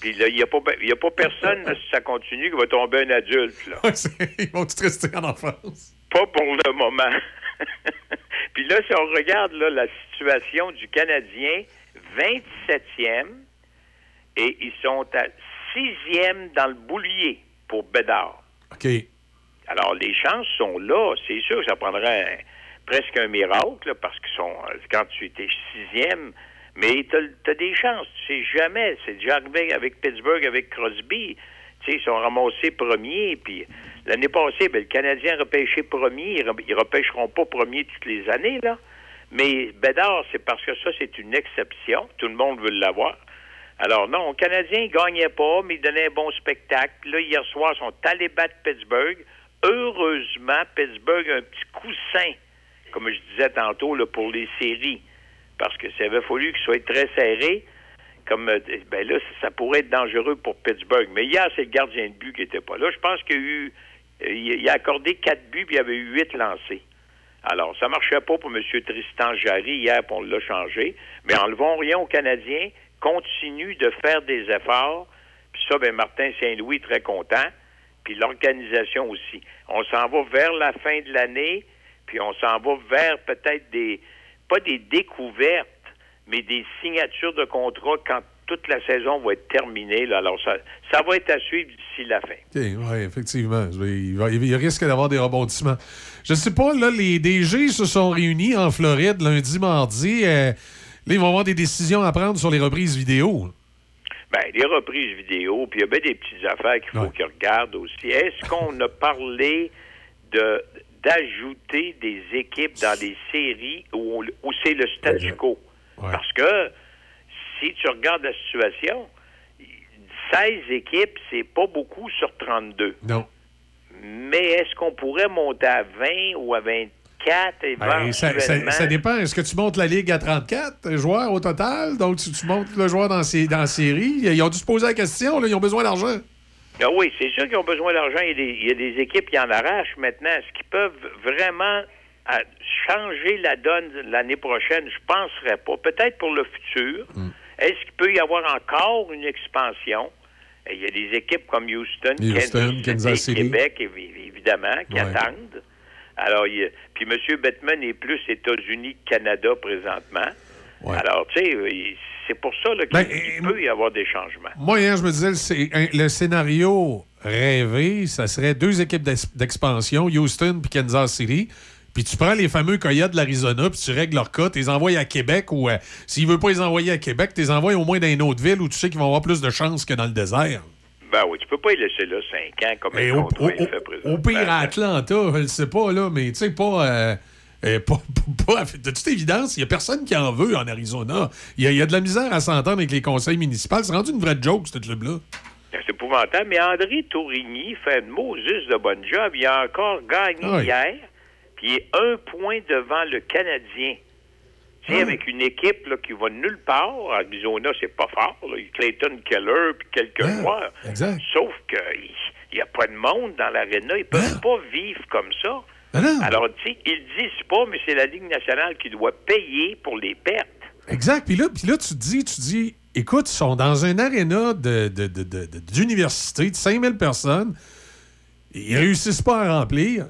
Puis là, il n'y a, a pas personne, là, si ça continue, qui va tomber un adulte. Là.
Ils vont tous rester en enfance.
Pas pour le moment. Puis là, si on regarde là, la situation du Canadien, 27e, et ils sont à 6e dans le boulier pour Bédard.
OK.
Alors, les chances sont là. C'est sûr que ça prendrait un- presque un miracle, là, parce qu'ils sont, euh, quand tu étais sixième, mais tu as, des chances. Tu sais jamais. C'est déjà arrivé avec Pittsburgh, avec Crosby. Tu sais, ils sont ramassés premiers, puis l'année passée, ben, le Canadien repêché premier. Ils, re- ils repêcheront pas premier toutes les années, là. Mais Bédard, c'est parce que ça, c'est une exception. Tout le monde veut l'avoir. Alors non, les Canadiens, ils gagnaient pas, mais ils donnaient un bon spectacle. Là, hier soir, ils sont allés battre Pittsburgh. heureusement, Pittsburgh a un petit coussin, comme je disais tantôt, là, pour les séries. Parce que s'il avait fallu qu'il soit très serré, comme euh, ben là, ça pourrait être dangereux pour Pittsburgh. Mais hier, c'est le gardien de but qui n'était pas là. Je pense qu'il a eu. Il a accordé quatre buts, puis il y avait eu huit lancés. Alors, ça marchait pas pour M. Tristan Jarry hier, puis on l'a changé. Mais enlevons rien aux Canadiens. Continue de faire des efforts. Puis ça, ben Martin Saint-Louis, très content. Puis l'organisation aussi. On s'en va vers la fin de l'année, puis on s'en va vers peut-être des, pas des découvertes, mais des signatures de contrat quand toute la saison va être terminée. là. Alors, ça, ça va être à suivre d'ici la fin.
Oui, effectivement. Il, va- il risque d'avoir des rebondissements. Je sais pas, là, les DG se sont réunis en Floride lundi, mardi. Euh, là, ils vont avoir des décisions à prendre sur les reprises vidéo.
Ben, les reprises vidéo, puis il y a bien des petites affaires qu'il faut qu'ils regardent aussi. Est-ce qu'on a parlé de d'ajouter des équipes dans des séries où, où c'est le statu quo? Parce que si tu regardes la situation, 16 équipes, c'est pas beaucoup sur 32.
Non.
Mais est-ce qu'on pourrait monter à 20 ou à 24
Ben, ça, ça- ça dépend. Est-ce que tu montes la Ligue à 34 joueurs au total? Donc, tu, tu montes le joueur dans, ces- dans la série? Ils ont dû se poser la question. là, ils ont besoin d'argent.
Ah oui, c'est sûr qu'ils ont besoin d'argent. Il, y a des- il y a des équipes qui en arrachent maintenant. Est-ce qu'ils peuvent vraiment euh, changer la donne l'année prochaine? Je penserais pas. Peut-être pour le futur. Est-ce qu'il peut y avoir encore une expansion? Il y a des équipes comme Houston,
Houston, Kansas City.
Québec, évi- évidemment, qui
Ouais.
attendent. Alors, il a- puis M. Bettman est plus États-Unis que Canada présentement. Alors, tu sais, c'est pour ça qu'il
Ben,
il peut y avoir des changements.
Moi, hier, je me disais, le, le scénario rêvé, ça serait deux équipes d'ex- d'expansion, Houston puis Kansas City. Puis tu prends les fameux Coyotes de l'Arizona, puis tu règles leur cas, tu les envoies à Québec ou euh, s'ils ne veulent pas les envoyer à Québec, tu les envoies au moins dans une autre ville où tu sais qu'ils vont avoir plus de chances que dans le désert.
Ben oui, tu peux pas y laisser là cinq ans comme un
au, au-
fait
au pire, à Atlanta, je le sais pas, là, mais tu sais, pas. euh, pas, pas- pas- de toute évidence, il n'y a personne qui en veut en Arizona. Il y, a- il y a de la misère à s'entendre avec les conseils municipaux. C'est rendu une vraie joke, ce club-là.
C'est épouvantable, mais André Tourigny fait de Moses de bon job. Il a encore gagné
Ah oui.
hier, puis il est un point devant le Canadien. Tu sais, avec une équipe là, qui va nulle part. Arizona, c'est pas fort. là. Clayton Keller puis quelques joueurs.
exact.
Sauf qu'il n'y a pas de monde dans l'aréna. Ils peuvent pas vivre comme ça. Alors, tu sais, ils disent pas, mais c'est la Ligue nationale qui doit payer pour les pertes.
Exact. Puis là, puis là, tu te dis, tu dis, écoute, ils sont dans un aréna de, de- de- de- de- d'université de 5000 personnes. Ils réussissent pas à remplir.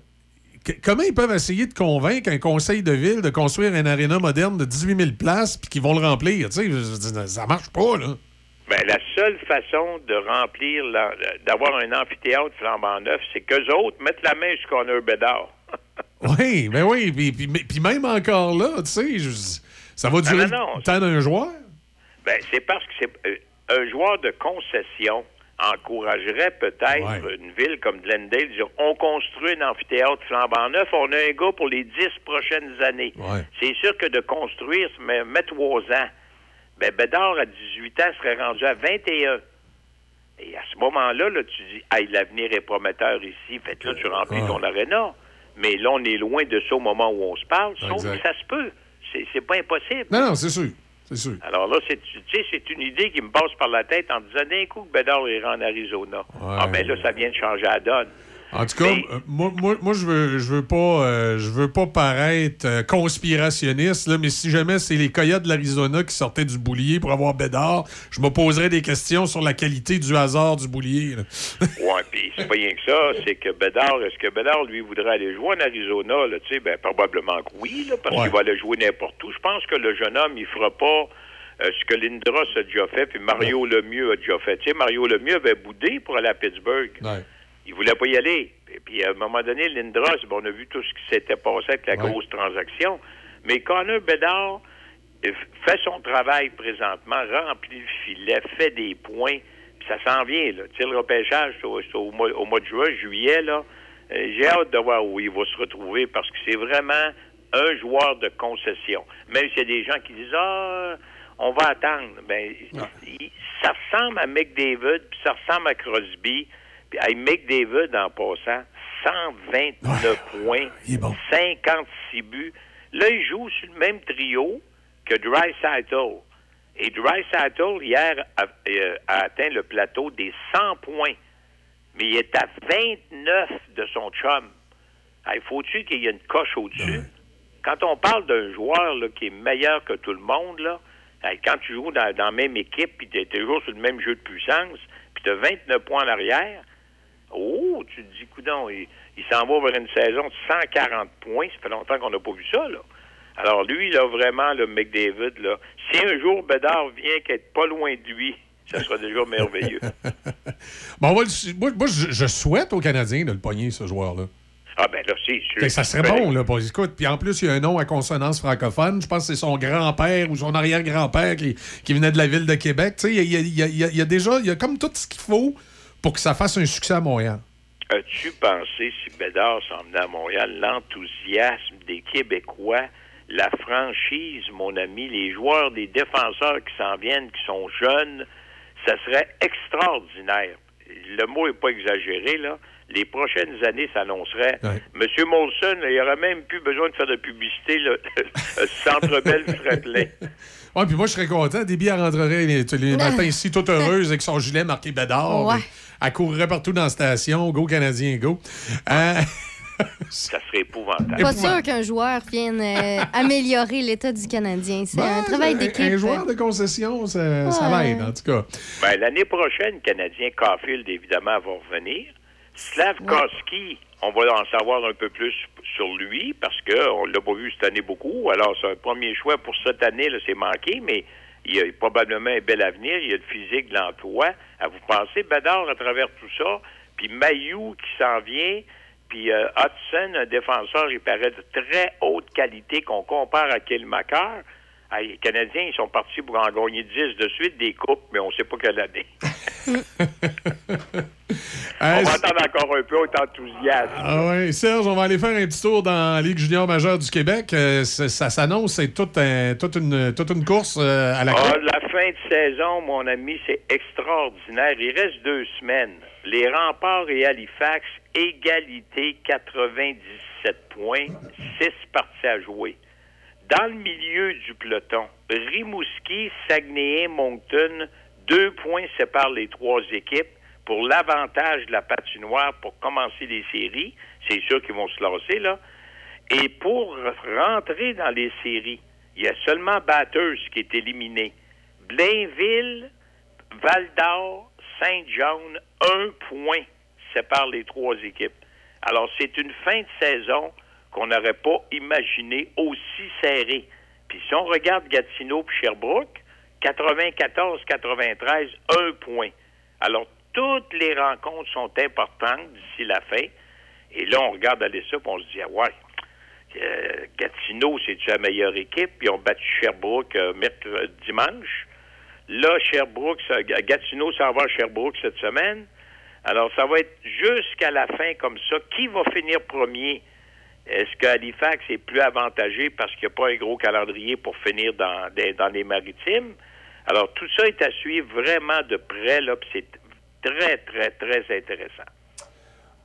Que- comment ils peuvent essayer de convaincre un conseil de ville de construire un aréna moderne de 18 000 places puis qu'ils vont le remplir? Tu sais, ça marche pas, là.
Ben, la seule façon de remplir, d'avoir un amphithéâtre flambant neuf, c'est qu'eux autres mettent la main sur Connor Bedard.
Oui, ben oui. Puis, puis- mais- puis même encore là, tu sais, ça va durer
non, non.
le temps d'un joueur?
Ben, c'est parce que c'est euh, un joueur de concession encouragerait peut-être une ville comme Glendale, dire on construit un amphithéâtre flambant neuf, on a un gars pour les dix prochaines années. C'est sûr que de construire, mais met trois ans. Ben, Bédard, à 18 ans, serait rendu à 21. Et à ce moment-là, là, tu dis, hey, l'avenir est prometteur ici, fait que là, tu remplis ton aréna. Mais là, on est loin de ça au moment où on se parle, sauf que ça se peut. C'est, c'est pas impossible.
Non, non, c'est sûr. C'est sûr.
Alors là, c'est, tu sais, c'est une idée qui me passe par la tête en disant d'un coup que Bédard ira en Arizona. Ah, ben là, ça vient de changer la donne.
En tout cas, euh, moi, moi, moi, je veux, je veux pas, euh, je veux pas paraître euh, conspirationniste, là, mais si jamais c'est les Coyotes de l'Arizona qui sortaient du boulier pour avoir Bédard, je me poserais des questions sur la qualité du hasard du boulier.
Ouais, puis c'est pas rien que ça, c'est que Bédard, est-ce que Bédard, lui, voudrait aller jouer en Arizona, là, tu sais, ben, probablement que oui, là, parce
Ouais.
qu'il va aller jouer n'importe où. Je pense que le jeune homme, il fera pas euh, ce que Lindros a déjà fait, puis Mario Lemieux a déjà fait. Tu sais, Mario Lemieux avait boudé pour aller à Pittsburgh. Il voulait pas y aller. Et puis, à un moment donné, Lindros, bon, on a vu tout ce qui s'était passé avec la grosse transaction. Mais Connor Bedard euh, fait son travail présentement, remplit le filet, fait des points, puis ça s'en vient, là. Tu sais, le repêchage, c'est au, mois, au mois de juin, juillet, là. Euh, J'ai hâte de voir où il va se retrouver parce que c'est vraiment un joueur de concession. Même s'il y a des gens qui disent Ah, on va attendre. Ben, il- ça ressemble à McDavid, puis ça ressemble à Crosby, Puis, hey, McDavid, en passant, 129 points, 56 buts. Là, il joue sur le même trio que Dry Et Dry hier, a, euh, a atteint le plateau des 100 points. Mais il est à 29 de son chum. Il faut-tu qu'il y ait une coche au-dessus? Quand on parle d'un joueur là, qui est meilleur que tout le monde, là, quand tu joues dans, dans la même équipe, puis tu es toujours sur le même jeu de puissance, puis tu as 29 points en arrière, oh, tu te dis, coudon, il, il s'en va vers une saison de 140 points. Ça fait longtemps qu'on n'a pas vu ça, là. Alors lui, là, vraiment, le McDavid, là, si un jour Bédard vient qu'être pas loin de lui, ça sera déjà merveilleux.
bon, moi, je, souhaite aux Canadiens de le pogner, ce joueur-là.
Ah ben là, c'est sûr.
Ça serait bon, là, pour écoute. Puis en plus, il y a un nom à consonance francophone. Je pense que c'est son grand-père ou son arrière-grand-père qui, qui, venait de la ville de Québec. Tu sais, il y a, y, a, y a, déjà, il y a comme tout ce qu'il faut pour que ça fasse un succès à Montréal.
As-tu pensé, si Bédard s'en venait à Montréal, l'enthousiasme des Québécois, la franchise, mon ami, les joueurs, les défenseurs qui s'en viennent, qui sont jeunes, ça serait extraordinaire. Le mot n'est pas exagéré, là les prochaines années s'annonceraient. Monsieur Molson, il n'y aurait même plus besoin de faire de publicité. Le, Centre Bell serait plein.
Oui, puis moi, je serais content. Déby, rentrerait les, les matins ici, toute heureuse, avec son gilet marqué Bédard. Ouais. Elle courrait partout dans la station. Go, Canadien, go. Euh,
ça serait épouvantable.
Pas sûr qu'un joueur vienne euh, améliorer l'état du Canadien. C'est un travail d'équipe.
Un joueur de concession, ça, ça va être, en tout cas.
Ben, L'année prochaine, le Canadien Caulfield, évidemment, va revenir. Slavkowski, on va en savoir un peu plus sur lui parce qu'on ne l'a pas vu cette année beaucoup. Alors, c'est un premier choix pour cette année, c'est manqué, mais il y a probablement un bel avenir. Il y a le physique, l'emploi. À vous penser, Badard à travers tout ça, puis Mayou qui s'en vient, puis euh, Hudson, un défenseur, il paraît de très haute qualité qu'on compare à Kilmacher les Canadiens, ils sont partis pour en gagner 10 de suite des coupes, mais on ne sait pas quelle année. on va attendre encore un peu, on est enthousiaste.
Ah oui, Serge, on va aller faire un petit tour dans la Ligue junior majeure du Québec. Euh, ça s'annonce, c'est toute, toute, une, toute une course euh, à la
ah, La fin de saison, mon ami, c'est extraordinaire. Il reste deux semaines. Les remparts et Halifax, égalité 97 points, 6 parties à jouer. Dans le milieu du peloton, Rimouski, Saguenay, Moncton, deux points séparent les trois équipes pour l'avantage de la patinoire pour commencer les séries. C'est sûr qu'ils vont se lancer, là. Et pour rentrer dans les séries, il y a seulement Batters qui est éliminé. Blainville, Val d'Or, Saint-John, un point sépare les trois équipes. Alors, c'est une fin de saison qu'on n'aurait pas imaginé aussi serré. Puis si on regarde Gatineau puis Sherbrooke, 94-93, un point. Alors, toutes les rencontres sont importantes d'ici la fin. Et là, on regarde aller ça, puis on se dit, ah ouais, euh, Gatineau, c'est la meilleure équipe, puis on battu Sherbrooke euh, dimanche. Là, Sherbrooke, Gatineau s'en va à Sherbrooke cette semaine. Alors, ça va être jusqu'à la fin comme ça. Qui va finir premier? Est-ce qu'Halifax est plus avantagé parce qu'il n'y a pas un gros calendrier pour finir dans, dans les maritimes? Alors, tout ça est à suivre vraiment de près, là, c'est très, très, très intéressant.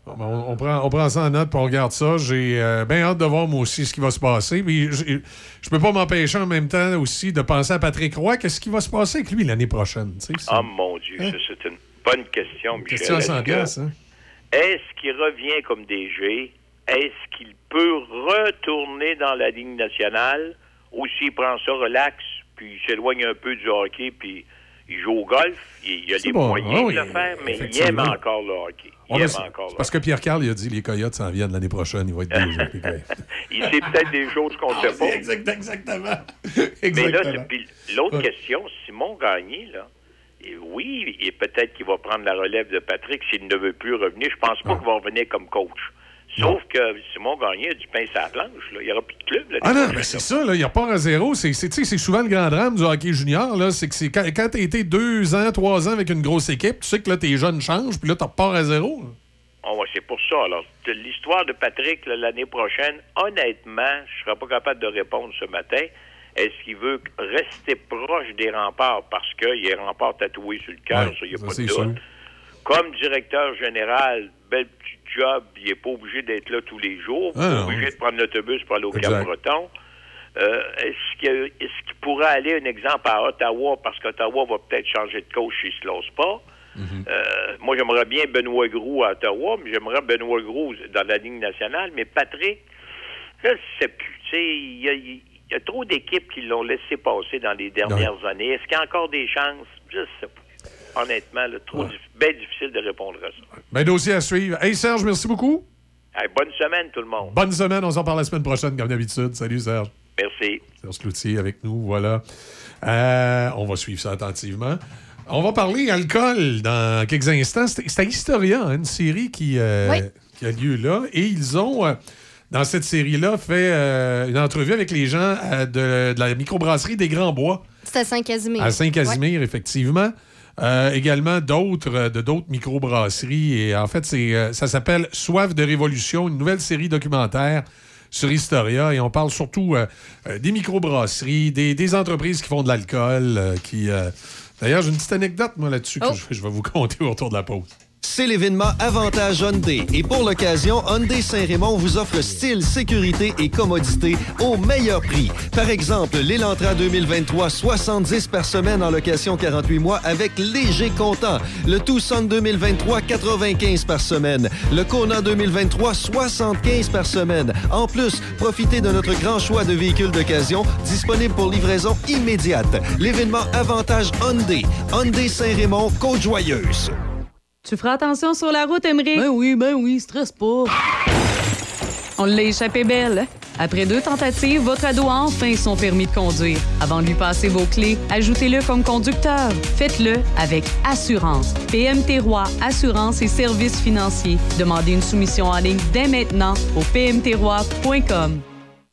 Ben, on, prend, on prend ça en note, pour on regarde ça. J'ai euh, bien hâte de voir, moi aussi, ce qui va se passer. Mais je ne peux pas m'empêcher en même temps aussi de penser à Patrick Roy. Qu'est-ce qui va se passer avec lui l'année prochaine?
oh mon Dieu, hein? c'est une bonne question, Michel.
Question hein?
Est-ce qu'il revient comme DG? Est-ce qu'il peut retourner dans la ligne nationale? Ou s'il prend ça relax, puis il s'éloigne un peu du hockey, puis il joue au golf, il, a des moyens ah de le faire, mais il aime encore le hockey. Il aime encore
parce que Pierre Carl il a dit les Coyotes s'en viennent l'année prochaine, il va être
déjà. il sait peut-être des choses qu'on ne sait pas.
exactement.
Mais là, l'autre question, Simon Gagné, là, oui, et peut-être qu'il va prendre la relève de Patrick s'il ne veut plus revenir. Je pense pas ah. qu'il va revenir comme coach. Sauf que Simon Gagné a du pain sur la planche. Là. Il n'y aura plus de club. Là,
ah non, mais c'est ça. Là, il part à zéro. C'est souvent le grand drame du hockey junior. C'est que quand, quand tu as été deux ans, trois ans avec une grosse équipe, tu sais que là, tes jeunes changent, puis là, tu repars à zéro.
Oh, ouais, c'est pour ça. Alors, l'histoire de Patrick l'année prochaine, honnêtement, je ne serais pas capable de répondre ce matin. Est-ce qu'il veut rester proche des remparts? Parce qu'il y a remparts tatoués sur le cœur, il n'y a pas de doute. comme directeur général, bel petit job, il n'est pas obligé d'être là tous les jours, il
Ah,
n'est
non.
obligé de prendre l'autobus pour aller au. Cap-Breton. Euh, est-ce qu'il est pourrait aller, un exemple, à Ottawa, parce qu'Ottawa va peut-être changer de coach s'il se lance pas? Euh, moi, j'aimerais bien Benoît Gros à Ottawa, mais j'aimerais Benoît Gros dans la Ligue nationale. Mais Patrick, je ne sais plus. Tu sais, il y a, il y a trop d'équipes qui l'ont laissé passer dans les dernières années. Est-ce qu'il y a encore des chances? Je ne sais pas. Honnêtement, là, trop dif- bien difficile de répondre à ça.
Ben, dossier à suivre. Hey, Serge, merci beaucoup.
Hey, bonne semaine, tout le monde.
Bonne semaine. On s'en parle la semaine prochaine, comme d'habitude. Salut, Serge.
Merci.
Serge Cloutier avec nous, voilà. Euh, on va suivre ça attentivement. On va parler alcool dans quelques instants. C'est à Historia, hein, une série qui, euh,
Oui.
qui a lieu là. Et ils ont, euh, dans cette série-là, fait euh, une entrevue avec les gens euh, de, de la microbrasserie des Grands Bois.
C'est à Saint-Casimir.
À Saint-Casimir, effectivement. Euh, également d'autres euh, de d'autres microbrasseries. Et en fait, c'est euh, ça s'appelle Soif de révolution, une nouvelle série documentaire sur Historia. Et on parle surtout euh, des microbrasseries, des, des entreprises qui font de l'alcool. euh, qui D'ailleurs, j'ai une petite anecdote, moi, là-dessus, que je, je vais vous conter autour de la pause.
C'est l'événement Avantage Hyundai. Et pour l'occasion, Hyundai Saint-Raymond vous offre style, sécurité et commodité au meilleur prix. Par exemple, l'Elantra 2023, 70 par semaine en location 48 mois avec léger comptant. Le Tucson 2023, 95 par semaine. Le Kona 2023, 75 par semaine. En plus, profitez de notre grand choix de véhicules d'occasion disponibles pour livraison immédiate. L'événement Avantage Hyundai. Hyundai Saint-Raymond, Côte-Joyeuse.
Tu feras attention sur la route, Emery. Ben oui, ben oui, stresse pas. On l'a échappé belle. Après deux tentatives, votre ado a enfin son permis de conduire. Avant de lui passer vos clés, ajoutez-le comme conducteur. Faites-le avec assurance. PMT Roi Assurance et Services financiers. Demandez une soumission en ligne dès maintenant au pmtroi.com.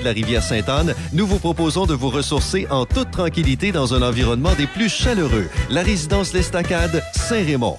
De la rivière Sainte-Anne, nous vous proposons de vous ressourcer en toute tranquillité dans un environnement des plus chaleureux. La résidence L'Estacade, Saint-Raymond.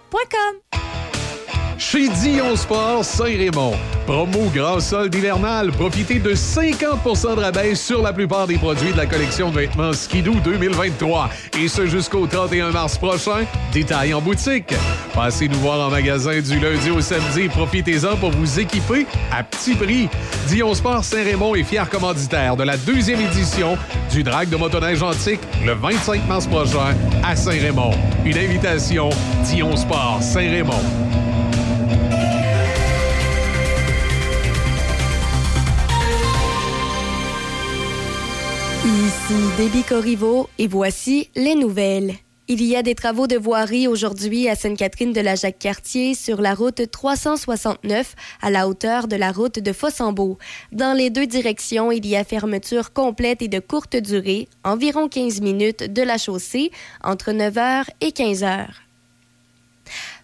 Point com.
Chez Dion Sport Saint-Raymond. Promo grand solde hivernal. Profitez de 50% de rabais sur la plupart des produits de la collection de vêtements Skidoo 2023. Et ce jusqu'au 31 mars prochain. Détail en boutique. Passez nous voir en magasin du lundi au samedi. Profitez-en pour vous équiper à petit prix. Dion Sport Saint-Raymond est fier commanditaire de la deuxième édition du Drag de motoneige antique le 25 mars prochain à Saint-Raymond. Une invitation Dion Sport Saint-Raymond.
Ici Déby Corriveau et voici les nouvelles. Il y a des travaux de voirie aujourd'hui à Sainte-Catherine de la Jacques-Cartier sur la route 369 à la hauteur de la route de Fossambeau. Dans les deux directions, il y a fermeture complète et de courte durée, environ 15 minutes de la chaussée entre 9h et 15h.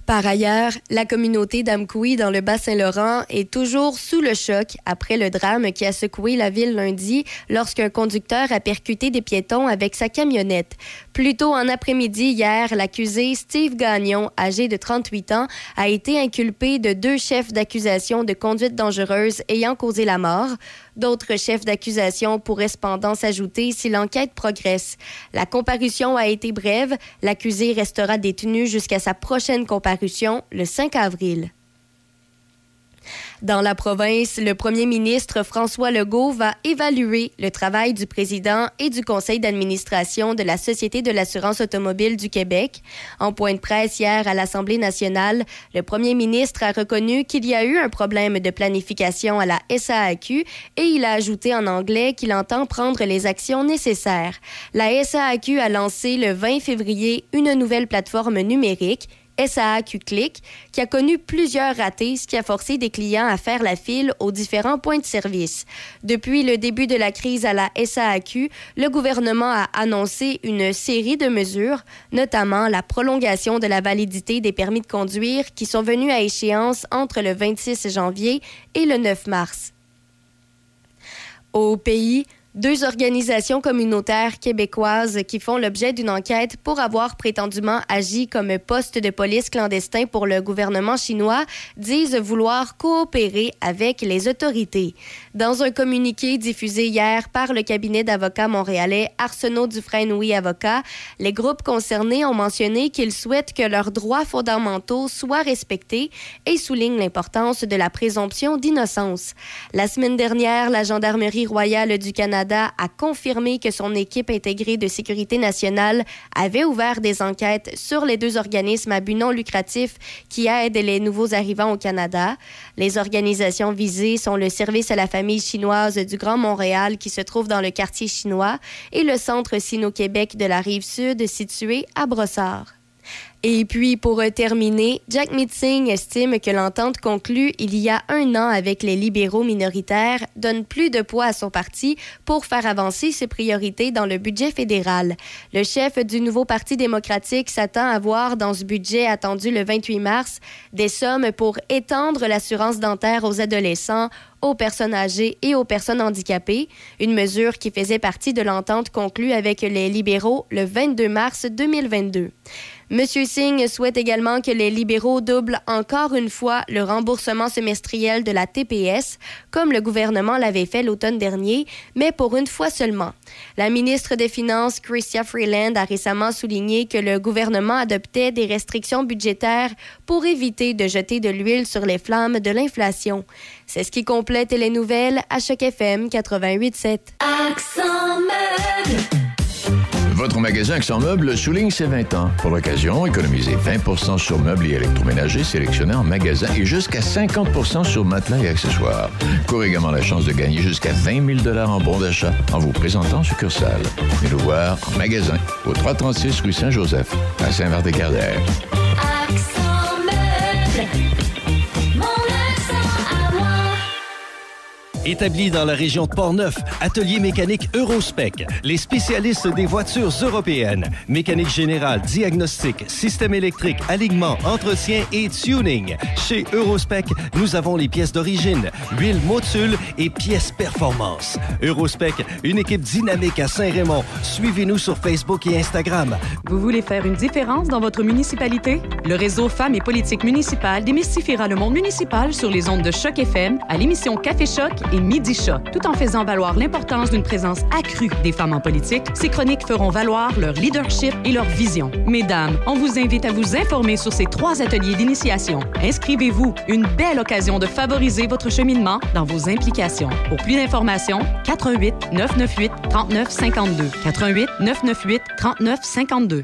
Par ailleurs, la communauté d'Amkoui dans le Bas-Saint-Laurent est toujours sous le choc après le drame qui a secoué la ville lundi lorsqu'un conducteur a percuté des piétons avec sa camionnette. Plus tôt en après-midi hier, l'accusé Steve Gagnon, âgé de 38 ans, a été inculpé de deux chefs d'accusation de conduite dangereuse ayant causé la mort. D'autres chefs d'accusation pourraient cependant s'ajouter si l'enquête progresse. La comparution a été brève. L'accusé restera détenu jusqu'à sa prochaine comparution le 5 avril. Dans la province, le premier ministre François Legault va évaluer le travail du président et du conseil d'administration de la Société de l'assurance automobile du Québec. En point de presse hier à l'Assemblée nationale, le premier ministre a reconnu qu'il y a eu un problème de planification à la SAAQ et il a ajouté en anglais qu'il entend prendre les actions nécessaires. La SAAQ a lancé le 20 février une nouvelle plateforme numérique SAAQ Click, qui a connu plusieurs ratés, ce qui a forcé des clients à faire la file aux différents points de service. Depuis le début de la crise à la SAAQ, le gouvernement a annoncé une série de mesures, notamment la prolongation de la validité des permis de conduire qui sont venus à échéance entre le 26 janvier et le 9 mars. Au pays, deux organisations communautaires québécoises qui font l'objet d'une enquête pour avoir prétendument agi comme poste de police clandestin pour le gouvernement chinois disent vouloir coopérer avec les autorités. Dans un communiqué diffusé hier par le cabinet d'avocats montréalais Arsenault Dufresne Oui Avocat, les groupes concernés ont mentionné qu'ils souhaitent que leurs droits fondamentaux soient respectés et soulignent l'importance de la présomption d'innocence. La semaine dernière, la Gendarmerie royale du Canada a confirmé que son équipe intégrée de sécurité nationale avait ouvert des enquêtes sur les deux organismes à but non lucratif qui aident les nouveaux arrivants au Canada. Les organisations visées sont le Service à la famille chinoise du Grand Montréal qui se trouve dans le quartier chinois et le Centre Sino-Québec de la rive sud situé à Brossard. Et puis, pour terminer, Jack Meeting estime que l'entente conclue il y a un an avec les libéraux minoritaires donne plus de poids à son parti pour faire avancer ses priorités dans le budget fédéral. Le chef du nouveau Parti démocratique s'attend à voir dans ce budget attendu le 28 mars des sommes pour étendre l'assurance dentaire aux adolescents, aux personnes âgées et aux personnes handicapées, une mesure qui faisait partie de l'entente conclue avec les libéraux le 22 mars 2022. Monsieur Singh souhaite également que les libéraux doublent encore une fois le remboursement semestriel de la TPS, comme le gouvernement l'avait fait l'automne dernier, mais pour une fois seulement. La ministre des Finances, Chrystia Freeland, a récemment souligné que le gouvernement adoptait des restrictions budgétaires pour éviter de jeter de l'huile sur les flammes de l'inflation. C'est ce qui complète les nouvelles à chaque FM 88.7.
Accent
Votre magasin Accent Meubles souligne ses 20 ans. Pour l'occasion, économisez 20% sur meubles et électroménagers sélectionnés en magasin et jusqu'à 50% sur matelas et accessoires. Courez également la chance de gagner jusqu'à 20 000 en bons d'achat en vous présentant en succursale. Venez nous voir en magasin au 336 rue Saint-Joseph à Saint-Vert-des-Cardères.
Accent meuble.
Établi dans la région de Portneuf, Atelier mécanique Eurospec, les spécialistes des voitures européennes, mécanique générale, diagnostic, système électrique, alignement, entretien et tuning. Chez Eurospec, nous avons les pièces d'origine, huile Motul et pièces performance. Eurospec, une équipe dynamique à Saint-Raymond. Suivez-nous sur Facebook et Instagram.
Vous voulez faire une différence dans votre municipalité? Le réseau Femmes et politique municipale démystifiera le monde municipal sur les ondes de Choc FM à l'émission Café Choc et Midi Choc. Tout en faisant valoir l'importance d'une présence accrue des femmes en politique, ces chroniques feront valoir leur leadership et leur vision. Mesdames, on vous invite à vous informer sur ces trois ateliers d'initiation. Inscrivez-vous, une belle occasion de favoriser votre cheminement dans vos implications. Pour plus d'informations, 88 998 39 52. 88 998 39 52.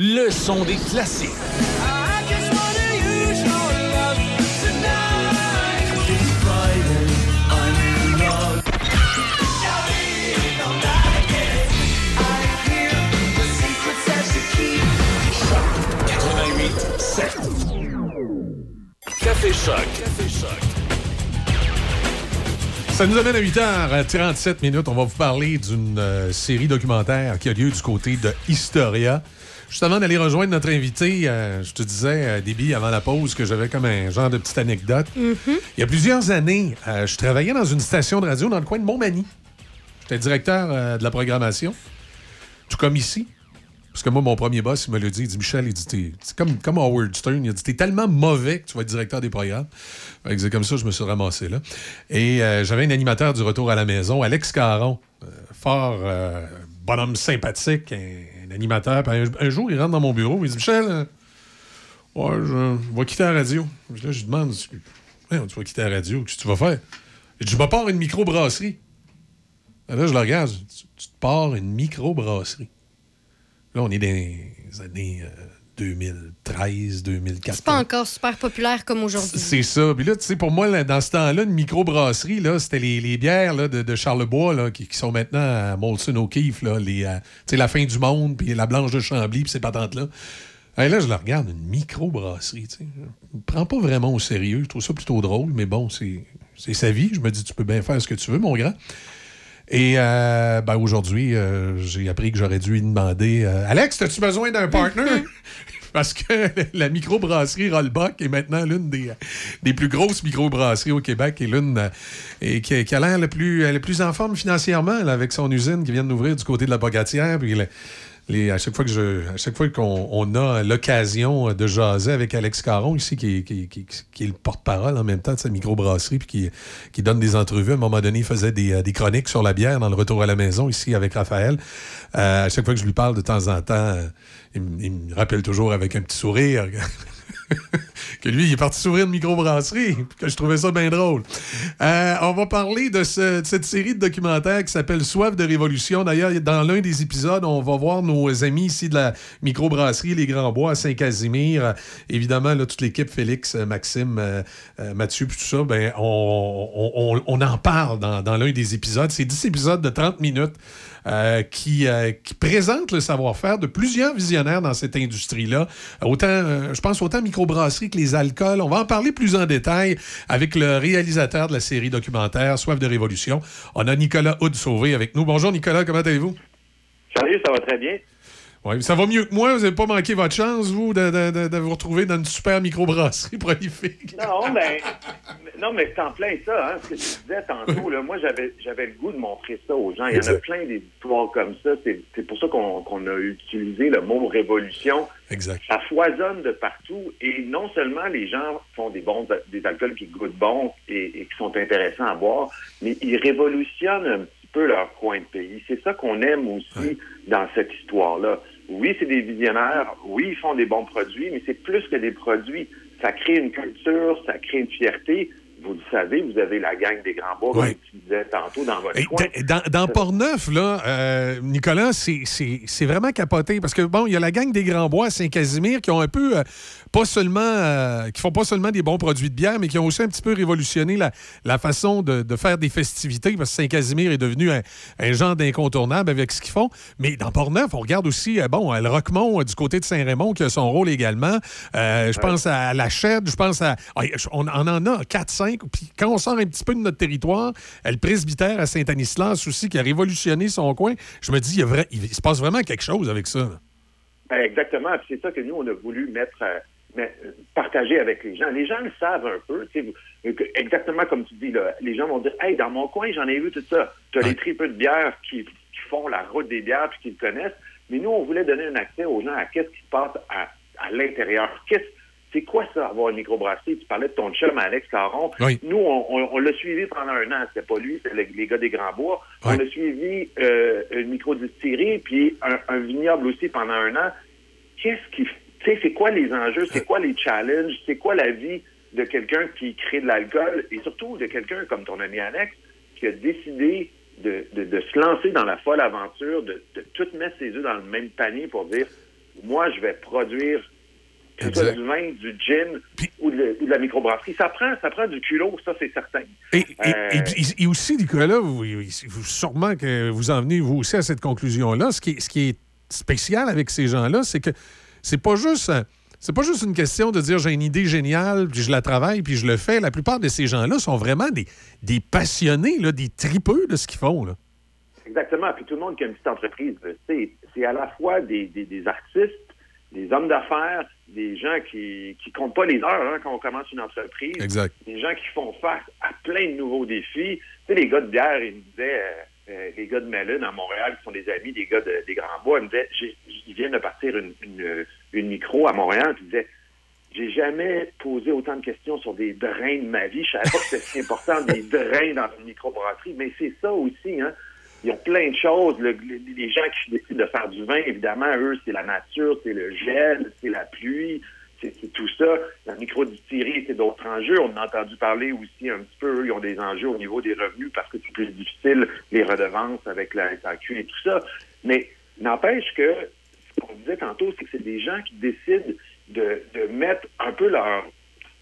Le son des classiques. Café Choc. Café Choc.
Ça nous amène à 8h37 minutes. On va vous parler d'une euh, série documentaire qui a lieu du côté de Historia. Juste avant d'aller rejoindre notre invité, euh, je te disais, euh, Déby, avant la pause, que j'avais comme un genre de petite anecdote. Il y a plusieurs années, euh, je travaillais dans une station de radio dans le coin de Montmagny. J'étais directeur euh, de la programmation, tout comme ici. Parce que moi, mon premier boss, il me l'a dit, il dit, Michel, il dit, T'es- c'est comme, comme Howard Stern, il a dit, t'es tellement mauvais que tu vas être directeur des programmes. C'est comme ça je me suis ramassé là. Et euh, j'avais un animateur du retour à la maison, Alex Caron, euh, fort euh, bonhomme sympathique, un, un animateur. Un, jour, il rentre dans mon bureau, il dit, Michel, euh, ouais, je, vais quitter la radio. Là, je lui demande, tu vas quitter la radio, qu'est-ce que tu vas faire? Il dit, je me pars une microbrasserie. Là, je le regarde, tu, te pars une microbrasserie. Là, on est dans les années euh, 2013, 2014.
C'est pas encore super populaire comme aujourd'hui.
C'est ça. Puis là, tu sais, pour moi, là, dans ce temps-là, une microbrasserie, là, c'était les, les bières là, de, de Charlebois là, qui, qui sont maintenant à Molson là, les, euh, la fin du monde, puis la blanche de Chambly, puis ces patentes-là. Et là, je la regarde, une microbrasserie, tu sais. Je me prends pas vraiment au sérieux. Je trouve ça plutôt drôle, mais bon, c'est c'est sa vie. Je me dis, tu peux bien faire ce que tu veux, mon grand. Et euh, ben, aujourd'hui, euh, j'ai appris que j'aurais dû lui demander euh, Alex, as-tu besoin d'un partner? Parce que la microbrasserie Rollbuck est maintenant l'une des, des plus grosses microbrasseries au Québec et l'une euh, et qui, qui a l'air le plus, le plus en forme financièrement là, avec son usine qui vient d'ouvrir du côté de la Bogatière. Puis le- les- à chaque fois que je, à chaque fois qu'on on a l'occasion de jaser avec Alex Caron ici, qui, qui- qui- qui est le porte-parole en même temps de sa microbrasserie, puis qui, qui donne des entrevues. À un moment donné, il faisait des, euh, des chroniques sur la bière dans le retour à la maison ici avec Raphaël. Euh, à chaque fois que je lui parle de temps en temps, euh, il, il me rappelle toujours avec un petit sourire. que lui, il est parti s'ouvrir une microbrasserie, que je trouvais ça bien drôle. Euh, on va parler de, ce- de cette série de documentaires qui s'appelle Soif de Révolution. D'ailleurs, dans l'un des épisodes, on va voir nos amis ici de la microbrasserie Les Grands Bois à Saint-Casimir. Évidemment, toute l'équipe, Félix, Maxime, euh, euh, Mathieu, puis tout ça, ben, on en parle dans, dans l'un des épisodes. C'est 10 épisodes de 30 minutes. Euh, qui, euh, qui présentent le savoir-faire de plusieurs visionnaires dans cette industrie-là. Autant, euh, je pense autant microbrasserie que les alcools. On va en parler plus en détail avec le réalisateur de la série documentaire Soif de Révolution. On a Nicolas Houd-Sauvé avec nous. Bonjour Nicolas, comment allez-vous?
Salut, ça va très bien.
Ça va mieux que moi. Vous n'avez pas manqué votre chance, vous, de, de- de- de vous retrouver dans une super microbrasserie prolifique.
Non, mais, non, mais c'est en plein ça, hein, ce que tu disais tantôt. Là, moi, j'avais, le goût de montrer ça aux gens. Il y en a plein d'histoires comme ça. C'est, pour ça qu'on, a utilisé le mot révolution.
Exact.
Ça foisonne de partout. Et non seulement les gens font des bons des alcools qui goûtent bon et, et qui sont intéressants à boire, mais ils révolutionnent un petit peu leur coin de pays. C'est ça qu'on aime aussi dans cette histoire-là. Oui, c'est des visionnaires. Oui, ils font des bons produits, mais c'est plus que des produits. Ça crée une culture, ça crée une fierté. Vous le savez, vous avez la gang des Grands Bois, comme tu disais tantôt, dans votre coin.
Dans, dans Port-Neuf, là, euh, Nicolas, c'est vraiment capoté parce que, bon, il y a la gang des Grands Bois à Saint-Casimir qui ont un peu, euh, pas seulement, euh, qui font pas seulement des bons produits de bière, mais qui ont aussi un petit peu révolutionné la, la façon de, de faire des festivités parce que Saint-Casimir est devenu un, un genre d'incontournable avec ce qu'ils font. Mais dans Port-Neuf, on regarde aussi, euh, bon, le Roquemont euh, du côté de Saint-Raymond qui a son rôle également. Je pense à la Chède, je pense à. ah, On, en a 4-5. Puis quand on sort un petit peu de notre territoire, le presbytère à Saint-Anislas aussi qui a révolutionné son coin, je me dis, il, y a il se passe vraiment quelque chose avec ça.
Ben, exactement. C'est ça que nous, on a voulu mettre, mais, euh, partager avec les gens. Les gens le savent un peu. euh, Exactement comme tu dis, là, les gens vont dire Hey, dans mon coin, j'en ai vu tout ça. Tu as les tripeux de bière qui, qui font la route des bières puis qui le connaissent. Mais nous, on voulait donner un accès aux gens à qu'est-ce qui se passe à, à l'intérieur. Qu'est-ce c'est quoi ça, avoir une microbrasserie? Tu parlais de ton chum, Alex Caron. Nous, on, on- on l'a suivi pendant un an. C'était pas lui, c'était le- les gars des Grands Bois. On a suivi euh, une microdistillerie, puis un, un vignoble aussi pendant un an. Qu'est-ce qui... Tu sais, c'est quoi les enjeux? C'est quoi les challenges? C'est quoi la vie de quelqu'un qui crée de l'alcool? Et surtout de quelqu'un comme ton ami Alex, qui a décidé de, de- de se lancer dans la folle aventure, de, de tout mettre ses œufs dans le même panier pour dire, moi, je vais produire que ce soit du vin, du gin ou de, ou de la microbrasserie. Ça prend, ça prend du culot, ça, c'est certain.
Et,
Euh,
et- et aussi, Nicolas, vous, vous- sûrement que vous en venez vous aussi à cette conclusion-là. Ce qui, ce qui est spécial avec ces gens-là, c'est que c'est pas juste. euh, c'est pas juste une question de dire j'ai une idée géniale, puis je la travaille, puis je le fais. La plupart de ces gens-là sont vraiment des, des passionnés, là, des tripeux de ce qu'ils font. Là.
Exactement. Puis tout le monde qui a une petite entreprise, c'est c'est à la fois des, des, des artistes, des hommes d'affaires, des gens qui qui comptent pas les heures hein, quand on commence une entreprise.
Exact.
Des gens qui font face à plein de nouveaux défis. Tu sais, les gars de bière, ils me disaient, euh, euh, les gars de Mellon à Montréal, qui sont des amis des gars de- des Grands Bois, ils me disaient, ils viennent de partir une, micro à Montréal, puis ils disaient, j'ai jamais posé autant de questions sur des drains de ma vie. Je savais pas que c'était si important, des drains dans une microbrasserie. Mais c'est ça aussi, hein. Il y a plein de choses. Le- les, les gens qui décident de faire du vin, évidemment, eux, c'est la nature, c'est le gel, c'est la pluie, c'est tout ça. La microdistillerie, c'est d'autres enjeux. On a entendu parler aussi un petit peu. Eux, ils ont des enjeux au niveau des revenus parce que c'est plus difficile, les redevances avec la SAQ et tout ça. Mais n'empêche que ce qu'on disait tantôt, c'est que c'est des gens qui décident de, de mettre un peu leur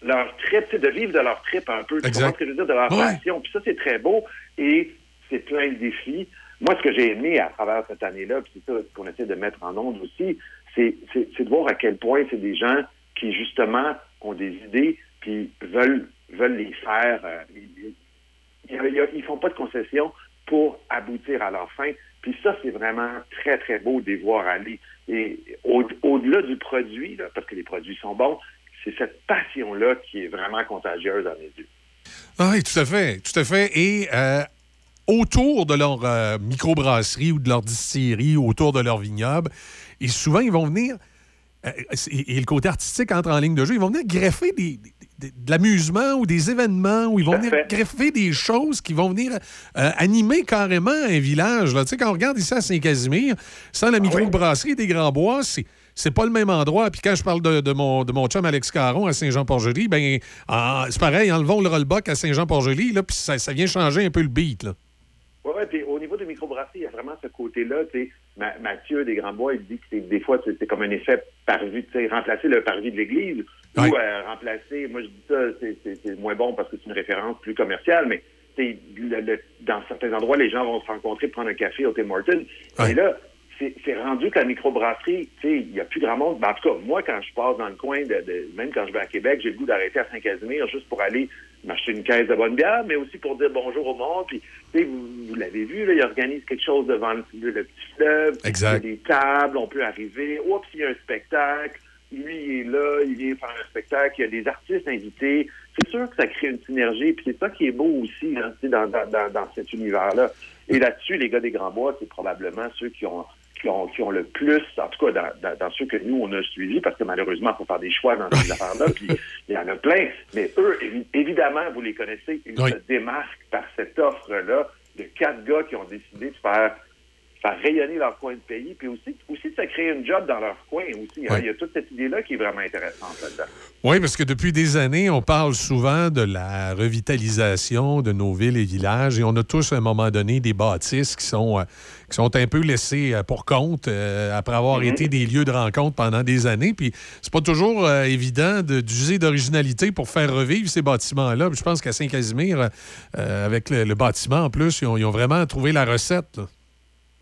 leur trip, de vivre de leur trip un peu, ce que je veux dire, de leur
Ouais.
passion. Puis ça, c'est très beau et c'est plein de défis. Moi, ce que j'ai aimé à travers cette année-là, puis c'est ça qu'on essaie de mettre en onde aussi, c'est de voir à quel point c'est des gens qui, justement, ont des idées puis veulent, veulent les faire. euh, ils, ils font pas de concessions pour aboutir à leur fin. Puis ça, c'est vraiment très, très beau de les voir aller. Et au- au-delà du produit, parce que les produits sont bons, c'est cette passion-là qui est vraiment contagieuse à mes yeux.
Ah oui, tout à fait, tout à fait. Et euh, autour de leur euh, microbrasserie ou de leur distillerie, autour de leur vignoble, et souvent, ils vont venir, et, et le côté artistique entre en ligne de jeu, ils vont venir greffer des, des- des- de l'amusement ou des événements, ou ils vont venir greffer des choses qui vont venir euh, animer carrément un village. là. Tu sais, quand on regarde ici à Saint-Casimir, sans la microbrasserie des Grands Bois, c'est c'est pas le même endroit. Puis quand je parle de, de mon, de mon chum Alex Caron à Saint-Jean-Port-Joli, ben, en- c'est pareil, enlevons le rollback à Saint-Jean-Port-Joli, puis ça, ça vient changer un peu le beat.
Oui, puis au niveau de microbrasserie, il y a vraiment ce côté-là. Ma- Mathieu des Grands Bois, il dit que c'est- des fois, c'est comme un effet parvis, tu sais, remplacer le parvis de l'église ou euh, remplacer, moi je dis ça, c'est- moins bon parce que c'est une référence plus commerciale, mais le- le- dans certains endroits, les gens vont se rencontrer, prendre un café au Tim Hortons. Et là, c'est rendu que la microbrasserie, tu sais, il n'y a plus grand monde. Ben, en tout cas, moi, quand je passe dans le coin, de, de- même quand je vais à Québec, j'ai le goût d'arrêter à Saint-Casimir juste pour aller m'acheter une caisse de bonne bière, mais aussi pour dire bonjour au monde. Puis, vous, vous l'avez vu, là, ils organisent quelque chose devant le, le petit fleuve.
Exact.
Il y a des tables, on peut arriver. Oups, il y a un spectacle. Lui, il est là, il vient faire un spectacle. Il y a des artistes invités. C'est sûr que ça crée une synergie. Puis c'est ça qui est beau aussi hein, dans, dans, dans cet univers-là. Et là-dessus, les gars des Grands Bois, c'est probablement ceux qui ont qui ont, qui ont le plus, en tout cas dans, dans, dans ceux que nous, on a suivis, parce que malheureusement, il faut faire des choix dans ces affaires-là, puis il y en a plein. Mais eux, évi- évidemment, vous les connaissez, ils se démarquent par cette offre-là de quatre gars qui ont décidé de faire, faire rayonner leur coin de pays, puis aussi, aussi de se créer une job dans leur coin aussi. hein. Il y a toute cette idée-là qui est vraiment intéressante là-dedans.
Oui, parce que depuis des années, on parle souvent de la revitalisation de nos villes et villages et on a tous, à un moment donné, des bâtisses qui sont, euh, qui sont un peu laissées euh, pour compte euh, après avoir
Mhm.
été des lieux de rencontre pendant des années. Puis c'est pas toujours euh, évident de- d'user d'originalité pour faire revivre ces bâtiments-là. Je pense qu'à Saint-Casimir, avec le, le bâtiment en plus, ils ont, ils ont vraiment trouvé la recette. là.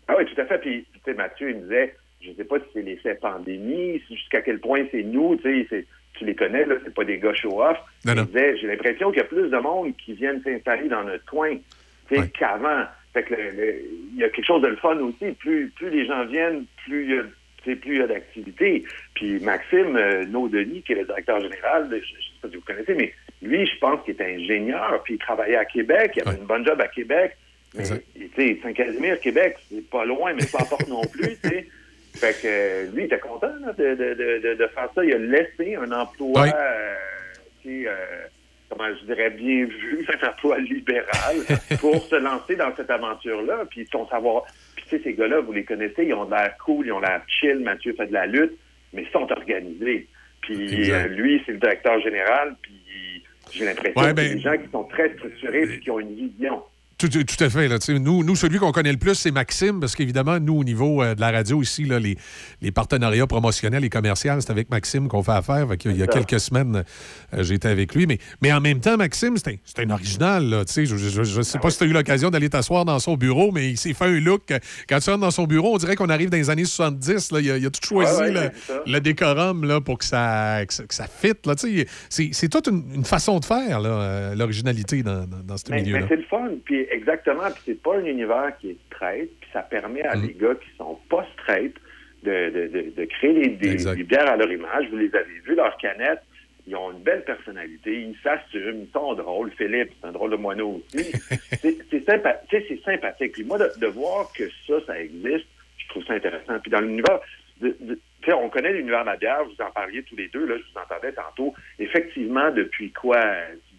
Ah oui, tout à fait. Puis, tu sais, Mathieu, il me disait, je sais pas si c'est l'effet pandémie, jusqu'à quel point c'est nous, tu sais, tu les connais, là, c'est pas des gars show-off. Il disait, j'ai l'impression qu'il y a plus de monde qui viennent s'installer dans notre coin, tu sais, qu'avant. Fait que il y a quelque chose de le fun aussi. Plus, plus les gens viennent, plus il y a, plus il y a d'activité. Puis Maxime euh, Naud-Denis, qui est le directeur général, je, je sais pas si vous connaissez, mais lui, je pense qu'il est ingénieur, puis il travaillait à Québec, il avait une bonne job à Québec. Mais, tu sais, Saint-Casimir, Québec, c'est pas loin, mais pas porte non plus, tu sais. Fait que lui, il était content là, de, de, de, de- faire ça. Il a laissé un emploi,
Oui.
euh, euh, comment je dirais, bien vu, un emploi libéral pour se lancer dans cette aventure-là. Puis son savoir. Puis tu sais, ces gars-là, vous les connaissez, ils ont de l'air cool, ils ont l'air chill. Mathieu fait de la lutte, mais ils sont organisés. Puis euh, lui, c'est le directeur général, puis j'ai l'impression
Ouais,
que
ben-
c'est des gens qui sont très structurés et qui ont une vision.
Tout, à fait. Là, nous, nous, celui qu'on connaît le plus, c'est Maxime, parce qu'évidemment, nous, au niveau euh, de la radio ici, là, les, les partenariats promotionnels et commerciaux, c'est avec Maxime qu'on fait affaire. Fait il y a quelques semaines, euh, j'étais avec lui. Mais, mais en même temps, Maxime, c'est un, original. Là, tu sais. je ne sais pas si tu as eu l'occasion d'aller t'asseoir dans son bureau, mais il s'est fait un look. Quand tu rentres dans son bureau, on dirait qu'on arrive dans les années 70. Là. Il, a, il a tout choisi
Ouais, ouais,
le, le décorum là, pour que ça, que ça, que ça fitte. Là, tu sais. c'est, toute une, une façon de faire, euh, l'originalité dans, dans, dans ce milieu-là.
c'est le fun, puis exactement, puis c'est pas un univers qui est straight, puis ça permet à
Mm.
des gars qui sont pas straight de, de, de, de créer des, des, des bières à leur image. Vous les avez vus, leurs canettes, ils ont une belle personnalité, ils s'assument, ils sont drôles. Philippe, c'est un drôle de moineau aussi. c'est sympa- sympathique. Puis moi, de, de voir que ça, ça existe, je trouve ça intéressant. Puis dans l'univers, on connaît l'univers de la bière, vous en parliez tous les deux, là, je vous entendais tantôt. Effectivement, depuis quoi?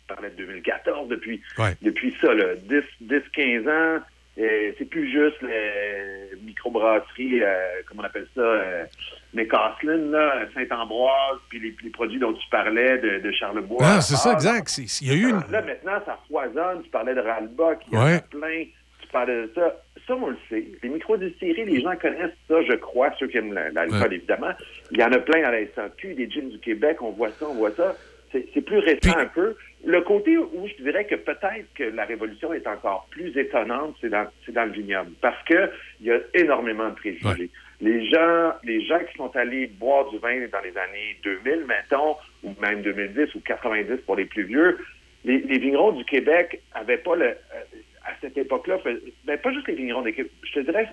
Tu parlais de 2014, depuis, depuis ça, là, 10, 10 15 ans, euh, c'est plus juste les microbrasseries, euh, comment on appelle ça, euh, McCaslin, là, Saint-Ambroise, puis les, les produits dont tu parlais de, de Charlebois.
Ah, c'est ça,
Ah,
exact. Y a eu une.
Là, maintenant, ça foisonne. Tu parlais de Ralbach, il y en a plein. Tu parlais de ça. Ça, on le sait. Les micro-distilleries, les gens connaissent ça, je crois, ceux qui aiment la- l'alcool,
Ouais.
évidemment. Il y en a plein à la SAQ, des gins du Québec, on voit ça, on voit ça. C'est c'est plus récent un peu. Le côté où je dirais que peut-être que la révolution est encore plus étonnante, c'est dans, c'est dans le vignoble. Parce que il y a énormément de préjugés. Les gens, les gens qui sont allés boire du vin dans les années 2000, mettons, ou même 2010 ou 90 pour les plus vieux, les, les vignerons du Québec avaient pas le, euh, à cette époque-là, ben, pas juste les vignerons du Québec. Je te dirais,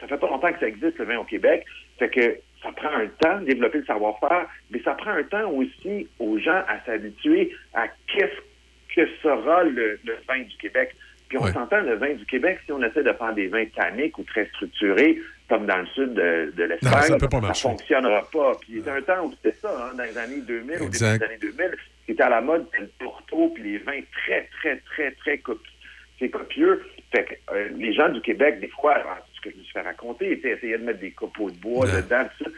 ça fait pas longtemps que ça existe le vin au Québec, fait que ça prend un temps de développer le savoir-faire, mais ça prend un temps aussi aux gens à s'habituer à qu'est-ce que sera le, le vin du Québec. Puis on s'entend, le vin du Québec, si on essaie de faire des vins tanniques ou très structurés, comme dans le sud de, l'Espagne,
ça marcher.
fonctionnera pas. Puis il y a un temps où c'était ça, hein, dans les années 2000, au début
Exact.
des années 2000, ce qui était à la mode, c'était le Porto, puis les vins très, très, très, très copieux. C'est copieux. Fait que euh, les gens du Québec, des fois, ce que je me suis fait raconter, étaient essayaient de mettre des copeaux de bois dedans, tout ça.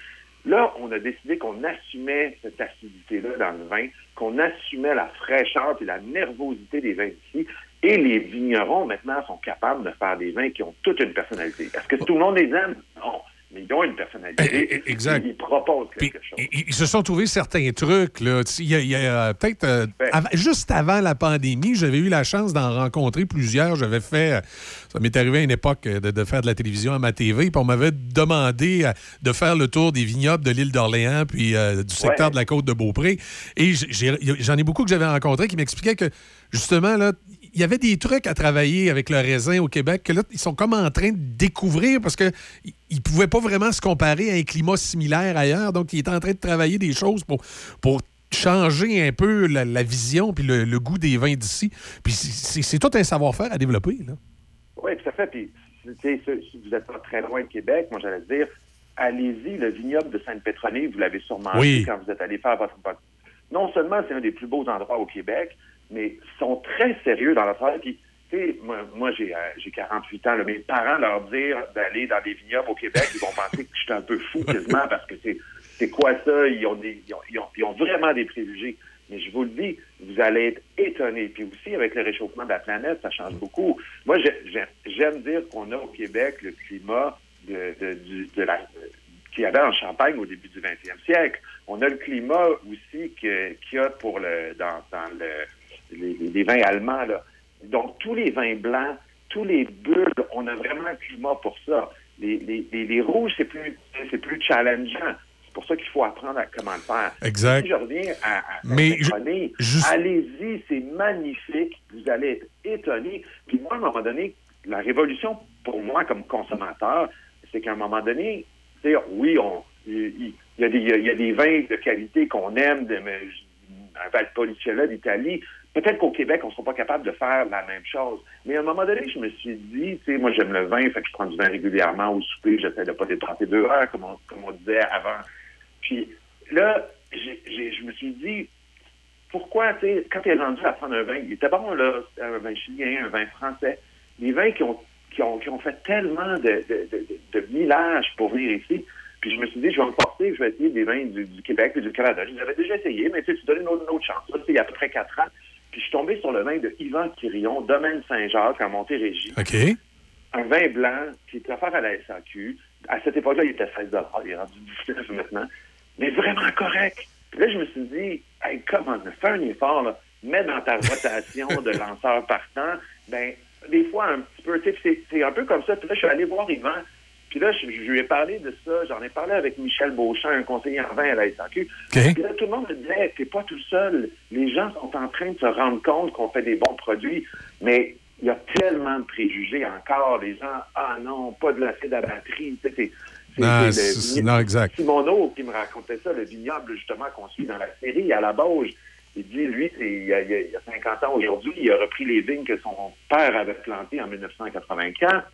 Là, on a décidé qu'on assumait cette acidité-là dans le vin, qu'on assumait la fraîcheur et la nervosité des vins d'ici. Et les vignerons, maintenant, sont capables de faire des vins qui ont toute une personnalité. Est-ce que tout le monde les aime? Non. Mais ils ont une personnalité.
exact.
Ils proposent quelque chose.
Ils, ils se sont trouvés certains trucs. Là. Il y a, euh, peut-être euh, av- juste avant la pandémie, j'avais eu la chance d'en rencontrer plusieurs. J'avais fait, euh, ça m'est arrivé à une époque euh, de, de faire de la télévision à ma TV, puis on m'avait demandé euh, de faire le tour des vignobles de l'île d'Orléans, puis euh, du secteur
Ouais.
de la côte de Beaupré. Et j'en ai beaucoup que j'avais rencontrés qui m'expliquaient que justement là. Il y avait des trucs à travailler avec le raisin au Québec que là, ils sont comme en train de découvrir parce que ils ne pouvaient pas vraiment se comparer à un climat similaire ailleurs. Donc, ils étaient en train de travailler des choses pour, pour changer un peu la, la vision puis le, le goût des vins d'ici. Puis c'est tout un savoir-faire à développer. Là.
Oui, tout à fait. Puis, si vous n'êtes pas très loin de Québec, moi, j'allais dire, allez-y, le vignoble de Sainte-Pétronille, vous l'avez sûrement
Oui.
vu quand vous êtes allé faire votre... Non seulement c'est un des plus beaux endroits au Québec, mais ils sont très sérieux dans leur travail. Puis, tu sais, moi, moi j'ai euh, j'ai 48 ans. là, mes parents leur dire d'aller dans des vignobles au Québec, ils vont penser que je suis un peu fou quasiment parce que c'est c'est quoi ça? Ils ont, des, ils, ont, ils, ont, ils ont vraiment des préjugés. Mais je vous le dis, vous allez être étonnés. Puis aussi, avec le réchauffement de la planète, ça change beaucoup. Moi, j'ai- j'ai- j'aime dire qu'on a au Québec le climat qu'il y avait en Champagne au début du 20e siècle. On a le climat aussi qu'il y a pour le, dans, dans le, les, vins allemands. Donc, tous les vins blancs, tous les bulles, on a vraiment un climat pour ça. Les, les rouges, c'est plus, c'est plus challengeant. C'est pour ça qu'il faut apprendre à comment le faire.
Exact.
Si je reviens à, à
Mais je-
Saint-Pétronille,
juste-
allez-y, c'est magnifique. Vous allez être étonné. Puis moi, à un moment donné, la révolution, pour moi, comme consommateur, c'est qu'à un moment donné, oui, on, il, y a des, il y a des vins de qualité qu'on aime, de, un Valpolicella d'Italie. Peut-être qu'au Québec, on ne sera pas capable de faire la même chose. Mais à un moment donné, je me suis dit, tu sais, moi, j'aime le vin, fait que je prends du vin régulièrement au souper, j'essaie de pas dépenser deux heures, comme on, comme on disait avant. Puis là, je me suis dit, pourquoi, tu sais, quand tu es rendu à prendre un vin, il était bon, là, un vin chilien, un vin français, des vins qui ont, qui ont, qui ont fait tellement de, de, de, de, de millages pour venir ici. Puis je me suis dit, je vais me porter, je vais essayer des vins du, du Québec et du Canada. Je les avais déjà essayés, mais tu sais, tu donnes une autre, une autre chance. Ça, il y a à peu près quatre ans. Puis je suis tombé sur le vin de Yvan Quirion, Domaine Saint-Jacques, à Montérégie.
OK.
Un vin blanc qui est offert à la SAQ. À cette époque-là, il était 16 Il est rendu 19 maintenant. Mais vraiment correct. Puis là, je me suis dit, hey, comment, fais un effort, là. Mets dans ta rotation de lanceurs partants, ben, des fois, un petit peu, tu sais, c'est- un peu comme ça. Puis là, je suis allé voir Yvan. Puis là, je, je lui ai parlé de ça. J'en ai parlé avec Michel Beauchamp, un conseiller en vin à la SAQ. Puis là, tout le monde me disait, t'es pas tout seul. Les gens sont en train de se rendre compte qu'on fait des bons produits. Mais il y a tellement de préjugés encore. Les gens, ah non, pas de l'acide à batterie. C'est-
Non,
le
exact.
Simoneau qui me racontait ça, le vignoble justement qu'on suit dans la série à la Bauge. Il dit, lui, il y, a, il y a- il y a 50 ans aujourd'hui, il a repris les vignes que son père avait plantées en 1984.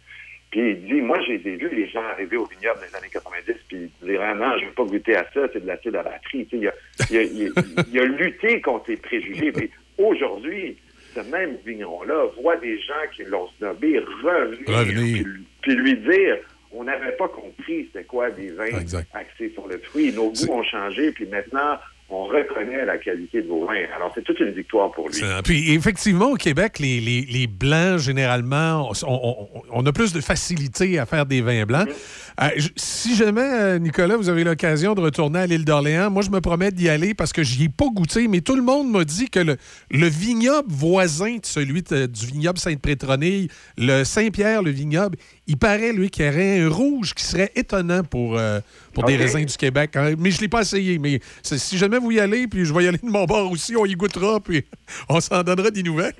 Puis il dit, moi, j'ai vu les gens arriver au vignoble dans les années 90, puis ils disaient, ah, non, je ne veux pas goûter à ça, c'est de l'acide à batterie. Tu sais, il, a, il, a, il a- il a lutté contre les préjugés. Puis aujourd'hui, ce même vigneron-là voit des gens qui l'ont snobé revenir,
Revenir.
Puis, puis lui dire, on n'avait pas compris c'était quoi des vins axés sur le fruit. Nos goûts ont changé, puis maintenant, on reconnaît la qualité de vos vins. Alors, c'est toute une victoire pour lui.
Puis effectivement, au Québec, les, les- les blancs, généralement, on, on- on a plus de facilité à faire des vins blancs. Euh, si jamais, euh, Nicolas, vous avez l'occasion de retourner à l'île d'Orléans, moi, je me promets d'y aller parce que j'y ai pas goûté, mais tout le monde m'a dit que le, le vignoble voisin de celui de- du vignoble Sainte-Pétronille, le Saint-Pierre, le vignoble, il paraît, lui, qu'il y aurait un rouge qui serait étonnant pour, euh, pour des raisins du Québec. hein. Mais je l'ai pas essayé. Mais si jamais vous y allez, puis je vais y aller de mon bord aussi, on y goûtera, puis on s'en donnera des nouvelles.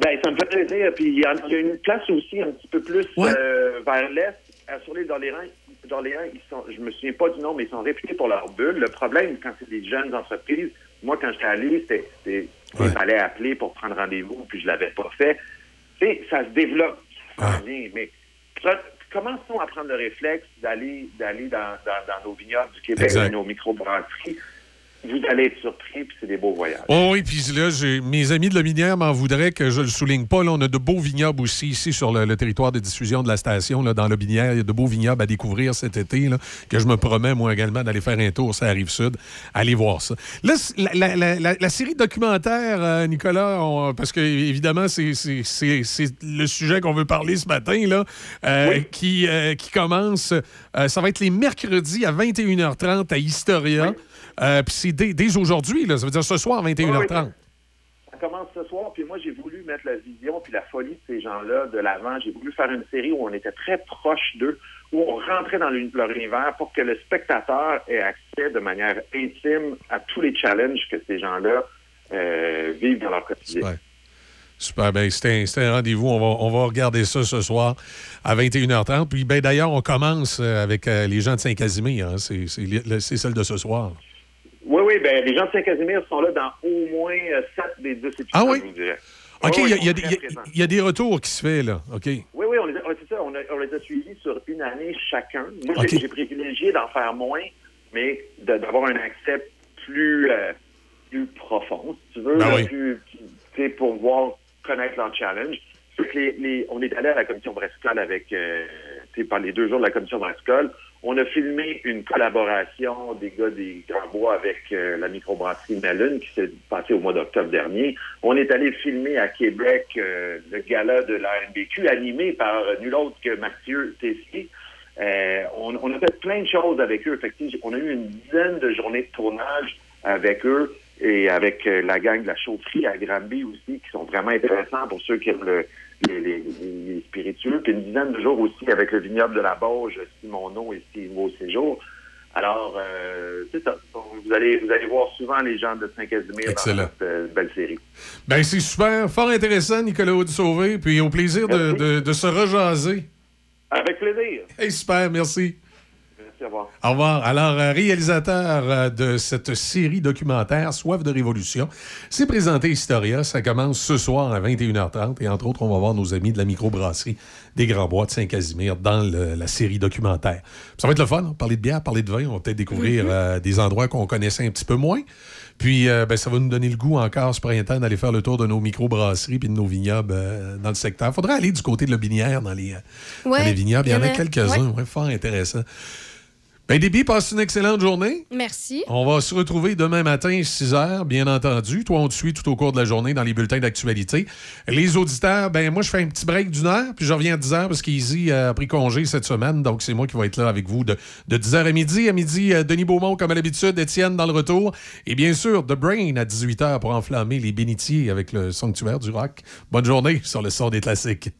Ben, ça me fait plaisir. Puis il y, a il y a une place aussi un petit peu plus euh, vers l'est, sur l'île d'Orléans. d'Orléans, ils sont, je me souviens pas du nom, mais ils sont réputés pour leur bulle. Le problème, quand c'est des jeunes entreprises, moi, quand j'étais allé, c'était, il fallait appeler pour prendre rendez-vous, puis je l'avais pas fait. Tu ça se développe, ça vient, mais ça- commençons à prendre le réflexe d'aller, d'aller dans, dans- dans nos vignobles du Québec, dans nos microbrasseries. Vous allez être surpris, puis c'est des beaux voyages.
Oh oui, puis là, mes amis de la minière m'en voudraient que je le souligne pas. Là, on a de beaux vignobles aussi ici sur le, le territoire de diffusion de la station, là, dans la binière. Il y a de beaux vignobles à découvrir cet été, là, que je me promets, moi également, d'aller faire un tour sur la rive sud. Allez voir ça. Là, la, la- la- la- la série documentaire, euh, Nicolas, on- parce que évidemment, c'est le sujet qu'on veut parler ce matin, là, euh, qui, euh, qui commence. euh, ça va être les mercredis à 21h30 à Historia. Euh, Puis c'est dès, dès aujourd'hui, là, ça veut dire ce soir à 21h30.
Ça commence ce soir, puis moi, j'ai voulu mettre la vision puis la folie de ces gens-là de l'avant. J'ai voulu faire une série où on était très proche d'eux, où on rentrait dans leur univers pour que le spectateur ait accès de manière intime à tous les challenges que ces gens-là euh, vivent dans leur quotidien.
Super. Super. Ben, c'était un, rendez-vous. On va, on va regarder ça ce soir à 21h30. Puis, ben, d'ailleurs, on commence euh, avec euh, les gens de Saint-Casimir. hein. C'est celle de ce soir.
Oui, oui, ben, les gens de Saint-Casimir sont là dans au moins euh, 7 des 10 épisodes,
Ah oui?
je vous dirais.
OK,
Oui,
il y, a-
oui,
y y a- y des retours qui se fait, là. OK?
Oui, oui, on les, a, c'est ça, on, a- on les a suivis sur une année chacun. Moi, j'ai, j'ai privilégié d'en faire moins, mais de- d'avoir un accès plus, euh, plus profond, si tu veux,
Ben
là,
oui.
plus, pour voir connaître leur challenge. Les- les- on est allé à la commission brassicole avec, euh, par les deux jours de la commission brassicole. On a filmé une collaboration des gars des Grands Bois avec euh, la microbrasserie Melun qui s'est passée au mois d'octobre dernier. On est allé filmer à Québec euh, le gala de la NBQ animé par euh, nul autre que Mathieu Tessier. On, a fait plein de choses avec eux. Sais, on a eu une dizaine de journées de tournage avec eux et avec la gang de la chaufferie à Granby aussi, qui sont vraiment intéressants pour ceux qui aiment le- les, les- les spiritueux. Puis une dizaine de jours aussi avec le vignoble de la Bauge, Simono et Steve Séjour. Alors, euh, c'est ça. Vous allez, vous allez voir souvent les gens de Saint-Casimir dans cette euh, belle série.
Ben, c'est super, fort intéressant, Nicolas Aude-Sauvé. Puis au plaisir de, de- de se rejaser.
Avec plaisir.
Hey, super, merci.
Au revoir.
Au revoir. Alors, euh, réalisateur euh, de cette série documentaire Soif de révolution, c'est présenté Historia. Ça commence ce soir à 21h30. Et entre autres, on va voir nos amis de la microbrasserie des Grands Bois de Saint-Casimir dans le- la série documentaire. Ça va être le fun, hein, parler de bière, parler de vin. On va peut-être découvrir euh, des endroits qu'on connaissait un petit peu moins. Puis, euh, ben, ça va nous donner le goût encore ce printemps d'aller faire le tour de nos microbrasseries puis de nos vignobles euh, dans le secteur. faudrait aller du côté de la Binière dans les,
Ouais,
dans les vignobles. Il y en a
il y en a-
quelques-uns, ouais, fort intéressant. Ben, Déby, passe une excellente journée.
Merci.
On va se retrouver demain matin, 6 h, bien entendu. Toi, on te suit tout au cours de la journée dans les bulletins d'actualité. Les auditeurs, ben moi, je fais un petit break d'une heure, puis je reviens à 10 h parce qu'Easy a pris congé cette semaine. Donc, c'est moi qui vais être là avec vous de, de 10 h à midi. À midi, euh, Denis Beaumont, comme à l'habitude, Étienne dans le retour. Et bien sûr, The Brain à 18 h pour enflammer les bénitiers avec le sanctuaire du rock. Bonne journée sur le son des classiques.